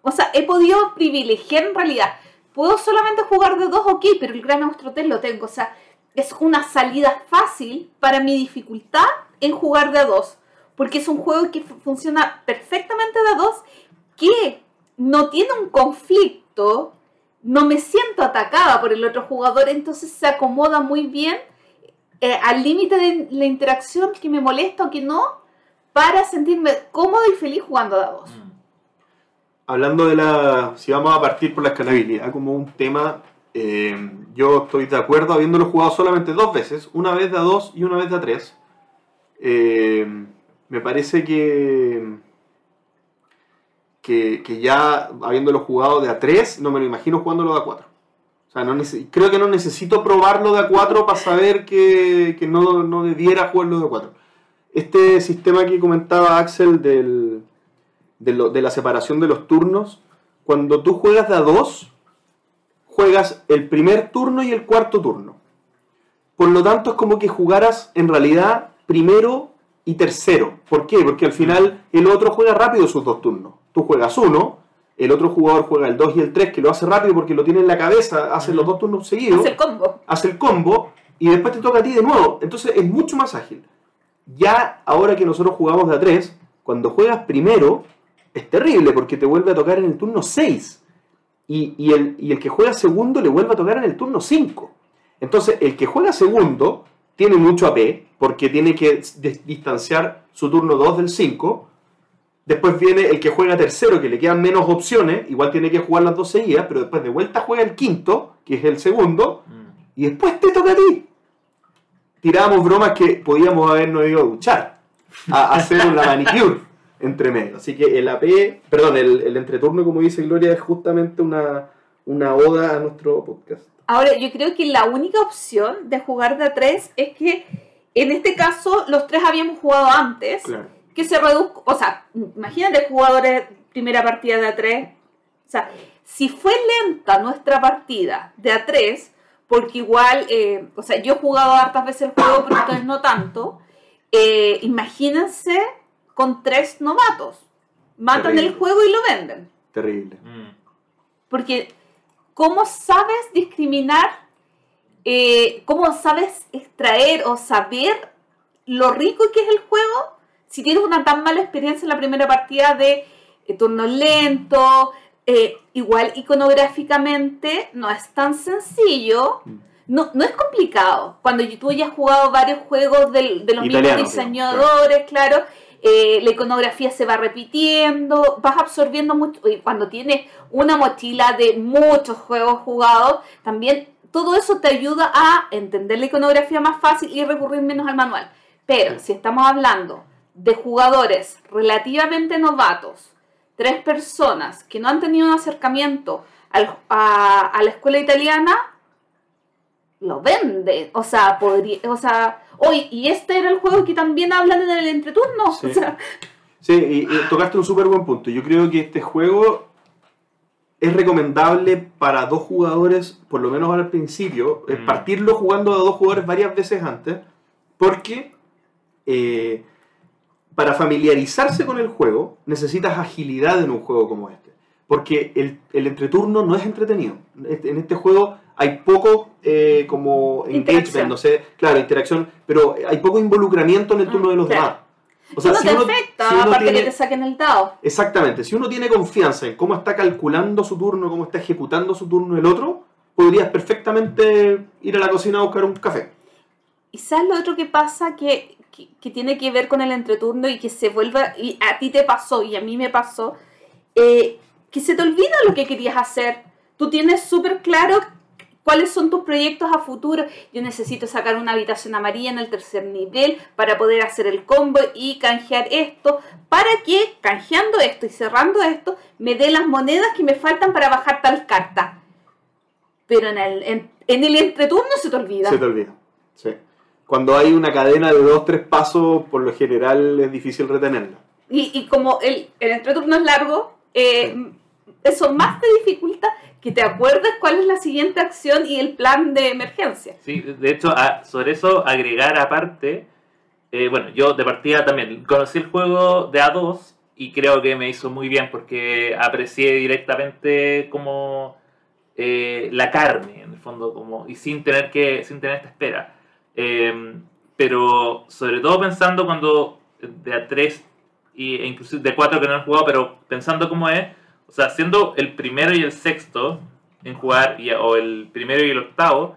o sea, he podido privilegiar en realidad. Puedo solamente jugar de dos, ok, pero el Gran Austrotel lo tengo, o sea, es una salida fácil para mi dificultad en jugar de a dos, porque es un juego que funciona perfectamente de a dos, que no tiene un conflicto, no me siento atacada por el otro jugador, entonces se acomoda muy bien eh, al límite de la interacción que me molesta o que no, para sentirme cómodo y feliz jugando a dos. Mm. Hablando de la. Si vamos a partir por la escalabilidad como un tema, eh, yo estoy de acuerdo habiéndolo jugado solamente dos veces, una vez de a dos y una vez de a tres. Eh, me parece que, que, que, ya habiéndolo jugado de a tres, no me lo imagino jugándolo de a cuatro. O sea, no creo que no necesito probarlo de A4 para saber que, no, debiera jugarlo de A4. Este sistema que comentaba Axel del, de, la separación de los turnos, cuando tú juegas de A2, juegas el primer turno y el cuarto turno. Por lo tanto, es como que jugaras en realidad primero y tercero. ¿Por qué? Porque al final el otro juega rápido sus dos turnos. Tú juegas uno, el otro jugador juega el 2 y el 3, que lo hace rápido porque lo tiene en la cabeza, hace los dos turnos seguidos. Hace el combo. Hace el combo y después te toca a ti de nuevo. Entonces es mucho más ágil. Ya ahora que nosotros jugamos de a 3, cuando juegas primero, es terrible porque te vuelve a tocar en el turno 6. Y, el, y el que juega segundo le vuelve a tocar en el turno 5. Entonces el que juega segundo tiene mucho AP porque tiene que distanciar su turno 2 del 5 Después viene el que juega tercero, que le quedan menos opciones, igual tiene que jugar las dos seguidas, pero después de vuelta juega el quinto, que es el segundo, mm. y después te toca a ti. Tirábamos bromas que podíamos habernos ido a duchar, a hacer una manicure entre medio. Así que el AP, perdón, el, entreturno, como dice Gloria, es justamente una, una oda a nuestro podcast. Ahora, yo creo que la única opción de jugar de a tres es que en este caso los tres habíamos jugado antes. Claro que se reduzca, o sea, imagínate jugadores primera partida de A3, o sea, si fue lenta nuestra partida de A3, porque igual, eh, o sea, yo he jugado hartas veces el juego, pero ustedes no tanto, eh, imagínense con tres novatos, matan el juego y lo venden. Terrible. Mm. Porque, ¿cómo sabes discriminar? Eh, ¿Cómo sabes extraer o saber lo rico que es el juego si tienes una tan mala experiencia en la primera partida de eh, turno lento, eh, igual iconográficamente no es tan sencillo. Mm. No, no es complicado. Cuando tú ya has jugado varios juegos de, los mismos diseñadores, claro, eh, la iconografía se va repitiendo, vas absorbiendo mucho. Y cuando tienes una mochila de muchos juegos jugados, también todo eso te ayuda a entender la iconografía más fácil y recurrir menos al manual. Pero si estamos hablando de jugadores relativamente novatos, tres personas que no han tenido un acercamiento a, la escuela italiana, lo vende. O sea, podría, o sea, hoy, y este era el juego que también hablan en el entreturno. Sí, y, tocaste un súper buen punto. Yo creo que este juego es recomendable para dos jugadores, por lo menos al principio, mm. partirlo jugando a dos jugadores varias veces antes, porque eh, para familiarizarse con el juego necesitas agilidad en un juego como este. Porque el, el entreturno no es entretenido. En este juego hay poco eh, como engagement, no sé, claro, interacción, pero hay poco involucramiento en el turno de los demás. O sea, no si te uno, afecta, aparte que te saquen el dado. Exactamente. Si uno tiene confianza en cómo está calculando su turno, cómo está ejecutando su turno el otro, podrías perfectamente ir a la cocina a buscar un café. Y sabes lo otro que pasa que que, tiene que ver con el entreturno y que se vuelva, y a ti te pasó y a mí me pasó, eh, que se te olvida lo que querías hacer. Tú tienes súper claro cuáles son tus proyectos a futuro. Yo necesito sacar una habitación amarilla en el tercer nivel para poder hacer el combo y canjear esto, para que canjeando esto y cerrando esto me dé las monedas que me faltan para bajar tal carta. Pero en el, en, en el entreturno se te olvida. Se te olvida, sí cuando hay una cadena de dos, tres pasos, por lo general es difícil retenerla. Y, y como el, el entreturno es largo, eh, eso más te dificulta que te acuerdes cuál es la siguiente acción y el plan de emergencia. Sí, de hecho, sobre eso agregar aparte, eh, bueno, yo de partida también conocí el juego de A2 y creo que me hizo muy bien porque aprecié directamente como eh, la carne, en el fondo, como, y sin tener que, sin tener esta espera. Em, pero sobre todo pensando cuando de A3 e inclusive de 4 que no he jugado, pero pensando cómo es, o sea, siendo el primero y el sexto en jugar, o el primero y el octavo,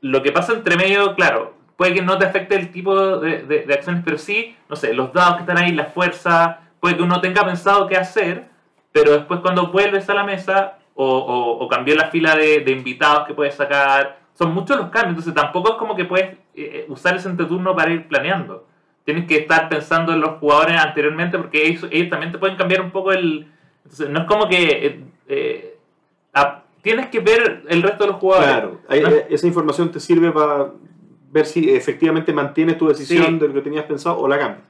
lo que pasa entre medio, claro, puede que no te afecte el tipo de, de, acciones, pero sí, no sé, los dados que están ahí, la fuerza, puede que uno tenga pensado qué hacer, pero después cuando vuelves a la mesa o, o, cambiar la fila de, de, invitados que puedes sacar, son muchos los cambios, entonces tampoco es como que puedes eh, eh, usar ese entreturno para ir planeando. Tienes que estar pensando en los jugadores anteriormente porque ellos, ellos también te pueden cambiar un poco el... Entonces, no es como que... Eh, tienes que ver el resto de los jugadores. Claro, esa información te sirve para ver si efectivamente mantienes tu decisión de lo que tenías pensado o la cambias.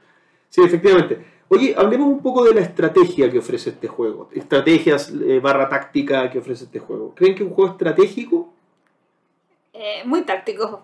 Sí, efectivamente. Oye, hablemos un poco de la estrategia que ofrece este juego. Estrategias eh, barra táctica que ofrece este juego. ¿Creen que es un juego estratégico? Eh, muy táctico.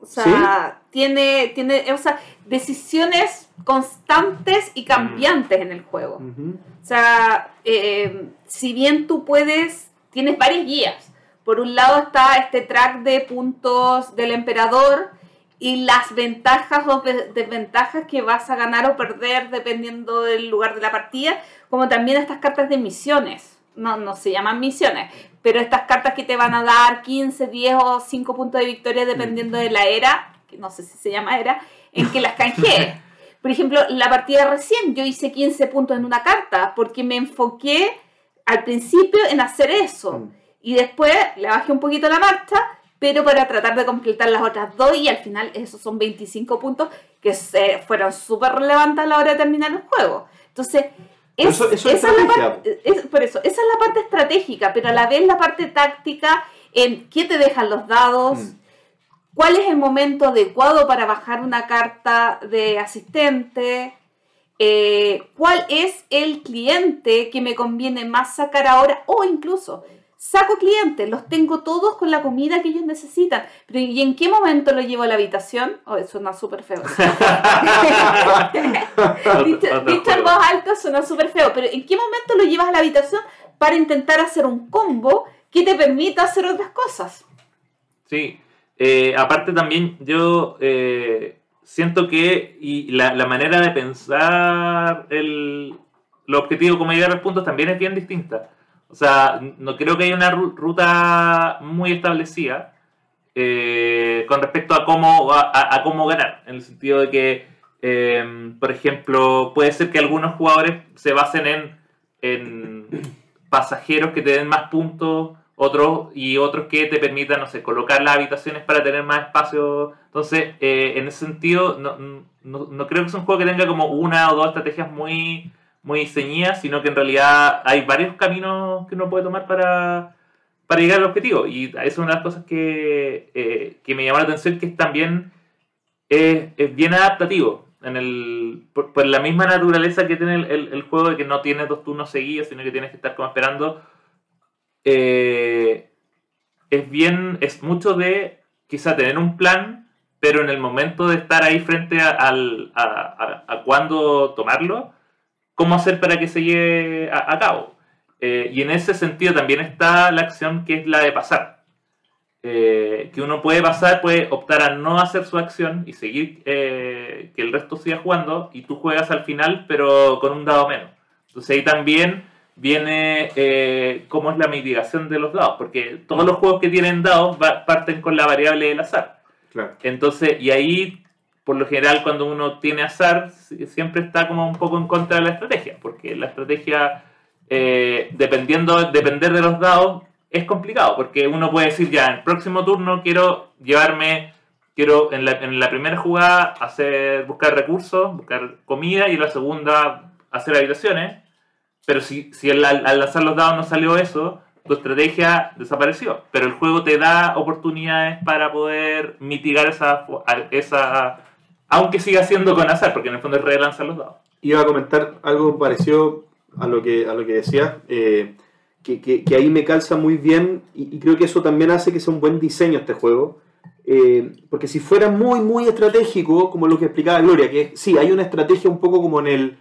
O sea, tiene, tiene o sea, decisiones constantes y cambiantes en el juego. O sea, eh, si bien tú puedes, tienes varias guías. Por un lado está este track de puntos del emperador y las ventajas o desventajas que vas a ganar o perder dependiendo del lugar de la partida, como también estas cartas de misiones. No, no se llaman misiones, pero estas cartas que te van a dar 15, 10 o 5 puntos de victoria dependiendo de la era, no sé si se llama era, en que las canjees. Por ejemplo, la partida recién yo hice 15 puntos en una carta porque me enfoqué al principio en hacer eso. Mm. Y después le bajé un poquito la marcha, pero para tratar de completar las otras dos y al final esos son 25 puntos que se fueron súper relevantes a la hora de terminar el juego. Entonces, eso, esa es la parte, por eso, esa es la parte estratégica, pero a la vez la parte táctica en qué te dejan los dados, mm. Cuál es el momento adecuado para bajar una carta de asistente, eh, cuál es el cliente que me conviene más sacar ahora o incluso saco clientes, los tengo todos con la comida que ellos necesitan. Pero ¿y en qué momento lo llevo a la habitación? Oh, suena súper feo. Dicho en voz alta suena súper feo, pero ¿en qué momento lo llevas a la habitación para intentar hacer un combo que te permita hacer otras cosas? Sí, eh, aparte también yo eh, siento que y la, la, manera de pensar el, el objetivo, como llegar a los puntos, también es bien distinta. O sea, no creo que haya una ruta muy establecida eh, con respecto a cómo, a, cómo ganar. En el sentido de que, em, por ejemplo, puede ser que algunos jugadores se basen en, en pasajeros que te den más puntos otros y otros que te permitan, no sé, colocar las habitaciones para tener más espacio. Entonces, eh, en ese sentido, no, no, creo que sea un juego que tenga como una o dos estrategias muy muy ceñidas, sino que en realidad hay varios caminos que uno puede tomar para, para llegar al objetivo. Y eso es una de las cosas que, eh, que me llama la atención, que es también es, es bien adaptativo. En el, por, la misma naturaleza que tiene el, el, juego de que no tienes dos turnos seguidos, sino que tienes que estar como esperando. Eh, es bien, es mucho de quizá tener un plan, pero en el momento de estar ahí frente a, a, a, a cuándo tomarlo, cómo hacer para que se lleve a, cabo. Eh, y en ese sentido también está la acción que es la de pasar. Eh, que uno puede pasar, puede optar a no hacer su acción y seguir que el resto siga jugando y tú juegas al final pero con un dado menos. Entonces ahí también viene cómo es la mitigación de los dados, porque todos los juegos que tienen dados parten con la variable del azar. Entonces, y ahí por lo general cuando uno tiene azar siempre está como un poco en contra de la estrategia, porque la estrategia, eh, dependiendo, depender de los dados, es complicado, porque uno puede decir ya, en el próximo turno quiero llevarme, quiero en la, en la primera jugada hacer, buscar recursos, buscar comida y en la segunda hacer habitaciones, pero si, si al, al lanzar los dados no salió eso, tu estrategia desapareció, pero el juego te da oportunidades para poder mitigar esa, esa aunque siga siendo con azar, porque en el fondo es relanzar los dados. Iba a comentar algo parecido a lo que, a lo que decías. Eh, que, que, ahí me calza muy bien y, y creo que eso también hace que sea un buen diseño este juego. Eh, porque si fuera muy, muy estratégico, como lo que explicaba Gloria, que sí, hay una estrategia un poco como en el,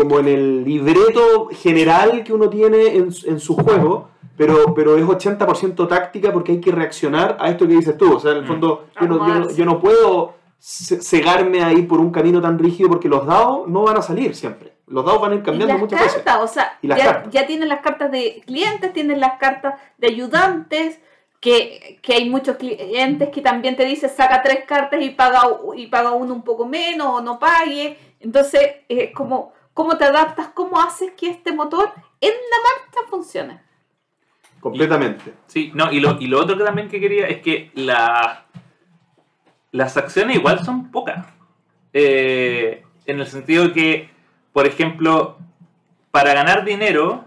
como en el libreto general que uno tiene en, en su juego, pero, pero es 80% táctica porque hay que reaccionar a esto que dices tú. O sea, en el Mm. fondo, yo no, yo no- yo no puedo ce- cegarme ahí por un camino tan rígido porque los dados no van a salir siempre. Los dados van a ir Y cambiando las muchas cartas, veces. o sea, Y las ya, cartas. ya tienen las cartas de clientes, tienen las cartas de ayudantes, que, que hay muchos clientes que también te dicen saca tres cartas y paga, y paga uno un poco menos o no pague. Entonces, eh, como, ¿cómo te adaptas? ¿Cómo haces que este motor en la marcha funcione? Completamente. Sí, no, y lo, y lo otro que también que quería es que la, las acciones igual son pocas. Eh, en el sentido de que, por ejemplo, para ganar dinero,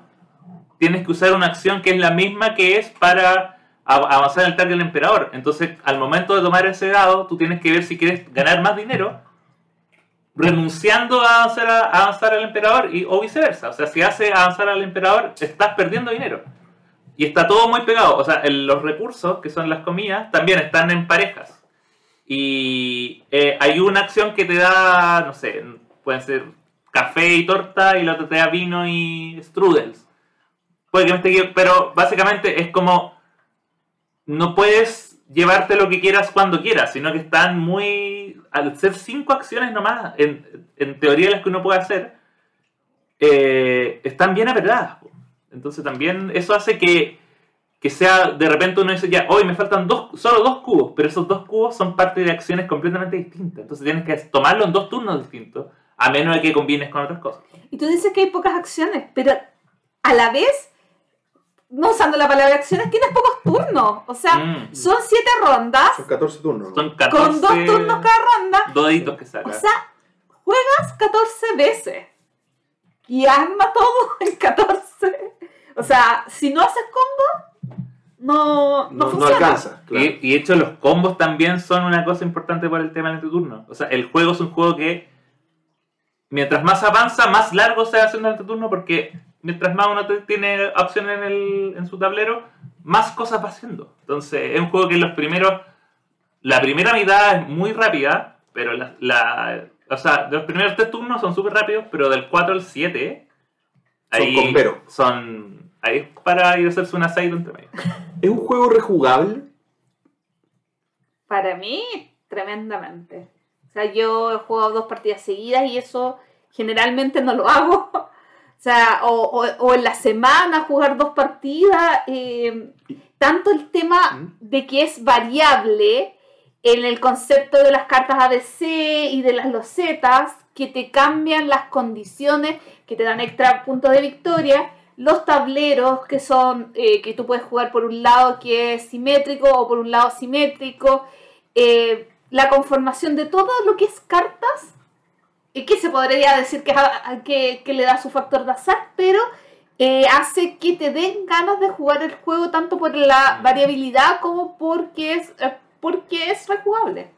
tienes que usar una acción que es la misma que es para avanzar en el target del emperador. Entonces, al momento de tomar ese dado, tú tienes que ver si quieres ganar más dinero, renunciando a avanzar, a, avanzar al emperador y, o viceversa. O sea, si hace avanzar al emperador, estás perdiendo dinero. Y está todo muy pegado. O sea, el- los recursos, que son las comidas, también están en parejas. Y eh, hay una acción que te da, no sé, pueden ser café y torta, y la otra te da vino y strudels. Puede que me esté pero básicamente es como, no puedes llevarte lo que quieras cuando quieras, sino que están muy, al ser cinco acciones nomás, en, en teoría las que uno puede hacer, eh, están bien apretadas. Entonces también eso hace que, que sea, de repente uno dice, ya, hoy me faltan dos, solo dos cubos, pero esos dos cubos son parte de acciones completamente distintas. Entonces tienes que tomarlo en dos turnos distintos, a menos de que combines con otras cosas. Y tú dices que hay pocas acciones, pero a la vez, no usando la palabra acciones, tienes pocos turnos. O sea, Mm. son siete rondas Son 14 turnos. ¿no? Son 14 con dos turnos cada ronda. dos deditos que saca. O sea, juegas 14 veces y arma todo en 14. O sea, si no haces combo, no, no, No, no funciona. alcanza. claro. Y, y de hecho los combos también son una cosa importante para el tema del turno. O sea, el juego es un juego que mientras más avanza, más largo se va haciendo el turno porque mientras más uno tiene opciones en, el, en su tablero, más cosas va haciendo. Entonces es un juego que los primeros, la primera mitad es muy rápida, pero la, la- o sea, de los primeros tres turnos son súper rápidos, pero del 4 al 7 Son comberos. son ahí es para ir a hacerse una side entre medio. ¿Es un juego rejugable? Para mí, tremendamente. O sea, yo he jugado dos partidas seguidas y eso generalmente no lo hago. O sea, o, o- o en la semana jugar dos partidas. eh, tanto el tema ¿Mm? de que es variable en el concepto de las cartas ABC y de las losetas, que te cambian las condiciones, que te dan extra puntos de victoria. Los tableros que son, eh, que tú puedes jugar por un lado que es simétrico o por un lado simétrico. eh, la conformación de todo lo que es cartas, y que se podría decir que, a- que, que le da su factor de azar, pero eh, hace que te den ganas de jugar el juego tanto por la variabilidad como porque es, eh, porque es rejugable.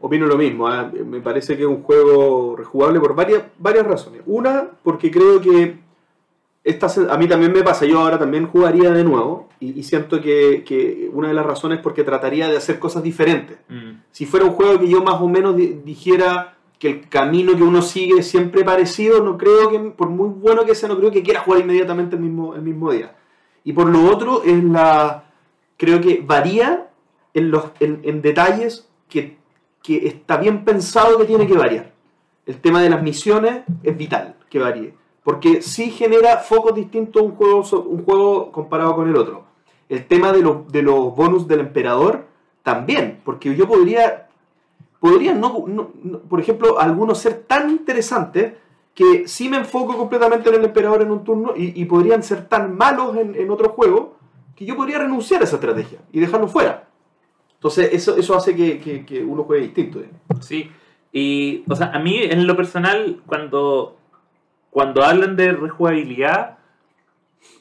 Opino lo mismo. ah, Me parece que es un juego rejugable por varias, varias razones. Una, porque creo que esta, a mí también me pasa. Yo ahora también jugaría de nuevo y, y siento que, que una de las razones es porque trataría de hacer cosas diferentes. Mm. Si fuera un juego que yo más o menos di- dijera que el camino que uno sigue siempre parecido, no creo que, por muy bueno que sea, no creo que quiera jugar inmediatamente el mismo, el mismo día. Y por lo otro, es la. Creo que varía en, los, en, detalles que, que está bien pensado que tiene que variar. El tema de las misiones es vital que varíe. Porque sí genera focos distintos un juego, un juego comparado con el otro. El tema de, los de los bonus del emperador también. Porque yo podría podrían, no, por ejemplo, algunos ser tan interesantes que sí me enfoco completamente en el emperador en un turno y, podrían ser tan malos en, en otro juego que yo podría renunciar a esa estrategia y dejarlo fuera. Entonces, eso, eso hace que, que- uno juegue distinto. Sí, y, o sea, a mí en lo personal, cuando, cuando hablan de rejugabilidad,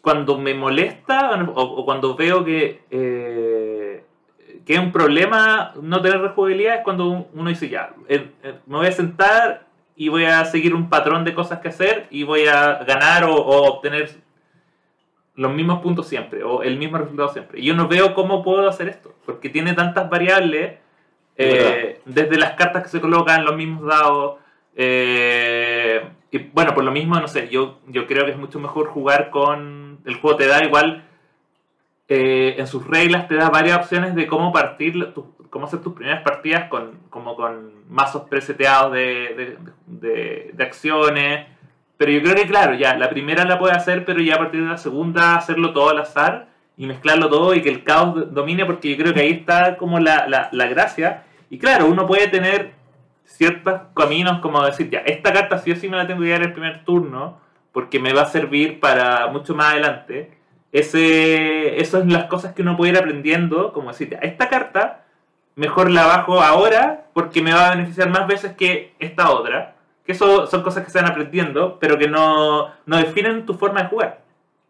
cuando me molesta o, o cuando veo que, eh, que es un problema no tener rejugabilidad, es cuando uno dice, ya, eh, eh, me voy a sentar y voy a seguir un patrón de cosas que hacer y voy a ganar o, o obtener los mismos puntos siempre o el mismo resultado siempre. Y yo no veo cómo puedo hacer esto, porque tiene tantas variables, eh, desde las cartas que se colocan, los mismos dados. eh, y bueno, por lo mismo, no sé, yo, yo creo que es mucho mejor jugar con. El juego te da igual. Eh, en sus reglas te da varias opciones de cómo partir, cómo hacer tus primeras partidas con, como mazos preseteados de, acciones. Pero yo creo que, claro, ya, la primera la puede hacer, pero ya a partir de la segunda hacerlo todo al azar y mezclarlo todo y que el caos do- domine, porque yo creo que ahí está como la, la, la gracia. Y claro, uno puede tener ciertos caminos como decir, ya, esta carta sí o sí me la tengo que dar el primer turno, porque me va a servir para mucho más adelante. Ese, eso es las cosas que uno puede ir aprendiendo, como decir, esta carta mejor la bajo ahora porque me va a beneficiar más veces que esta otra. Que eso son cosas que se van aprendiendo, pero que no, no definen tu forma de jugar.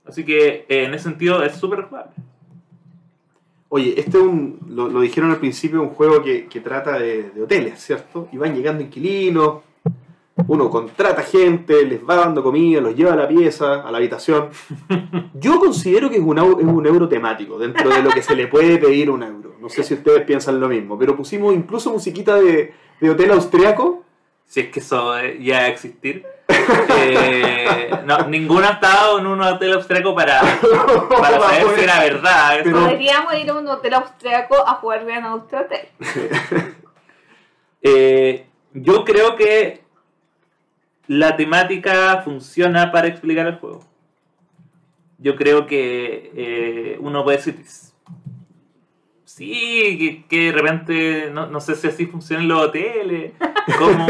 Así que eh, en ese sentido es súper jugable. Oye, este es un, lo, lo dijeron al principio, un juego que, que trata de, de hoteles, ¿cierto? Y van llegando inquilinos, uno contrata gente, les va dando comida, los lleva a la pieza, a la habitación. Yo considero que es un, es un euro temático, dentro de lo que se le puede pedir un euro. No sé si ustedes piensan lo mismo, pero pusimos incluso musiquita de, de hotel austriaco. Si es que eso eh, ya va a existir. Eh, no, ninguno ha estado en un hotel austriaco para, para saber si era verdad. Pero- Podríamos ir a un hotel austriaco a jugar bien a nuestro hotel. Eh, yo creo que la temática funciona para explicar el juego. Yo creo que eh, uno puede decir, sí, que, que de repente, no, no sé si así funcionan los hoteles, como,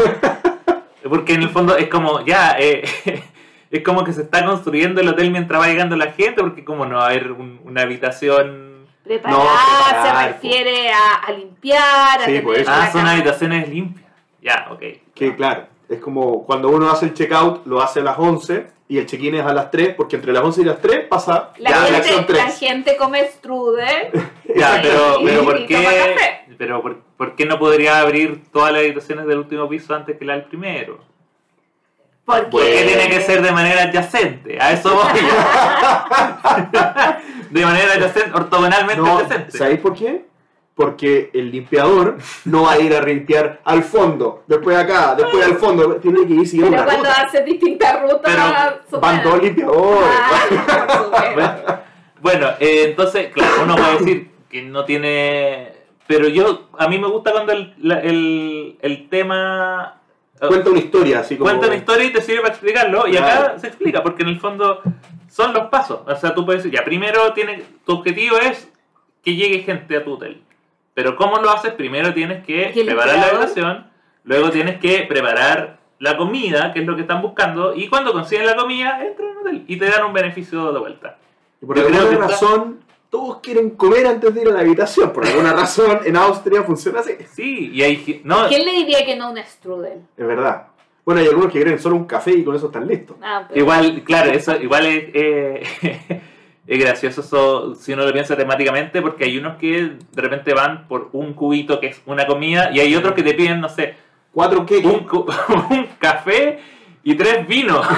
porque en el fondo es como, ya, eh, es como que se está construyendo el hotel mientras va llegando la gente, porque como no va a haber un- una habitación... Preparar, preparar, se refiere a, a limpiar, a Sí, tener pues. Ah, son habitaciones limpias. Ya, ok. Que claro, es como cuando uno hace el checkout, lo hace a las 11 y el check-in es a las 3, porque entre las 11 y las 3 pasa La, ya la acción gente, la 3. gente come strudel. Ya, pero, Y- pero ¿por qué? Pero por, por qué no podría abrir todas las habitaciones del último piso antes que la del primero? Porque ¿Por qué tiene que ser de manera adyacente? A eso voy. de manera adyacente, ortogonalmente No, adyacente. ¿Sabéis por qué? Porque el limpiador no va a ir a limpiar al fondo, después acá, después al fondo, tiene que ir siguiendo Pero una cuando ruta. hace distintas rutas, Pero Van dos limpiadores. Ah. Bueno, bueno, eh, entonces, claro, uno puede decir que no tiene... Pero yo, a mí me gusta cuando el, la- el, el tema... Cuenta una historia, así como... Cuenta una historia y te sirve para explicarlo. Y acá se explica, porque en el fondo son los pasos. O sea, tú puedes decir, ya, primero tiene, tu objetivo es que llegue gente a tu hotel. Pero ¿cómo lo haces? Primero tienes que ¿Y el preparar la habitación, luego tienes que preparar la comida, que es lo que están buscando, y cuando consiguen la comida, entran al hotel y te dan un beneficio de vuelta. Y por Yo creo alguna que está- razón, todos quieren comer antes de ir a la habitación. Por alguna razón, en Austria funciona así. Sí, y hay... No, ¿Quién le diría que no un strudel? Es verdad. Bueno, hay algunos que quieren solo un café y con eso están listos. Ah, pero- Igual, claro, eso igual es, eh, es gracioso eso, si uno lo piensa temáticamente, porque hay unos que de repente van por un cubito que es una comida y hay otros que te piden, no sé, Cuatro queques. un, café y tres vinos.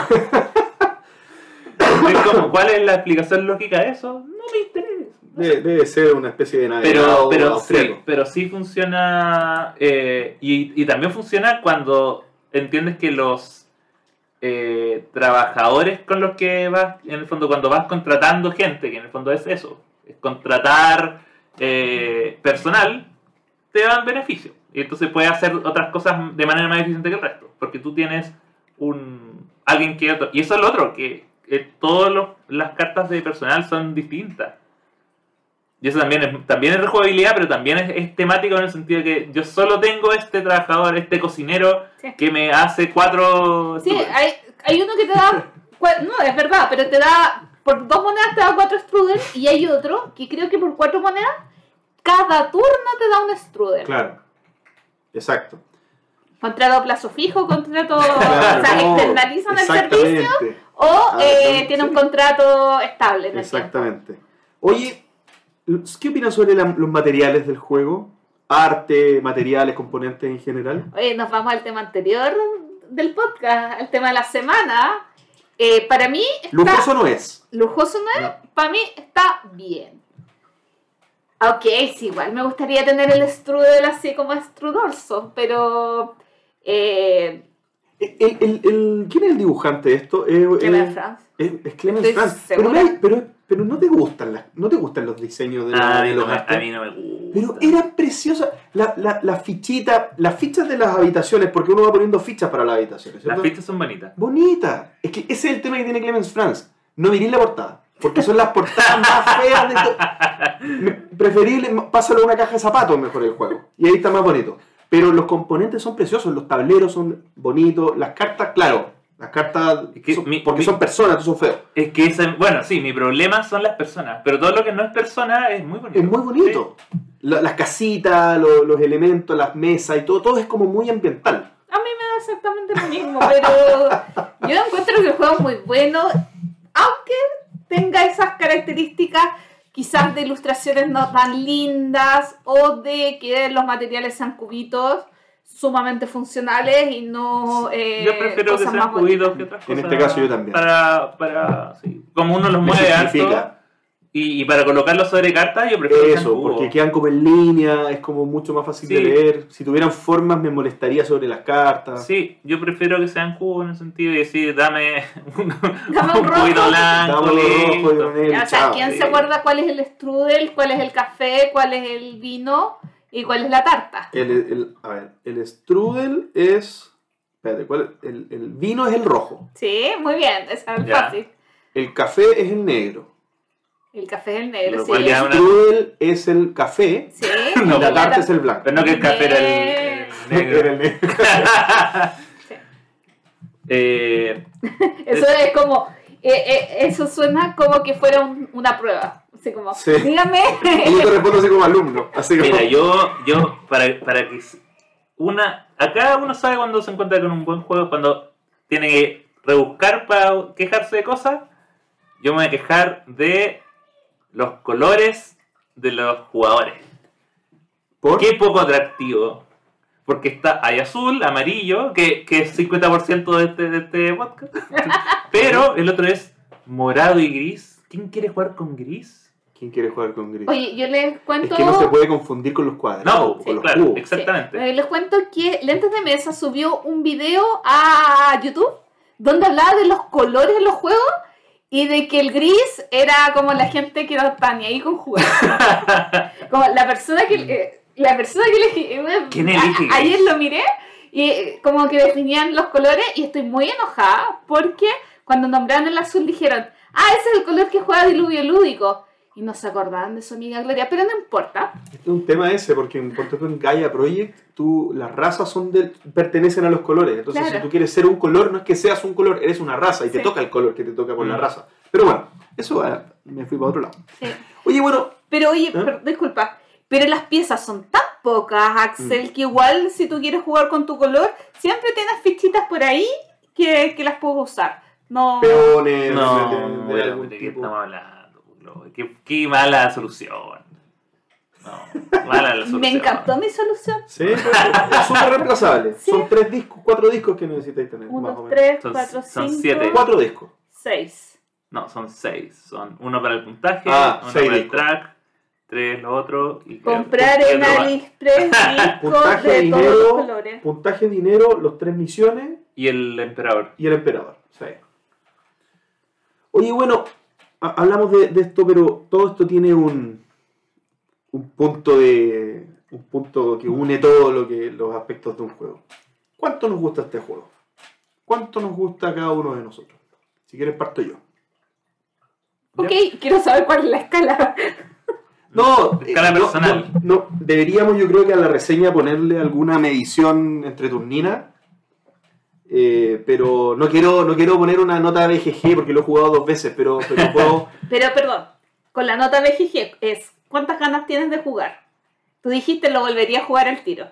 Como, ¿Cuál es la explicación lógica de eso? No me interesa. Debe, debe ser una especie de navegado pero, sí, austriaco. pero sí funciona eh, y, y también funciona cuando entiendes que los eh, trabajadores con los que vas, en el fondo cuando vas contratando gente, que en el fondo es eso, es contratar eh, personal, te dan beneficio. Y entonces puedes hacer otras cosas de manera más eficiente que el resto, porque tú tienes un alguien que otro. Y eso es lo otro, que eh, todas las cartas de personal son distintas. Y eso también es, también es rejugabilidad, pero también es, es temático en el sentido de que yo solo tengo este trabajador, este cocinero, Sí. que me hace cuatro... Sí, hay, hay uno que te da. No, es verdad, pero te da. Por dos monedas te da cuatro strudel y hay otro que creo que por cuatro monedas cada turno te da un strudel. Claro. Exacto. Contrato a plazo fijo, contrato. o Claro, sea, no, externalizan el servicio o Ah, eh, sí. tiene un contrato estable en el tiempo. Exactamente. Oye, ¿qué opinas sobre la- los materiales del juego? Arte, materiales, componentes en general. Oye, nos vamos al tema anterior del podcast, al tema de la semana. Eh, para mí, está Lujoso no es. lujoso no es, No. para mí está bien. Ok, sí, igual me gustaría tener el strudel así como strudorso, pero... Eh, El, el- el- ¿Quién es el dibujante de esto? Eh, Clement eh, Franz. Es, es Clemens Franz. Pero, me- pero, pero no te gustan las, no te gustan los diseños de, la- Ah, de los no a mí no me gusta. Pero era preciosa la, la, la fichita, las fichas de las habitaciones, porque uno va poniendo fichas para las habitaciones. Las fichas son bonitas. Bonita. Es que ese es el tema que tiene Clemens Franz. No miréis la portada. Porque son las portadas más feas de todo. Preferible, pásalo a una caja de zapatos mejor el juego. Y ahí está más bonito. Pero los componentes son preciosos, los tableros son bonitos, las cartas, claro. Las cartas, Es que son- mi- porque mi- son personas, no son feos. Es que ese, bueno, sí, mi problema son las personas, pero todo lo que no es persona es muy bonito. Es muy bonito. La- las casitas, lo- los elementos, las mesas y todo, todo es como muy ambiental. A mí me da exactamente lo mismo, pero yo encuentro que el juego es muy bueno, aunque tenga esas características quizás de ilustraciones no tan lindas o de que los materiales sean cubitos sumamente funcionales y no eh, Yo prefiero que cosas sean más bonitas. cubidos que otras En cosas. este caso yo también. Para, para, sí. Como uno los Me mueve alto y, y para colocarlos sobre cartas, yo prefiero que sean Eso, cubos. porque quedan como en línea, es como mucho más fácil de leer. Si tuvieran formas me molestaría sobre las cartas. Sí, yo prefiero que sean cubos en el sentido de decir, dame un, Dame un rojo. cubito blanco, rojo y o sea, chao. ¿quién sí. se acuerda cuál es el strudel, cuál es el café, cuál es el vino y cuál es la tarta? El, el- a ver, el strudel es... Espérate, ¿cuál es? El, el vino es el rojo. Sí, muy bien, esa es Ya. fácil. El café es el negro. El café es el negro, sí. El una- strudel es el café Sí, No, y la tarta es el blanco. Pero no que el café era el, el negro. Era el negro. Sí. Eh, Eso es como, eh, eh, eso suena como que fuera un- una prueba. Así como, Sí. dígame. Y yo te respondo así como alumno. Así como... Mira, yo, yo para, para que una, acá uno sabe cuando se encuentra con un buen juego, cuando tiene que rebuscar para quejarse de cosas, yo me voy a quejar de los colores de los jugadores. ¿Por? Qué poco atractivo. Porque está, hay azul, amarillo, que, que es 50% de este, de este podcast. Pero el otro es morado y gris. ¿Quién quiere jugar con gris? ¿Quién quiere jugar con gris? Oye, yo les es cuento. que no se puede confundir con los cuadrados, No, con los claro, cubos. exactamente. Les cuento que Lentes de Mesa subió un video a YouTube donde hablaba de los colores de los juegos y de que el gris era como la gente que no está ni ahí con jugar. como la persona que eh, la persona que elegí. eh, ¿Quién elige? Ayer lo miré y eh, como que definían los colores y estoy muy enojada porque cuando nombraron el azul dijeron, ah, ese es el color que juega Diluvio Lúdico. Y no se acordaban de su amiga Gloria, pero no importa. Este es un tema ese, porque en, por ejemplo, en Gaia Project tú, las razas son del, pertenecen a los colores. Entonces, Claro. si tú quieres ser un color, no es que seas un color, eres una raza y te Sí. toca el color que te toca con la Mm. raza. Pero bueno, eso ah, me fui para otro lado. Sí. Oye, bueno, Pero oye, ¿Eh? per- disculpa, pero las piezas son tan pocas, Axel, Mm. que igual si tú quieres jugar con tu color, siempre tienes fichitas por ahí que, que las puedes usar. No. peones No, de- de- de bueno, algún ¿de qué tipo. estamos Qué, qué mala solución. No, mala la solución. Me encantó mi solución. Sí, es súper reemplazable. Sí. Son tres discos, cuatro discos que necesitáis tener. Uno, más o dos, menos. tres, Son- cuatro, son cinco, siete. Cuatro discos. seis. No, son seis. Son uno para el puntaje, Ah, uno seis para el track, tres lo otro. Y Comprar en. AliExpress discos Puntaje, de todos los dinero, colores. puntaje, dinero, los tres misiones Y el emperador. y el emperador. Sí. Oye, bueno, hablamos de, de esto, pero todo esto tiene un, un punto de. un punto que une todo lo que los aspectos de un juego. ¿Cuánto nos gusta este juego? ¿Cuánto nos gusta a cada uno de nosotros? Si quieres parto yo. Ok, quiero saber cuál es la escala. No, Escala eh, no, personal. No, no, deberíamos yo creo que a la reseña ponerle alguna medición entre turnina. Eh, pero no quiero, no quiero poner una nota BGG porque lo he jugado dos veces, pero, pero puedo... Pero perdón, con la nota BGG es ¿cuántas ganas tienes de jugar? Tú dijiste lo volvería a jugar al tiro.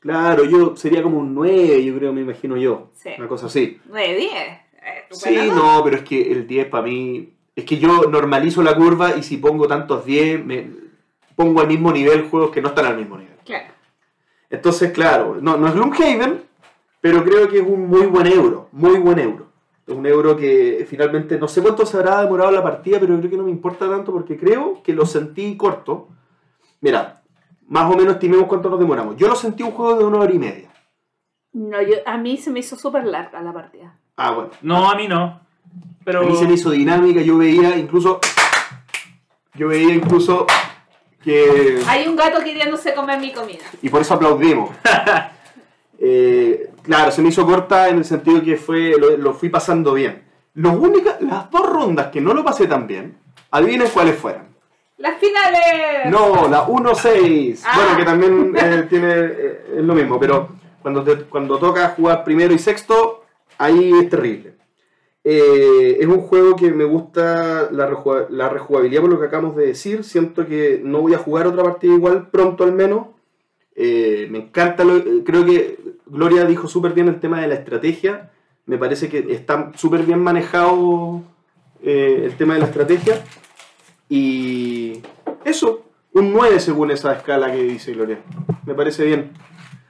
Claro, yo sería como un 9, yo creo, me imagino yo. Sí. Una cosa así. 9, 10. Sí, no, pero es que el 10 para mí... Es que yo normalizo la curva y si pongo tantos 10, me pongo al mismo nivel juegos que no están al mismo nivel. Claro. Entonces, claro, no, no es Gloomhaven, pero creo que es un muy buen euro, muy buen euro. Es un euro que finalmente no sé cuánto se habrá demorado la partida, pero creo que no me importa tanto porque creo que lo sentí corto. Mira, más o menos estimemos cuánto nos demoramos. Yo lo sentí un juego de una hora y media. No, yo, a mí se me hizo súper larga la partida. Ah, bueno. No, a mí no. Pero... A mí se me hizo dinámica, yo veía incluso. Yo veía incluso que. Hay un gato queriéndose comer mi comida. Y por eso aplaudimos. Eh, claro, se me hizo corta en el sentido que fue lo, lo fui pasando bien. Las dos rondas que no lo pasé tan bien, adivinen cuáles fueron. ¡Las finales! No, la 1-6. Ah. Bueno, que también eh, tiene eh, es lo mismo, pero cuando, te- cuando toca jugar primero y sexto, ahí es terrible. Eh, es un juego que me gusta la, la rejugabilidad por lo que acabamos de decir. Siento que no voy a jugar otra partida igual, pronto al menos. Me encanta, lo- creo que Gloria dijo súper bien el tema de la estrategia. Me parece que está súper bien manejado eh, el tema de la estrategia. Y eso, un 9 según esa escala que dice Gloria. Me parece bien.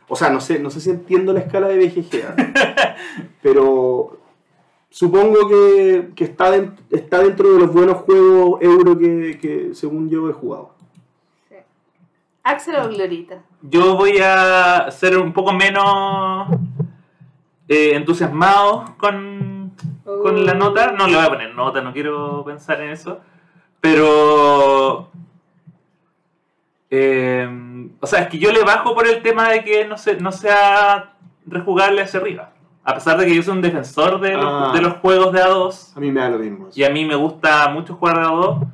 O sea, no sé, no sé si entiendo la escala de BGG, ¿ah? pero supongo que, que está, den- está dentro de los buenos juegos euro que, que según yo he jugado. Axel o Glorita. Yo voy a ser un poco menos eh, entusiasmado con, con la nota. No le voy a poner nota, no quiero pensar en eso. Pero... eh, o sea, es que yo le bajo por el tema de que no, se, no sea rejugable hacia arriba. A pesar de que yo soy un defensor de los, Ah. de los juegos de A2 A mí me da lo mismo. eso. y a mí me gusta mucho jugar de A2, mm,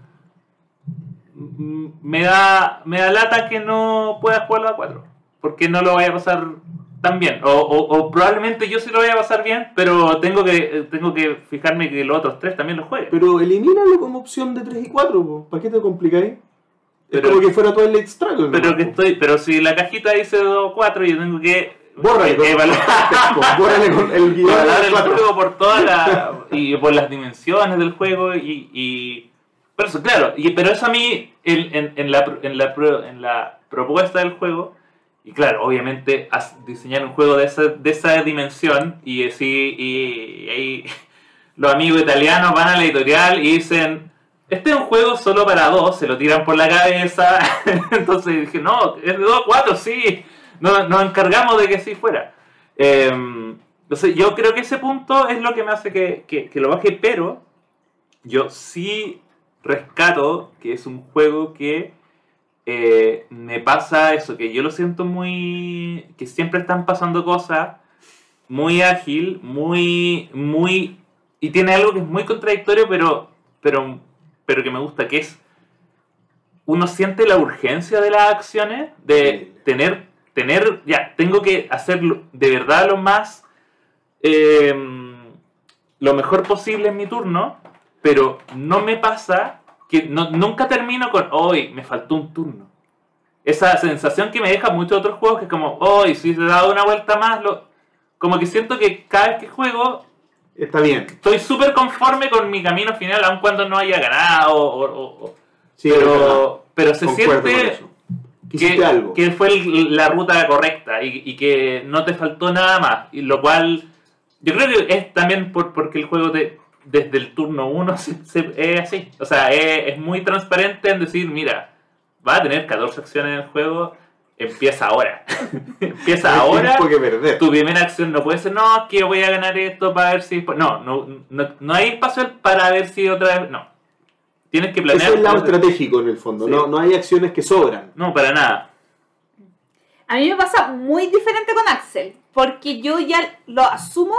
me da, me da lata que no pueda jugarlo a 4. Porque no lo vaya a pasar tan bien. O, o- o probablemente yo sí lo vaya a pasar bien, pero tengo que, eh, tengo que fijarme que los otros tres también lo jueguen. Pero elimínalo como opción de 3 y 4, ¿para qué te complicáis? Es Pero- como que fuera todo el Struggle. Pero ¿no? que estoy, pero si la cajita dice 2 4 yo tengo que Bórrale, con- Bórrale el guion del el 4. juego por todas las y por las dimensiones del juego y, y pero claro, y, pero eso a mí en, la, en, la, en propuesta del juego y claro, obviamente diseñar un juego de esa, de esa dimensión y así y, ahí los amigos italianos van a la editorial y dicen este es un juego solo para dos, se lo tiran por la cabeza. Entonces dije, no, es de dos cuatro, sí. No, nos encargamos de que sí fuera. Eh, entonces yo creo que ese punto es lo que me hace que- que lo baje, pero yo sí rescato que es un juego que eh, me pasa eso, que yo lo siento muy... que siempre están pasando cosas, muy ágil, muy... muy y tiene algo que es muy contradictorio, pero, pero, pero que me gusta, que es... Uno siente la urgencia de las acciones, de tener, tener, ya, tengo que hacer de verdad lo más, eh, lo mejor posible en mi turno, pero no me pasa que no- nunca termino con, hoy me faltó un turno. Esa sensación que me deja muchos otros juegos que es como, hoy si se da una vuelta más, lo, como que siento que cada vez que juego Está bien. estoy súper conforme con mi camino final, aun cuando no haya ganado, o- o- o- Sí, es verdad. pero, pero se siente. Que algo. que fue el- la ruta correcta y, y que no te faltó nada más. Y lo cual, yo creo que es también por, porque el juego te, desde el turno 1 es así. O sea, es, es muy transparente en decir, mira, va a tener 14 acciones en el juego, empieza ahora. empieza Hay ahora. que perder. Tu primera acción no puede ser, no, es que voy a ganar esto para ver si... después-". No, no, no, no hay espacio para ver si otra vez... No. Tienes que planear... Ese es el lado estratégico en el fondo. Sí. No, no hay acciones que sobran. No, para nada. A mí me pasa muy diferente con Axel, porque yo ya lo asumo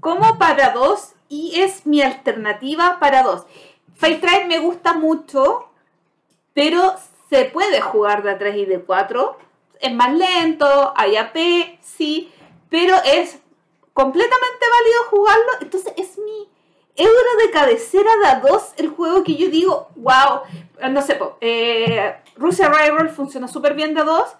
como para dos y es mi alternativa para dos. Fate Trade me gusta mucho, pero se puede jugar de a 3 y de 4. Es más lento, hay AP, sí, pero es completamente válido jugarlo. Entonces es mi euro de cabecera de a 2 el juego que yo digo, wow, no sé, eh, Russia Rival funciona súper bien de a 2,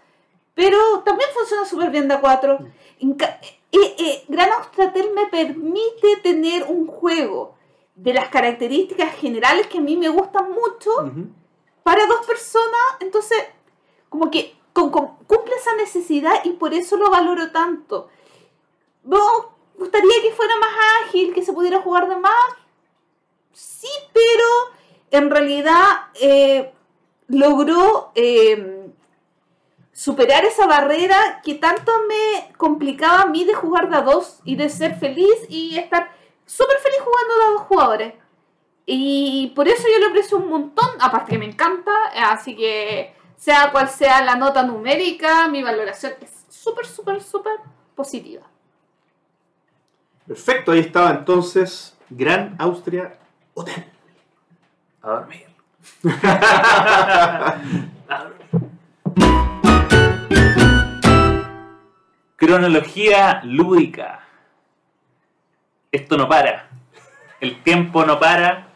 pero también funciona súper bien de a 4. Eh, eh, Gran Austratel me permite tener un juego de las características generales que a mí me gustan mucho para dos personas, entonces como que con- con- cumple esa necesidad y por eso lo valoro tanto. No, gustaría que fuera más ágil, que se pudiera jugar de más. Sí, pero en realidad eh, logró eh, superar esa barrera que tanto me complicaba a mí de jugar de a dos y de ser feliz y estar súper feliz jugando de a dos jugadores. Y por eso yo le aprecio un montón, aparte que me encanta, así que sea cual sea la nota numérica, mi valoración es súper, súper, súper positiva. Perfecto, ahí estaba entonces Gran Austria Hotel. A dormir. A dormir. Cronología lúdica. Esto no para. El tiempo no para.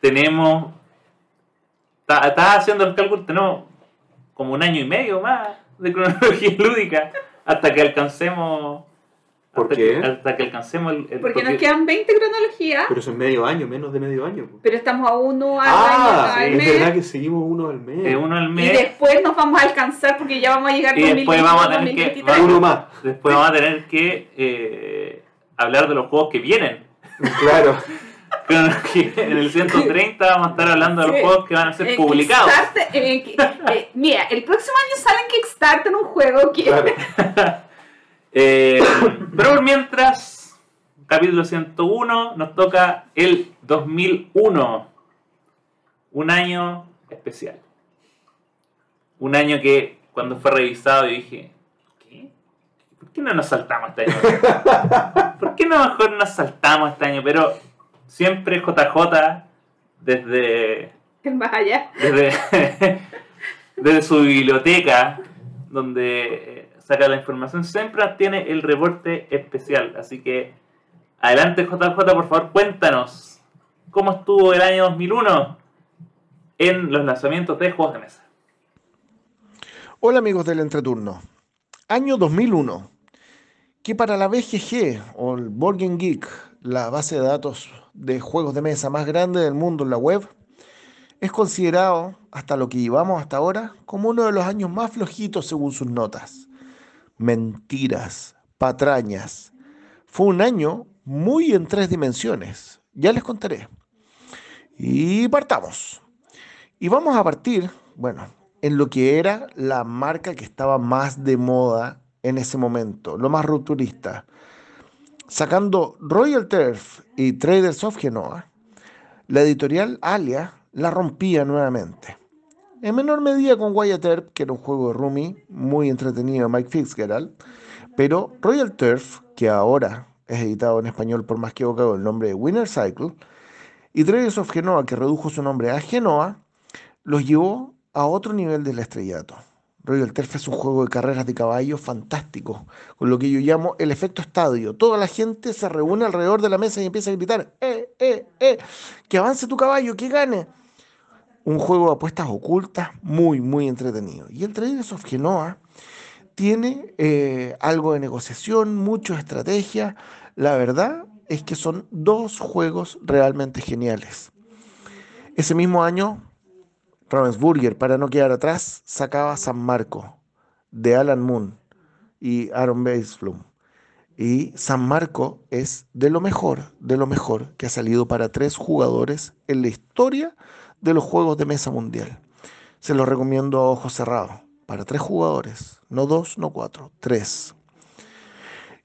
Tenemos. Estás haciendo el cálculo, tenemos como un año y medio más de cronología lúdica hasta que alcancemos. ¿Por hasta qué? Que, hasta que alcancemos el. el- Porque nos quedan 20 cronologías, Pero eso es medio año, menos de medio año. pero estamos a uno al Ah, año al es mes. verdad que seguimos uno al mes. eh, uno al Y mes. después nos vamos a alcanzar porque ya vamos a llegar Y después vamos a tener que- 2023. Uno más. Después vamos a tener que eh, hablar de los juegos que vienen. Claro. En el 130 vamos a estar hablando de los Sí. juegos que van a ser En publicados. Ki- eh, mira, el próximo año sale en Kickstarter un juego que claro. Eh, pero por mientras, capítulo 101, nos toca el 2001. Un año especial. Un año que cuando fue revisado yo dije, ¿qué? ¿Por qué no nos saltamos este año? ¿Por qué no mejor nos saltamos este año? Pero siempre JJ, desde más allá. desde, desde su biblioteca, donde eh, saca la información, siempre tiene el reporte especial. Así que, adelante JJ, por favor, cuéntanos cómo estuvo el año 2001 en los lanzamientos de juegos de mesa. Hola amigos del entreturno. Año 2001, que para la BGG o el Board Game Geek, la base de datos de juegos de mesa más grande del mundo en la web, es considerado, hasta lo que llevamos hasta ahora, como uno de los años más flojitos según sus notas. Mentiras, patrañas. Fue un año muy en tres dimensiones. Ya les contaré. Y partamos. Y vamos a partir, bueno, en lo que era la marca que estaba más de moda en ese momento, lo más rupturista. Sacando Royal Turf y Traders of Genoa, la editorial Alia la rompía nuevamente. En menor medida con Wyatt Earp, que era un juego de Rumi muy entretenido de Mike Fitzgerald, pero Royal Turf, que ahora es editado en español por más que equivocado el nombre de Winner Cycle, y Traders of Genoa, que redujo su nombre a Genoa, los llevó a otro nivel del estrellato. Royal Turf es un juego de carreras de caballo fantástico, con lo que yo llamo el efecto estadio. Toda la gente se reúne alrededor de la mesa y empieza a gritar, ¡eh, eh, eh! ¡Que avance tu caballo, que gane! Un juego de apuestas ocultas muy, muy entretenido. Y el Traders of Genoa tiene eh, algo de negociación, mucha estrategia. La verdad es que son dos juegos realmente geniales. Ese mismo año, Ravensburger, para no quedar atrás, sacaba San Marco de Alan Moon y Aaron Baseblum. Y San Marco es de lo mejor, de lo mejor que ha salido para tres jugadores en la historia de los juegos de mesa mundial. Se los recomiendo a ojos cerrados. Para tres jugadores, no dos, no cuatro, tres.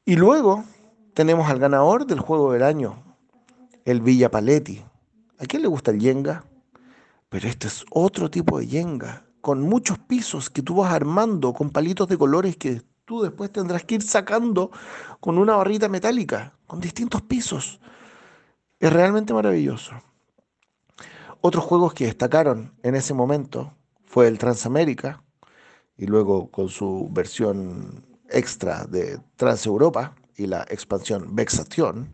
Y luego tenemos al ganador del juego del año, el Villa Paletti. ¿A quién le gusta el Yenga? Pero este es otro tipo de Yenga, con muchos pisos que tú vas armando con palitos de colores que tú después tendrás que ir sacando con una barrita metálica, con distintos pisos. Es realmente maravilloso. Otros juegos que destacaron en ese momento fue el Transamérica y luego con su versión extra de Transeuropa y la expansión Vexation.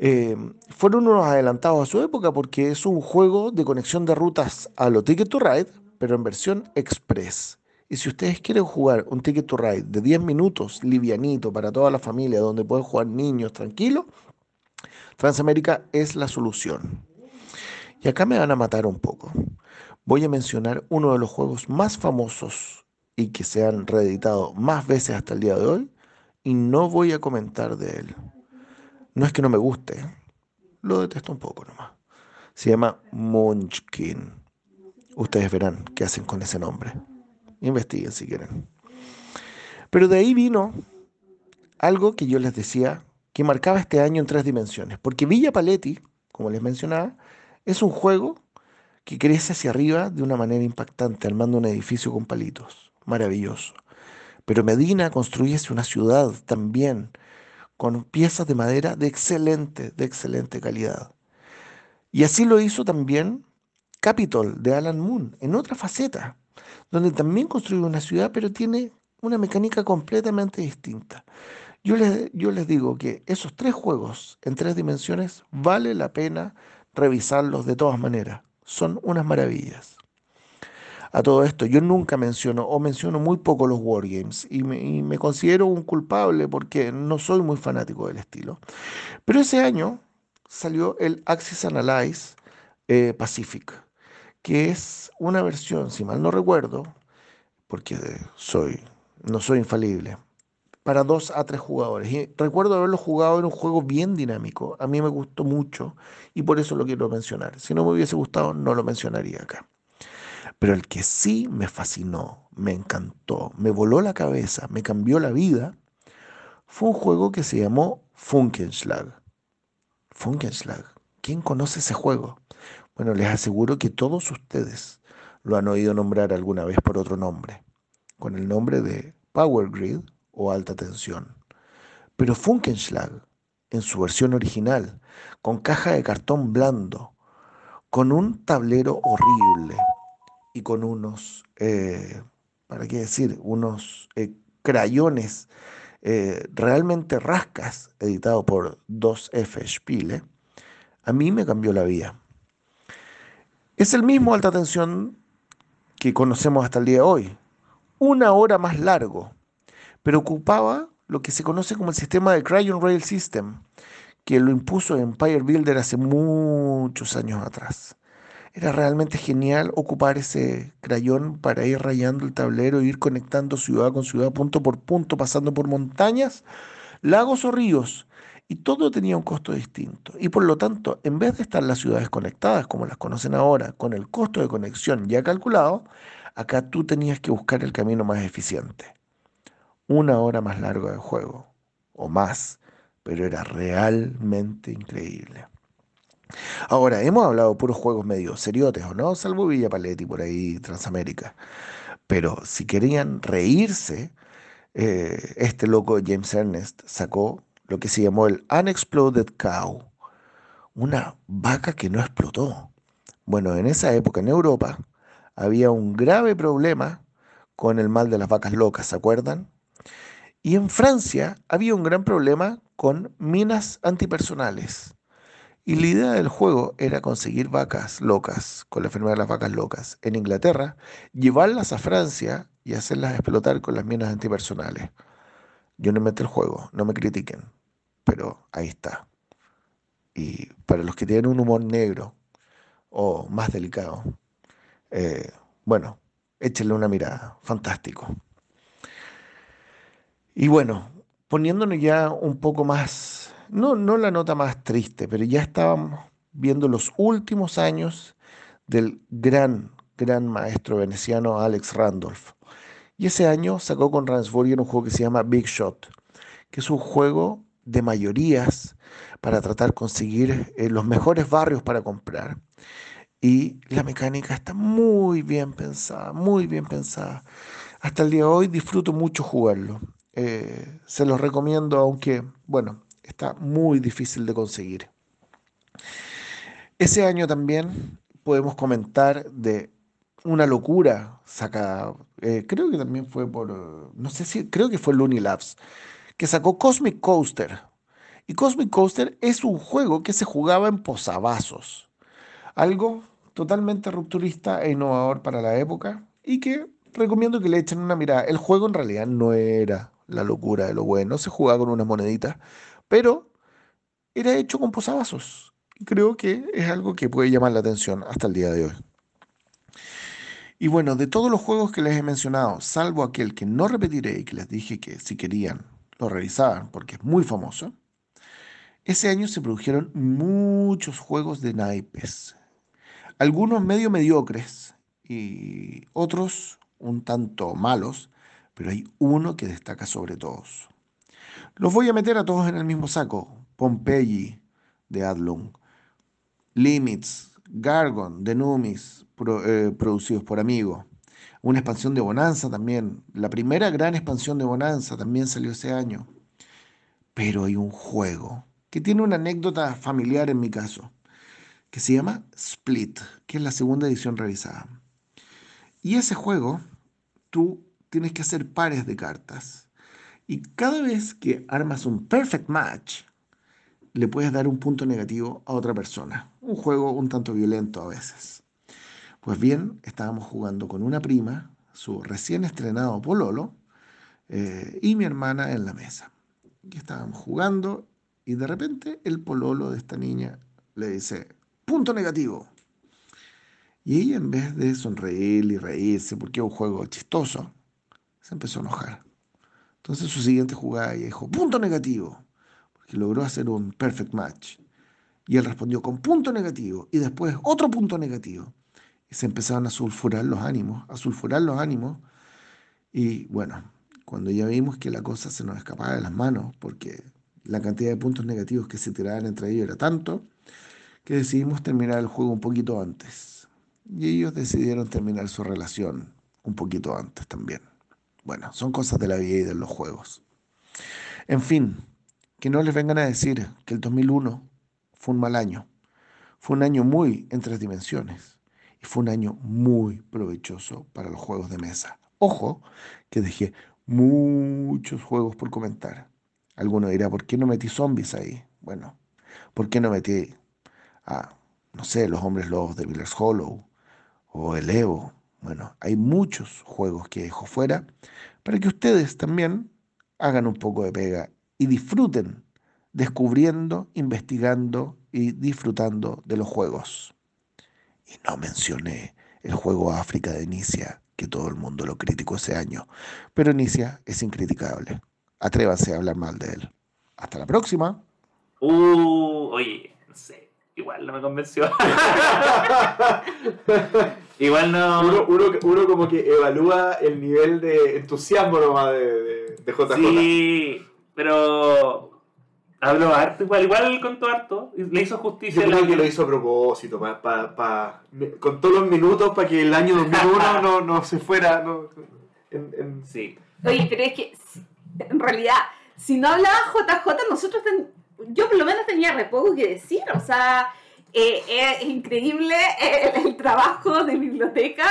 Eh, fueron unos adelantados a su época porque es un juego de conexión de rutas a lo Ticket to Ride, pero en versión express. Y si ustedes quieren jugar un Ticket to Ride de 10 minutos, livianito, para toda la familia, donde pueden jugar niños tranquilos, Transamérica es la solución. Y acá me van a matar un poco. Voy a mencionar uno de los juegos más famosos y que se han reeditado más veces hasta el día de hoy, y no voy a comentar de él. No es que no me guste, lo detesto un poco nomás. Se llama Munchkin. Ustedes verán qué hacen con ese nombre. Investiguen si quieren. Pero de ahí vino algo que yo les decía que marcaba este año en tres dimensiones. Porque Villa Paletti, como les mencionaba, es un juego que crece hacia arriba de una manera impactante, armando un edificio con palitos. Maravilloso. Pero Medina construyese una ciudad también con piezas de madera de excelente, de excelente calidad. Y así lo hizo también Capitol de Alan Moon, en otra faceta, donde también construyó una ciudad, pero tiene una mecánica completamente distinta. Yo les, yo les digo que esos tres juegos en tres dimensiones vale la pena revisarlos de todas maneras. Son unas maravillas. A todo esto, yo nunca menciono o menciono muy poco los Wargames y me, y me considero un culpable porque no soy muy fanático del estilo. Pero ese año salió el Axis Analyze eh, Pacific, que es una versión, si mal no recuerdo, porque soy, no soy infalible, para dos a tres jugadores. Y recuerdo haberlo jugado en un juego bien dinámico. A mí me gustó mucho y por eso lo quiero mencionar. Si no me hubiese gustado, no lo mencionaría acá. Pero el que sí me fascinó, me encantó, me voló la cabeza, me cambió la vida, fue un juego que se llamó Funkenschlag. Funkenschlag. ¿Quién conoce ese juego? Bueno, les aseguro que todos ustedes lo han oído nombrar alguna vez por otro nombre, con el nombre de Power Grid o alta tensión. Pero Funkenschlag, en su versión original, con caja de cartón blando, con un tablero horrible y con unos, eh, ¿para qué decir? Unos eh, crayones eh, realmente rascas, editado por 2F Spiele, a mí me cambió la vida. Es el mismo alta tensión que conocemos hasta el día de hoy, una hora más largo, pero ocupaba lo que se conoce como el sistema de Cryon Rail System, que lo impuso Empire Builder hace muchos años atrás. Era realmente genial ocupar ese crayón para ir rayando el tablero e ir conectando ciudad con ciudad, punto por punto, pasando por montañas, lagos o ríos. Y todo tenía un costo distinto. Y por lo tanto, en vez de estar las ciudades conectadas como las conocen ahora, con el costo de conexión ya calculado, acá tú tenías que buscar el camino más eficiente una hora más largo de juego, o más, pero era realmente increíble. Ahora, hemos hablado puros juegos medio seriotes, ¿o no? Salvo Villa Paletti por ahí, Transamérica. Pero si querían reírse, eh, este loco James Ernest sacó lo que se llamó el Unexploded Cow, una vaca que no explotó. Bueno, en esa época en Europa había un grave problema con el mal de las vacas locas, ¿se acuerdan? Y en Francia había un gran problema con minas antipersonales. Y la idea del juego era conseguir vacas locas, con la enfermedad de las vacas locas, en Inglaterra, llevarlas a Francia y hacerlas explotar con las minas antipersonales. Yo no meto el juego, no me critiquen, pero ahí está. Y para los que tienen un humor negro o más delicado, eh, bueno, échenle una mirada, fantástico. Y bueno, poniéndonos ya un poco más, no, no la nota más triste, pero ya estábamos viendo los últimos años del gran, gran maestro veneciano Alex Randolph. Y ese año sacó con Ransborg un juego que se llama Big Shot, que es un juego de mayorías para tratar de conseguir eh, los mejores barrios para comprar. Y la mecánica está muy bien pensada, muy bien pensada. Hasta el día de hoy disfruto mucho jugarlo. Eh, se los recomiendo, aunque, bueno, está muy difícil de conseguir. Ese año también podemos comentar de una locura saca eh, creo que también fue por, no sé si, creo que fue Looney Labs, que sacó Cosmic Coaster. Y Cosmic Coaster es un juego que se jugaba en posavasos. Algo totalmente rupturista e innovador para la época y que recomiendo que le echen una mirada. El juego en realidad no era la locura de lo bueno, se jugaba con unas moneditas, pero era hecho con posavasos. Creo que es algo que puede llamar la atención hasta el día de hoy. Y bueno, de todos los juegos que les he mencionado, salvo aquel que no repetiré y que les dije que si querían lo revisaban porque es muy famoso, ese año se produjeron muchos juegos de naipes. Algunos medio mediocres y otros un tanto malos, pero hay uno que destaca sobre todos. Los voy a meter a todos en el mismo saco. Pompeii de Adlung, Limits, Gargon de Numis, eh, producidos por Amigo. Una expansión de Bonanza también. La primera gran expansión de Bonanza también salió ese año. Pero hay un juego que tiene una anécdota familiar en mi caso, que se llama Split, que es la segunda edición revisada. Y ese juego, tú tienes que hacer pares de cartas. Y cada vez que armas un perfect match, le puedes dar un punto negativo a otra persona. Un juego un tanto violento a veces. Pues bien, estábamos jugando con una prima, su recién estrenado Pololo, eh, y mi hermana en la mesa. Y estábamos jugando y de repente el pololo de esta niña le dice, punto negativo. Y ella en vez de sonreír y reírse porque es un juego chistoso, se empezó a enojar. Entonces su siguiente jugada ella dijo, punto negativo, porque logró hacer un perfect match. Y él respondió con punto negativo y después otro punto negativo. Y se empezaron a sulfurar los ánimos, a sulfurar los ánimos. Y bueno, cuando ya vimos que la cosa se nos escapaba de las manos, porque la cantidad de puntos negativos que se tiraban entre ellos era tanto que decidimos terminar el juego un poquito antes. Y ellos decidieron terminar su relación un poquito antes también. Bueno, son cosas de la vida y de los juegos. En fin, que no les vengan a decir que el 2001 fue un mal año. Fue un año muy en tres dimensiones y fue un año muy provechoso para los juegos de mesa. Ojo, que dejé muchos juegos por comentar. Alguno dirá, ¿por qué no metí zombies ahí? Bueno, ¿por qué no metí a, no sé, los hombres lobos de Miller's Hollow o el Evo? Bueno, hay muchos juegos que dejo fuera para que ustedes también hagan un poco de pega y disfruten descubriendo, investigando y disfrutando de los juegos. Y no mencioné el juego África de Inicia, que todo el mundo lo criticó ese año, pero Inicia es incriticable atrévase a hablar mal de él. Hasta la próxima. Uh, oye, no sé, igual no me convenció. igual no. Uno, como que evalúa el nivel de entusiasmo nomás de, de, de JJ. Sí, pero Habló harto, igual, igual contó harto, le hizo justicia. Yo creo que lo hizo a propósito, con todos los minutos para que el año 2001 no, no se fuera. No, Sí. Oye, pero es que en realidad, si no hablaba JJ, nosotros, yo por lo menos tenía re poco que decir, o sea, eh, es increíble el, trabajo de biblioteca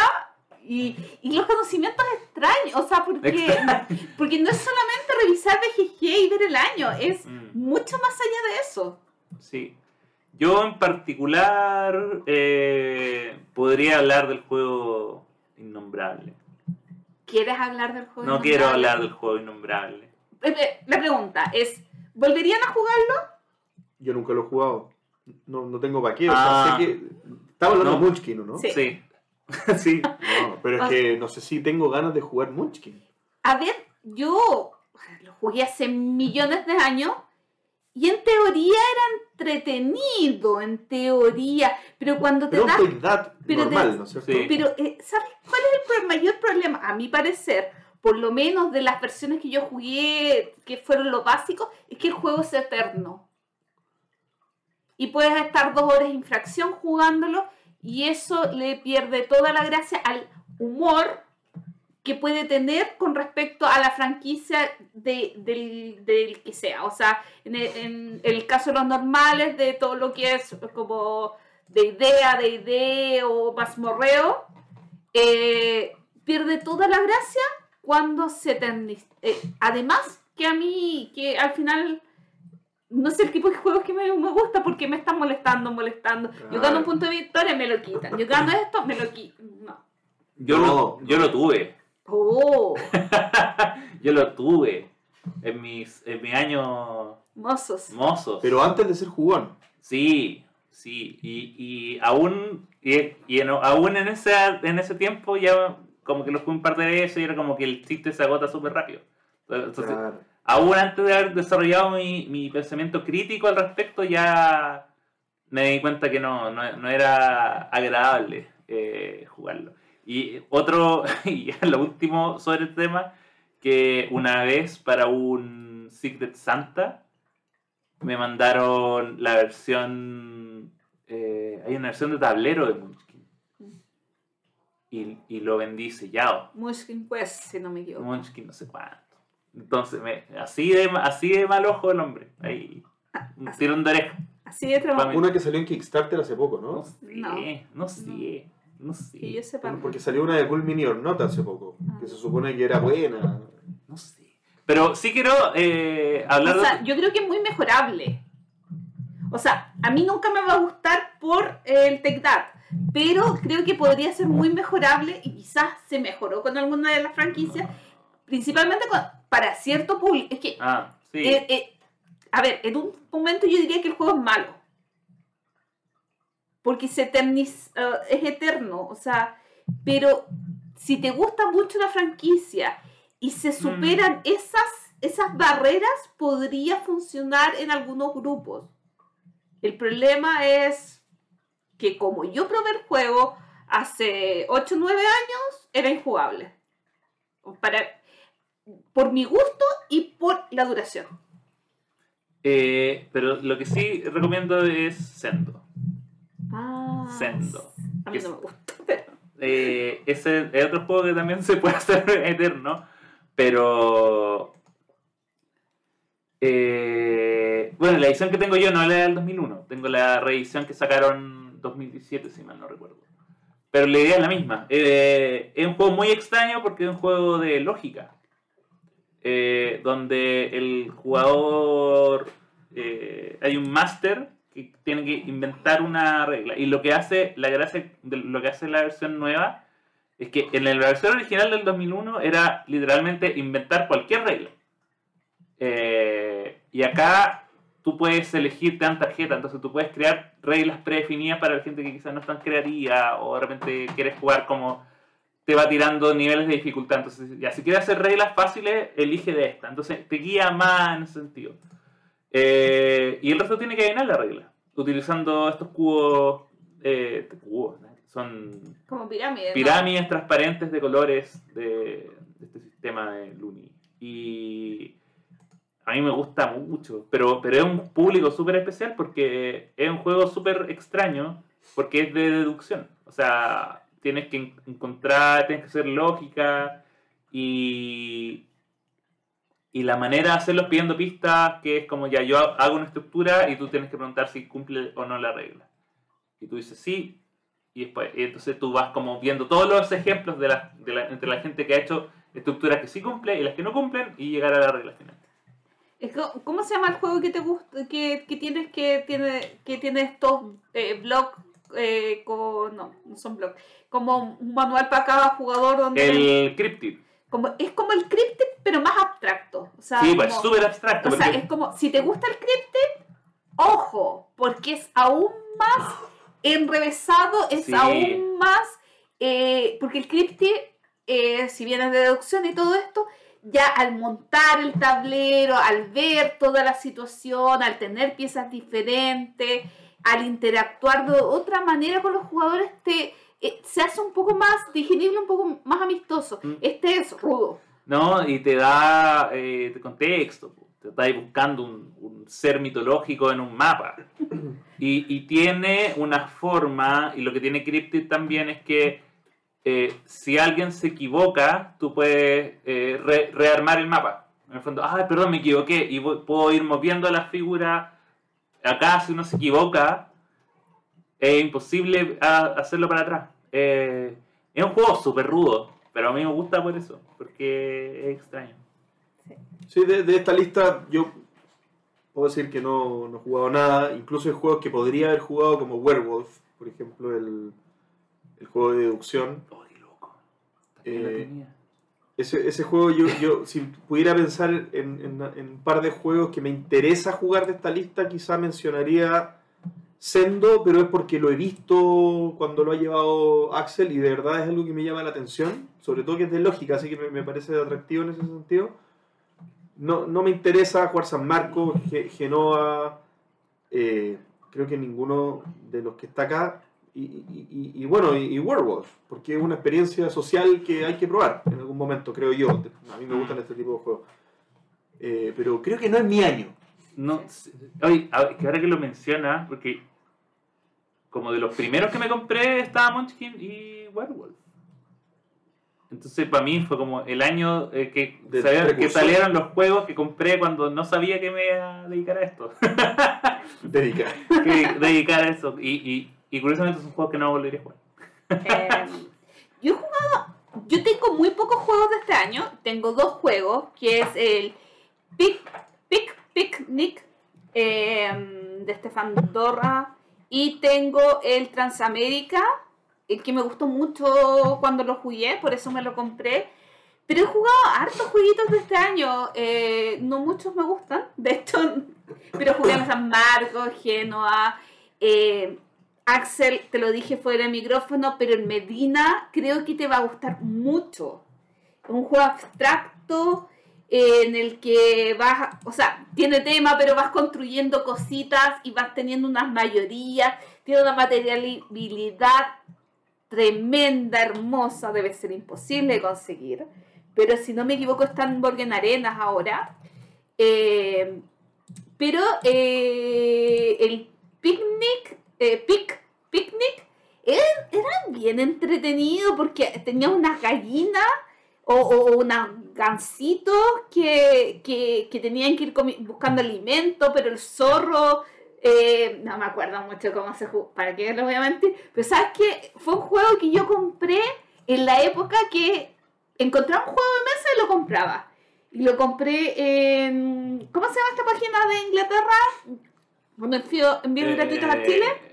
y, y, los conocimientos extraños, o sea, porque, porque no es solamente revisar BGG y ver el año, es mm. mucho más allá de eso. Sí. Yo en particular eh, podría hablar del juego innombrable. ¿Quieres hablar del juego? No quiero hablar del juego innombrable. La pregunta es, ¿volverían a jugarlo? Yo nunca lo he jugado. No, no tengo para qué. O sea, sé ah. que... Estaba hablando de Munchkin, ¿no? Sí. Sí. No, pero es que no sé si tengo ganas de jugar Munchkin. A ver, yo lo jugué hace millones de años y en teoría era entretenido, en teoría, pero cuando te pero das... pero normal, ¿no es cierto? Pero, eh, ¿sabes cuál es el mayor problema? A mi parecer, por lo menos de las versiones que yo jugué, que fueron lo básico, es que el juego es eterno. Y puedes estar dos horas en fracción jugándolo y eso le pierde toda la gracia al humor que puede tener con respecto a la franquicia de, del, que sea. O sea, en el, caso de los normales, de todo lo que es como de idea, de idea o mazmorreo, eh, pierde toda la gracia cuando se eterniza. Eh, además, que a mí, que al final no sé el tipo de juegos que me, me gusta porque me están molestando, molestando. Yo gano un punto de victoria, me lo quitan. Yo gano esto, me lo quitan. No. Yo, Lo, yo lo tuve. Oh. yo lo tuve en mis, en mis años mozos. mozos. Pero antes de ser jugón. Sí, sí. Y, y aún, y, y aún en, ese, en ese tiempo ya como que lo jugué un par de veces y era como que el chiste se agota súper rápido. Entonces, aún antes de haber desarrollado mi, mi pensamiento crítico al respecto, ya me di cuenta que no, no, no era agradable eh, jugarlo. Y otro, y lo último sobre el tema, que una vez para un Secret Santa me mandaron la versión, eh, hay una versión de tablero de Munchkin. Y, y lo vendí sellado. Munchkin Quest, si no me equivoco. Munchkin no sé cuánto. Entonces, me, así, de, así de mal ojo el hombre. Ahí, un así- tirón de oreja. Así de trabajo. Una que salió en Kickstarter hace poco, No ¿no? sé, No. no sé, no sé. Que yo sepa. Porque salió una de Cool Mini or Not hace poco, Ah. que se supone que era buena. No sé. Pero sí quiero eh, hablar O sea, de... yo creo que es muy mejorable. O sea, a mí nunca me va a gustar por el Take That, pero creo que podría ser muy mejorable y quizás se mejoró con alguna de las franquicias, principalmente con- para cierto público. Es que, Ah, sí. eh, eh, a ver, en un momento yo diría que el juego es malo. Porque se eterniz- eh, es eterno, o sea, pero si te gusta mucho la franquicia y se superan esas, esas barreras, podría funcionar en algunos grupos. El problema es que como yo probé el juego hace 8 o 9 años, era injugable. Para, por mi gusto y por la duración. Eh, pero lo que sí recomiendo es Sendo. Ah, Sendo. A mí no me gusta, pero... Eh, ese es otro juego que también se puede hacer eterno, pero... eh, bueno, la edición que tengo yo no es la del 2001, tengo la reedición que sacaron 2017, si mal no recuerdo. Pero la idea es la misma. Eh, es un juego muy extraño porque es un juego de lógica, eh, donde el jugador... eh, hay un máster que tiene que inventar una regla. Y lo que hace, la gracia de lo que hace la versión nueva, es que en la versión original del 2001 era literalmente inventar cualquier regla. Eh, y acá tú puedes elegir, te dan tarjeta, entonces tú puedes crear reglas predefinidas para la gente que quizás no es tan creativa o de repente quieres jugar como te va tirando niveles de dificultad. Entonces, ya, si quieres hacer reglas fáciles, elige de esta. Entonces te guía más en ese sentido. Eh, y el resto tiene que adivinar la regla, utilizando estos cubos, eh, cubos, ¿no? son Como pirámide. ¿no? pirámides transparentes de colores de, de este sistema de Luni. Y a mí me gusta mucho, pero, pero es un público súper especial porque es un juego súper extraño, porque es de deducción. O sea, tienes que en- encontrar, tienes que hacer lógica y, y la manera de hacerlo pidiendo pistas, que es como ya yo hago una estructura y tú tienes que preguntar si cumple o no la regla. Y tú dices sí, y después, y entonces tú vas como viendo todos los ejemplos de la, de la- entre la gente que ha hecho estructuras que sí cumplen y las que no cumplen y llegar a la regla final. ¿Cómo se llama el juego que te gusta, que, que tienes que tiene, que tiene estos eh, blogs eh, con, no, no son blogs, como un manual para cada jugador donde El Cryptid. como, es como el cryptid pero más abstracto. O sea, Sí, pues como- súper abstracto. o sea, es como, si te gusta el cryptid, ojo, porque es aún más enrevesado, es Sí. aún más, eh, porque el cryptid, eh, si bien es de deducción y todo esto, ya al montar el tablero, al ver toda la situación, al tener piezas diferentes, al interactuar de otra manera con los jugadores, te, eh, se hace un poco más digerible, un poco más amistoso. Mm. Este es rudo. ¿no? Y te da eh, contexto, te está ahí buscando un, un ser mitológico en un mapa. Y, y tiene una forma, y lo que tiene Cryptid también es que eh, si alguien se equivoca, tú puedes eh, re- rearmar el mapa. En el fondo, ah, perdón, me equivoqué, y voy- puedo ir moviendo la figura. Acá, si uno se equivoca, es imposible ah, hacerlo para atrás. Eh, es un juego súper rudo, pero a mí me gusta por eso, porque es extraño. Sí, de, de esta lista yo puedo decir que no, no he jugado nada. Incluso hay juegos que podría haber jugado como Werewolf, por ejemplo, el, el juego de deducción. Oh, qué loco. También lo Eh, tenía. Ese, ese juego yo, si pudiera pensar en, un par de juegos que me interesa jugar de esta lista, quizá mencionaría Sendo, pero es porque lo he visto cuando lo ha llevado Axel y de verdad es algo que me llama la atención, sobre todo que es de lógica, así que me, parece atractivo en ese sentido. no, no me interesa jugar San Marcos, Ge- Genoa, eh, creo que ninguno de los que está acá, y, y- y- y bueno, y, Werewolf, porque es una experiencia social que hay que probar en algún momento, creo yo. A mí me gustan este tipo de juegos. Eh, pero creo que no es mi año. No, oye, que ahora que lo menciona, porque como de los primeros que me compré estaba Munchkin y Werewolf. Entonces para mí fue como el año eh, que, sabía- que salieron los juegos que compré cuando no sabía que me iba a dedicar a esto. Dedicar. que dedicar a eso. Y, y, y curiosamente son juegos que no volvería a jugar. Eh, yo he jugado, yo tengo muy pocos juegos de este año. Tengo dos juegos, que es el Pic, Pic, Picnic eh, de Stefan Dorra y tengo el Transamérica, el que me gustó mucho cuando lo jugué, por eso me lo compré. Pero he jugado hartos jueguitos de este año, eh, no muchos me gustan, de hecho, pero jugué en San Marcos, Genoa, eh, Axel, te lo dije fuera del micrófono, pero en Medina creo que te va a gustar mucho. Es un juego abstracto eh, en el que vas, o sea, tiene tema, pero vas construyendo cositas y vas teniendo unas mayorías, tiene una materialidad tremenda, hermosa, debe ser imposible de conseguir. Pero si no me equivoco, está en Borgen Arenas ahora. Eh, pero eh, el picnic, eh, pic, picnic, era, era bien entretenido porque tenía unas gallinas o, o unos gansitos que, que, que tenían que ir buscando alimento, pero el zorro, eh, no me acuerdo mucho cómo se jugó, para qué lo voy a mentir, pero sabes que fue un juego que yo compré en la época que encontraba un juego de mesa y lo compraba. Y lo compré en. ¿Cómo se llama esta página de Inglaterra? Cuando envío envíos gratuitos a Chile.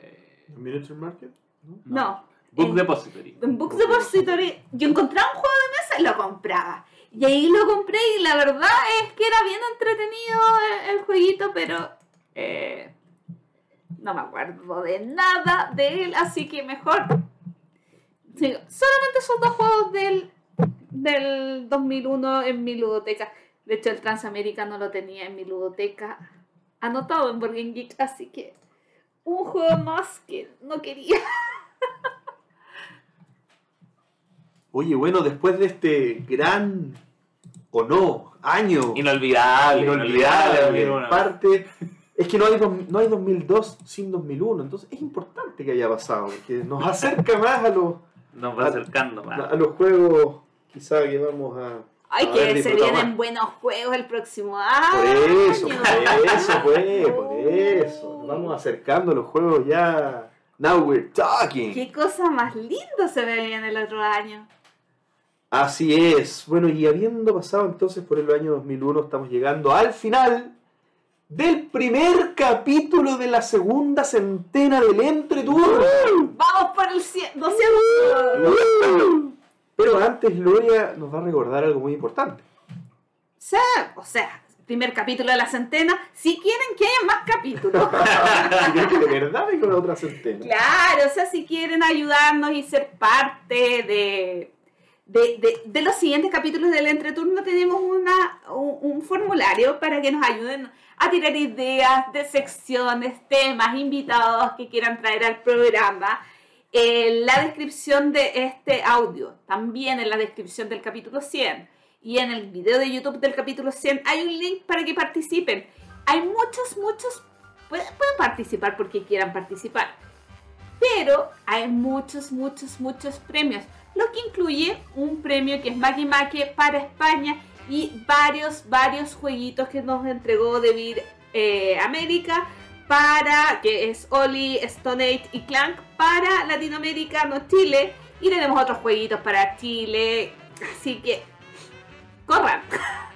Eh, Miniature Market? ¿no? No. Book en, Depository. en Books Depository. Yo encontraba un juego de mesa y lo compraba. Y ahí lo compré y la verdad es que era bien entretenido el, el jueguito, pero. eh, no me acuerdo de nada de él, así que mejor. sí, solamente son dos juegos del, del 2001 en mi ludoteca. De hecho, el Transamérica no lo tenía en mi ludoteca anotado en Borgen Geek, así que un juego más que no quería. Oye, bueno, después de este gran o no año Inolvidable. inolvidable, inolvidable. parte es que no hay, dos- no hay 2002 sin 2001, entonces es importante que haya pasado, porque nos acerca más a los, Nos va acercando más. a los juegos quizá que vamos a... Ay, que se vienen buenos juegos el próximo Por año. eso, por eso, pues, por eso. Nos vamos acercando a los juegos ya. Now we're talking. Qué cosa más linda se ve en el otro año. Así es. Bueno, y habiendo pasado entonces por el año 2001, estamos llegando al final del primer capítulo de la segunda centena del Entreturno. Vamos por el cien- 200. Pero antes, Gloria nos va a recordar algo muy importante. Sea, o sea, primer capítulo de la centena. Si quieren que haya más capítulos. Que de verdad venga una otra centena. Claro, o sea, si quieren ayudarnos y ser parte de, de, de- de los siguientes capítulos del entreturno, tenemos una, un, un formulario para que nos ayuden a tirar ideas de secciones, temas, invitados que quieran traer al programa. En la descripción de este audio, también en la descripción del capítulo 100 y en el video de YouTube del capítulo 100 hay un link para que participen. Hay muchos, muchos, pueden, pueden participar porque quieran participar pero hay muchos, muchos, muchos premios, lo que incluye un premio que es Maki Make para España y varios, varios jueguitos que nos entregó Devir eh, América para, que es Oli, Stone Age y Clank para Latinoamérica, no Chile, y tenemos otros jueguitos para Chile, así que corran.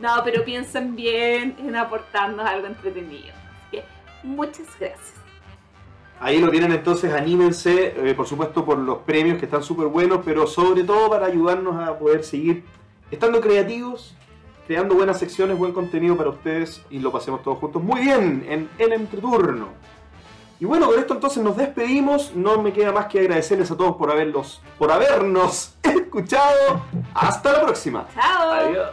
No, pero piensen bien en aportarnos algo entretenido. Así que muchas gracias. Ahí lo tienen entonces, anímense, eh, por supuesto por los premios que están súper buenos, pero sobre todo para ayudarnos a poder seguir estando creativos, creando buenas secciones, buen contenido para ustedes y lo pasemos todos juntos muy bien en el entreturno. Y bueno, con esto entonces nos despedimos, no me queda más que agradecerles a todos por haberlos, por habernos escuchado. Hasta la próxima. Chao. Adiós.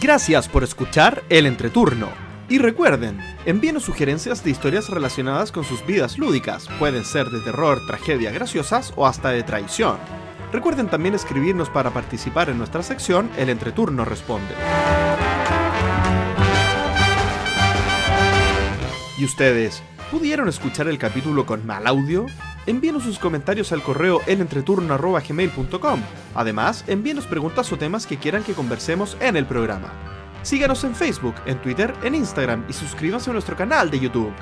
Gracias por escuchar El Entreturno. Y recuerden, envíenos sugerencias de historias relacionadas con sus vidas lúdicas. Pueden ser de terror, tragedia, graciosas o hasta de traición. Recuerden también escribirnos para participar en nuestra sección El Entreturno Responde. ¿Y ustedes? ¿Pudieron escuchar el capítulo con mal audio? Envíenos sus comentarios al correo elentreturno.gmail.com. Además, envíenos preguntas o temas que quieran que conversemos en el programa. Síganos en Facebook, en Twitter, en Instagram y suscríbanse a nuestro canal de YouTube.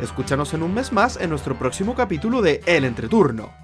Escúchanos en un mes más en nuestro próximo capítulo de El Entreturno.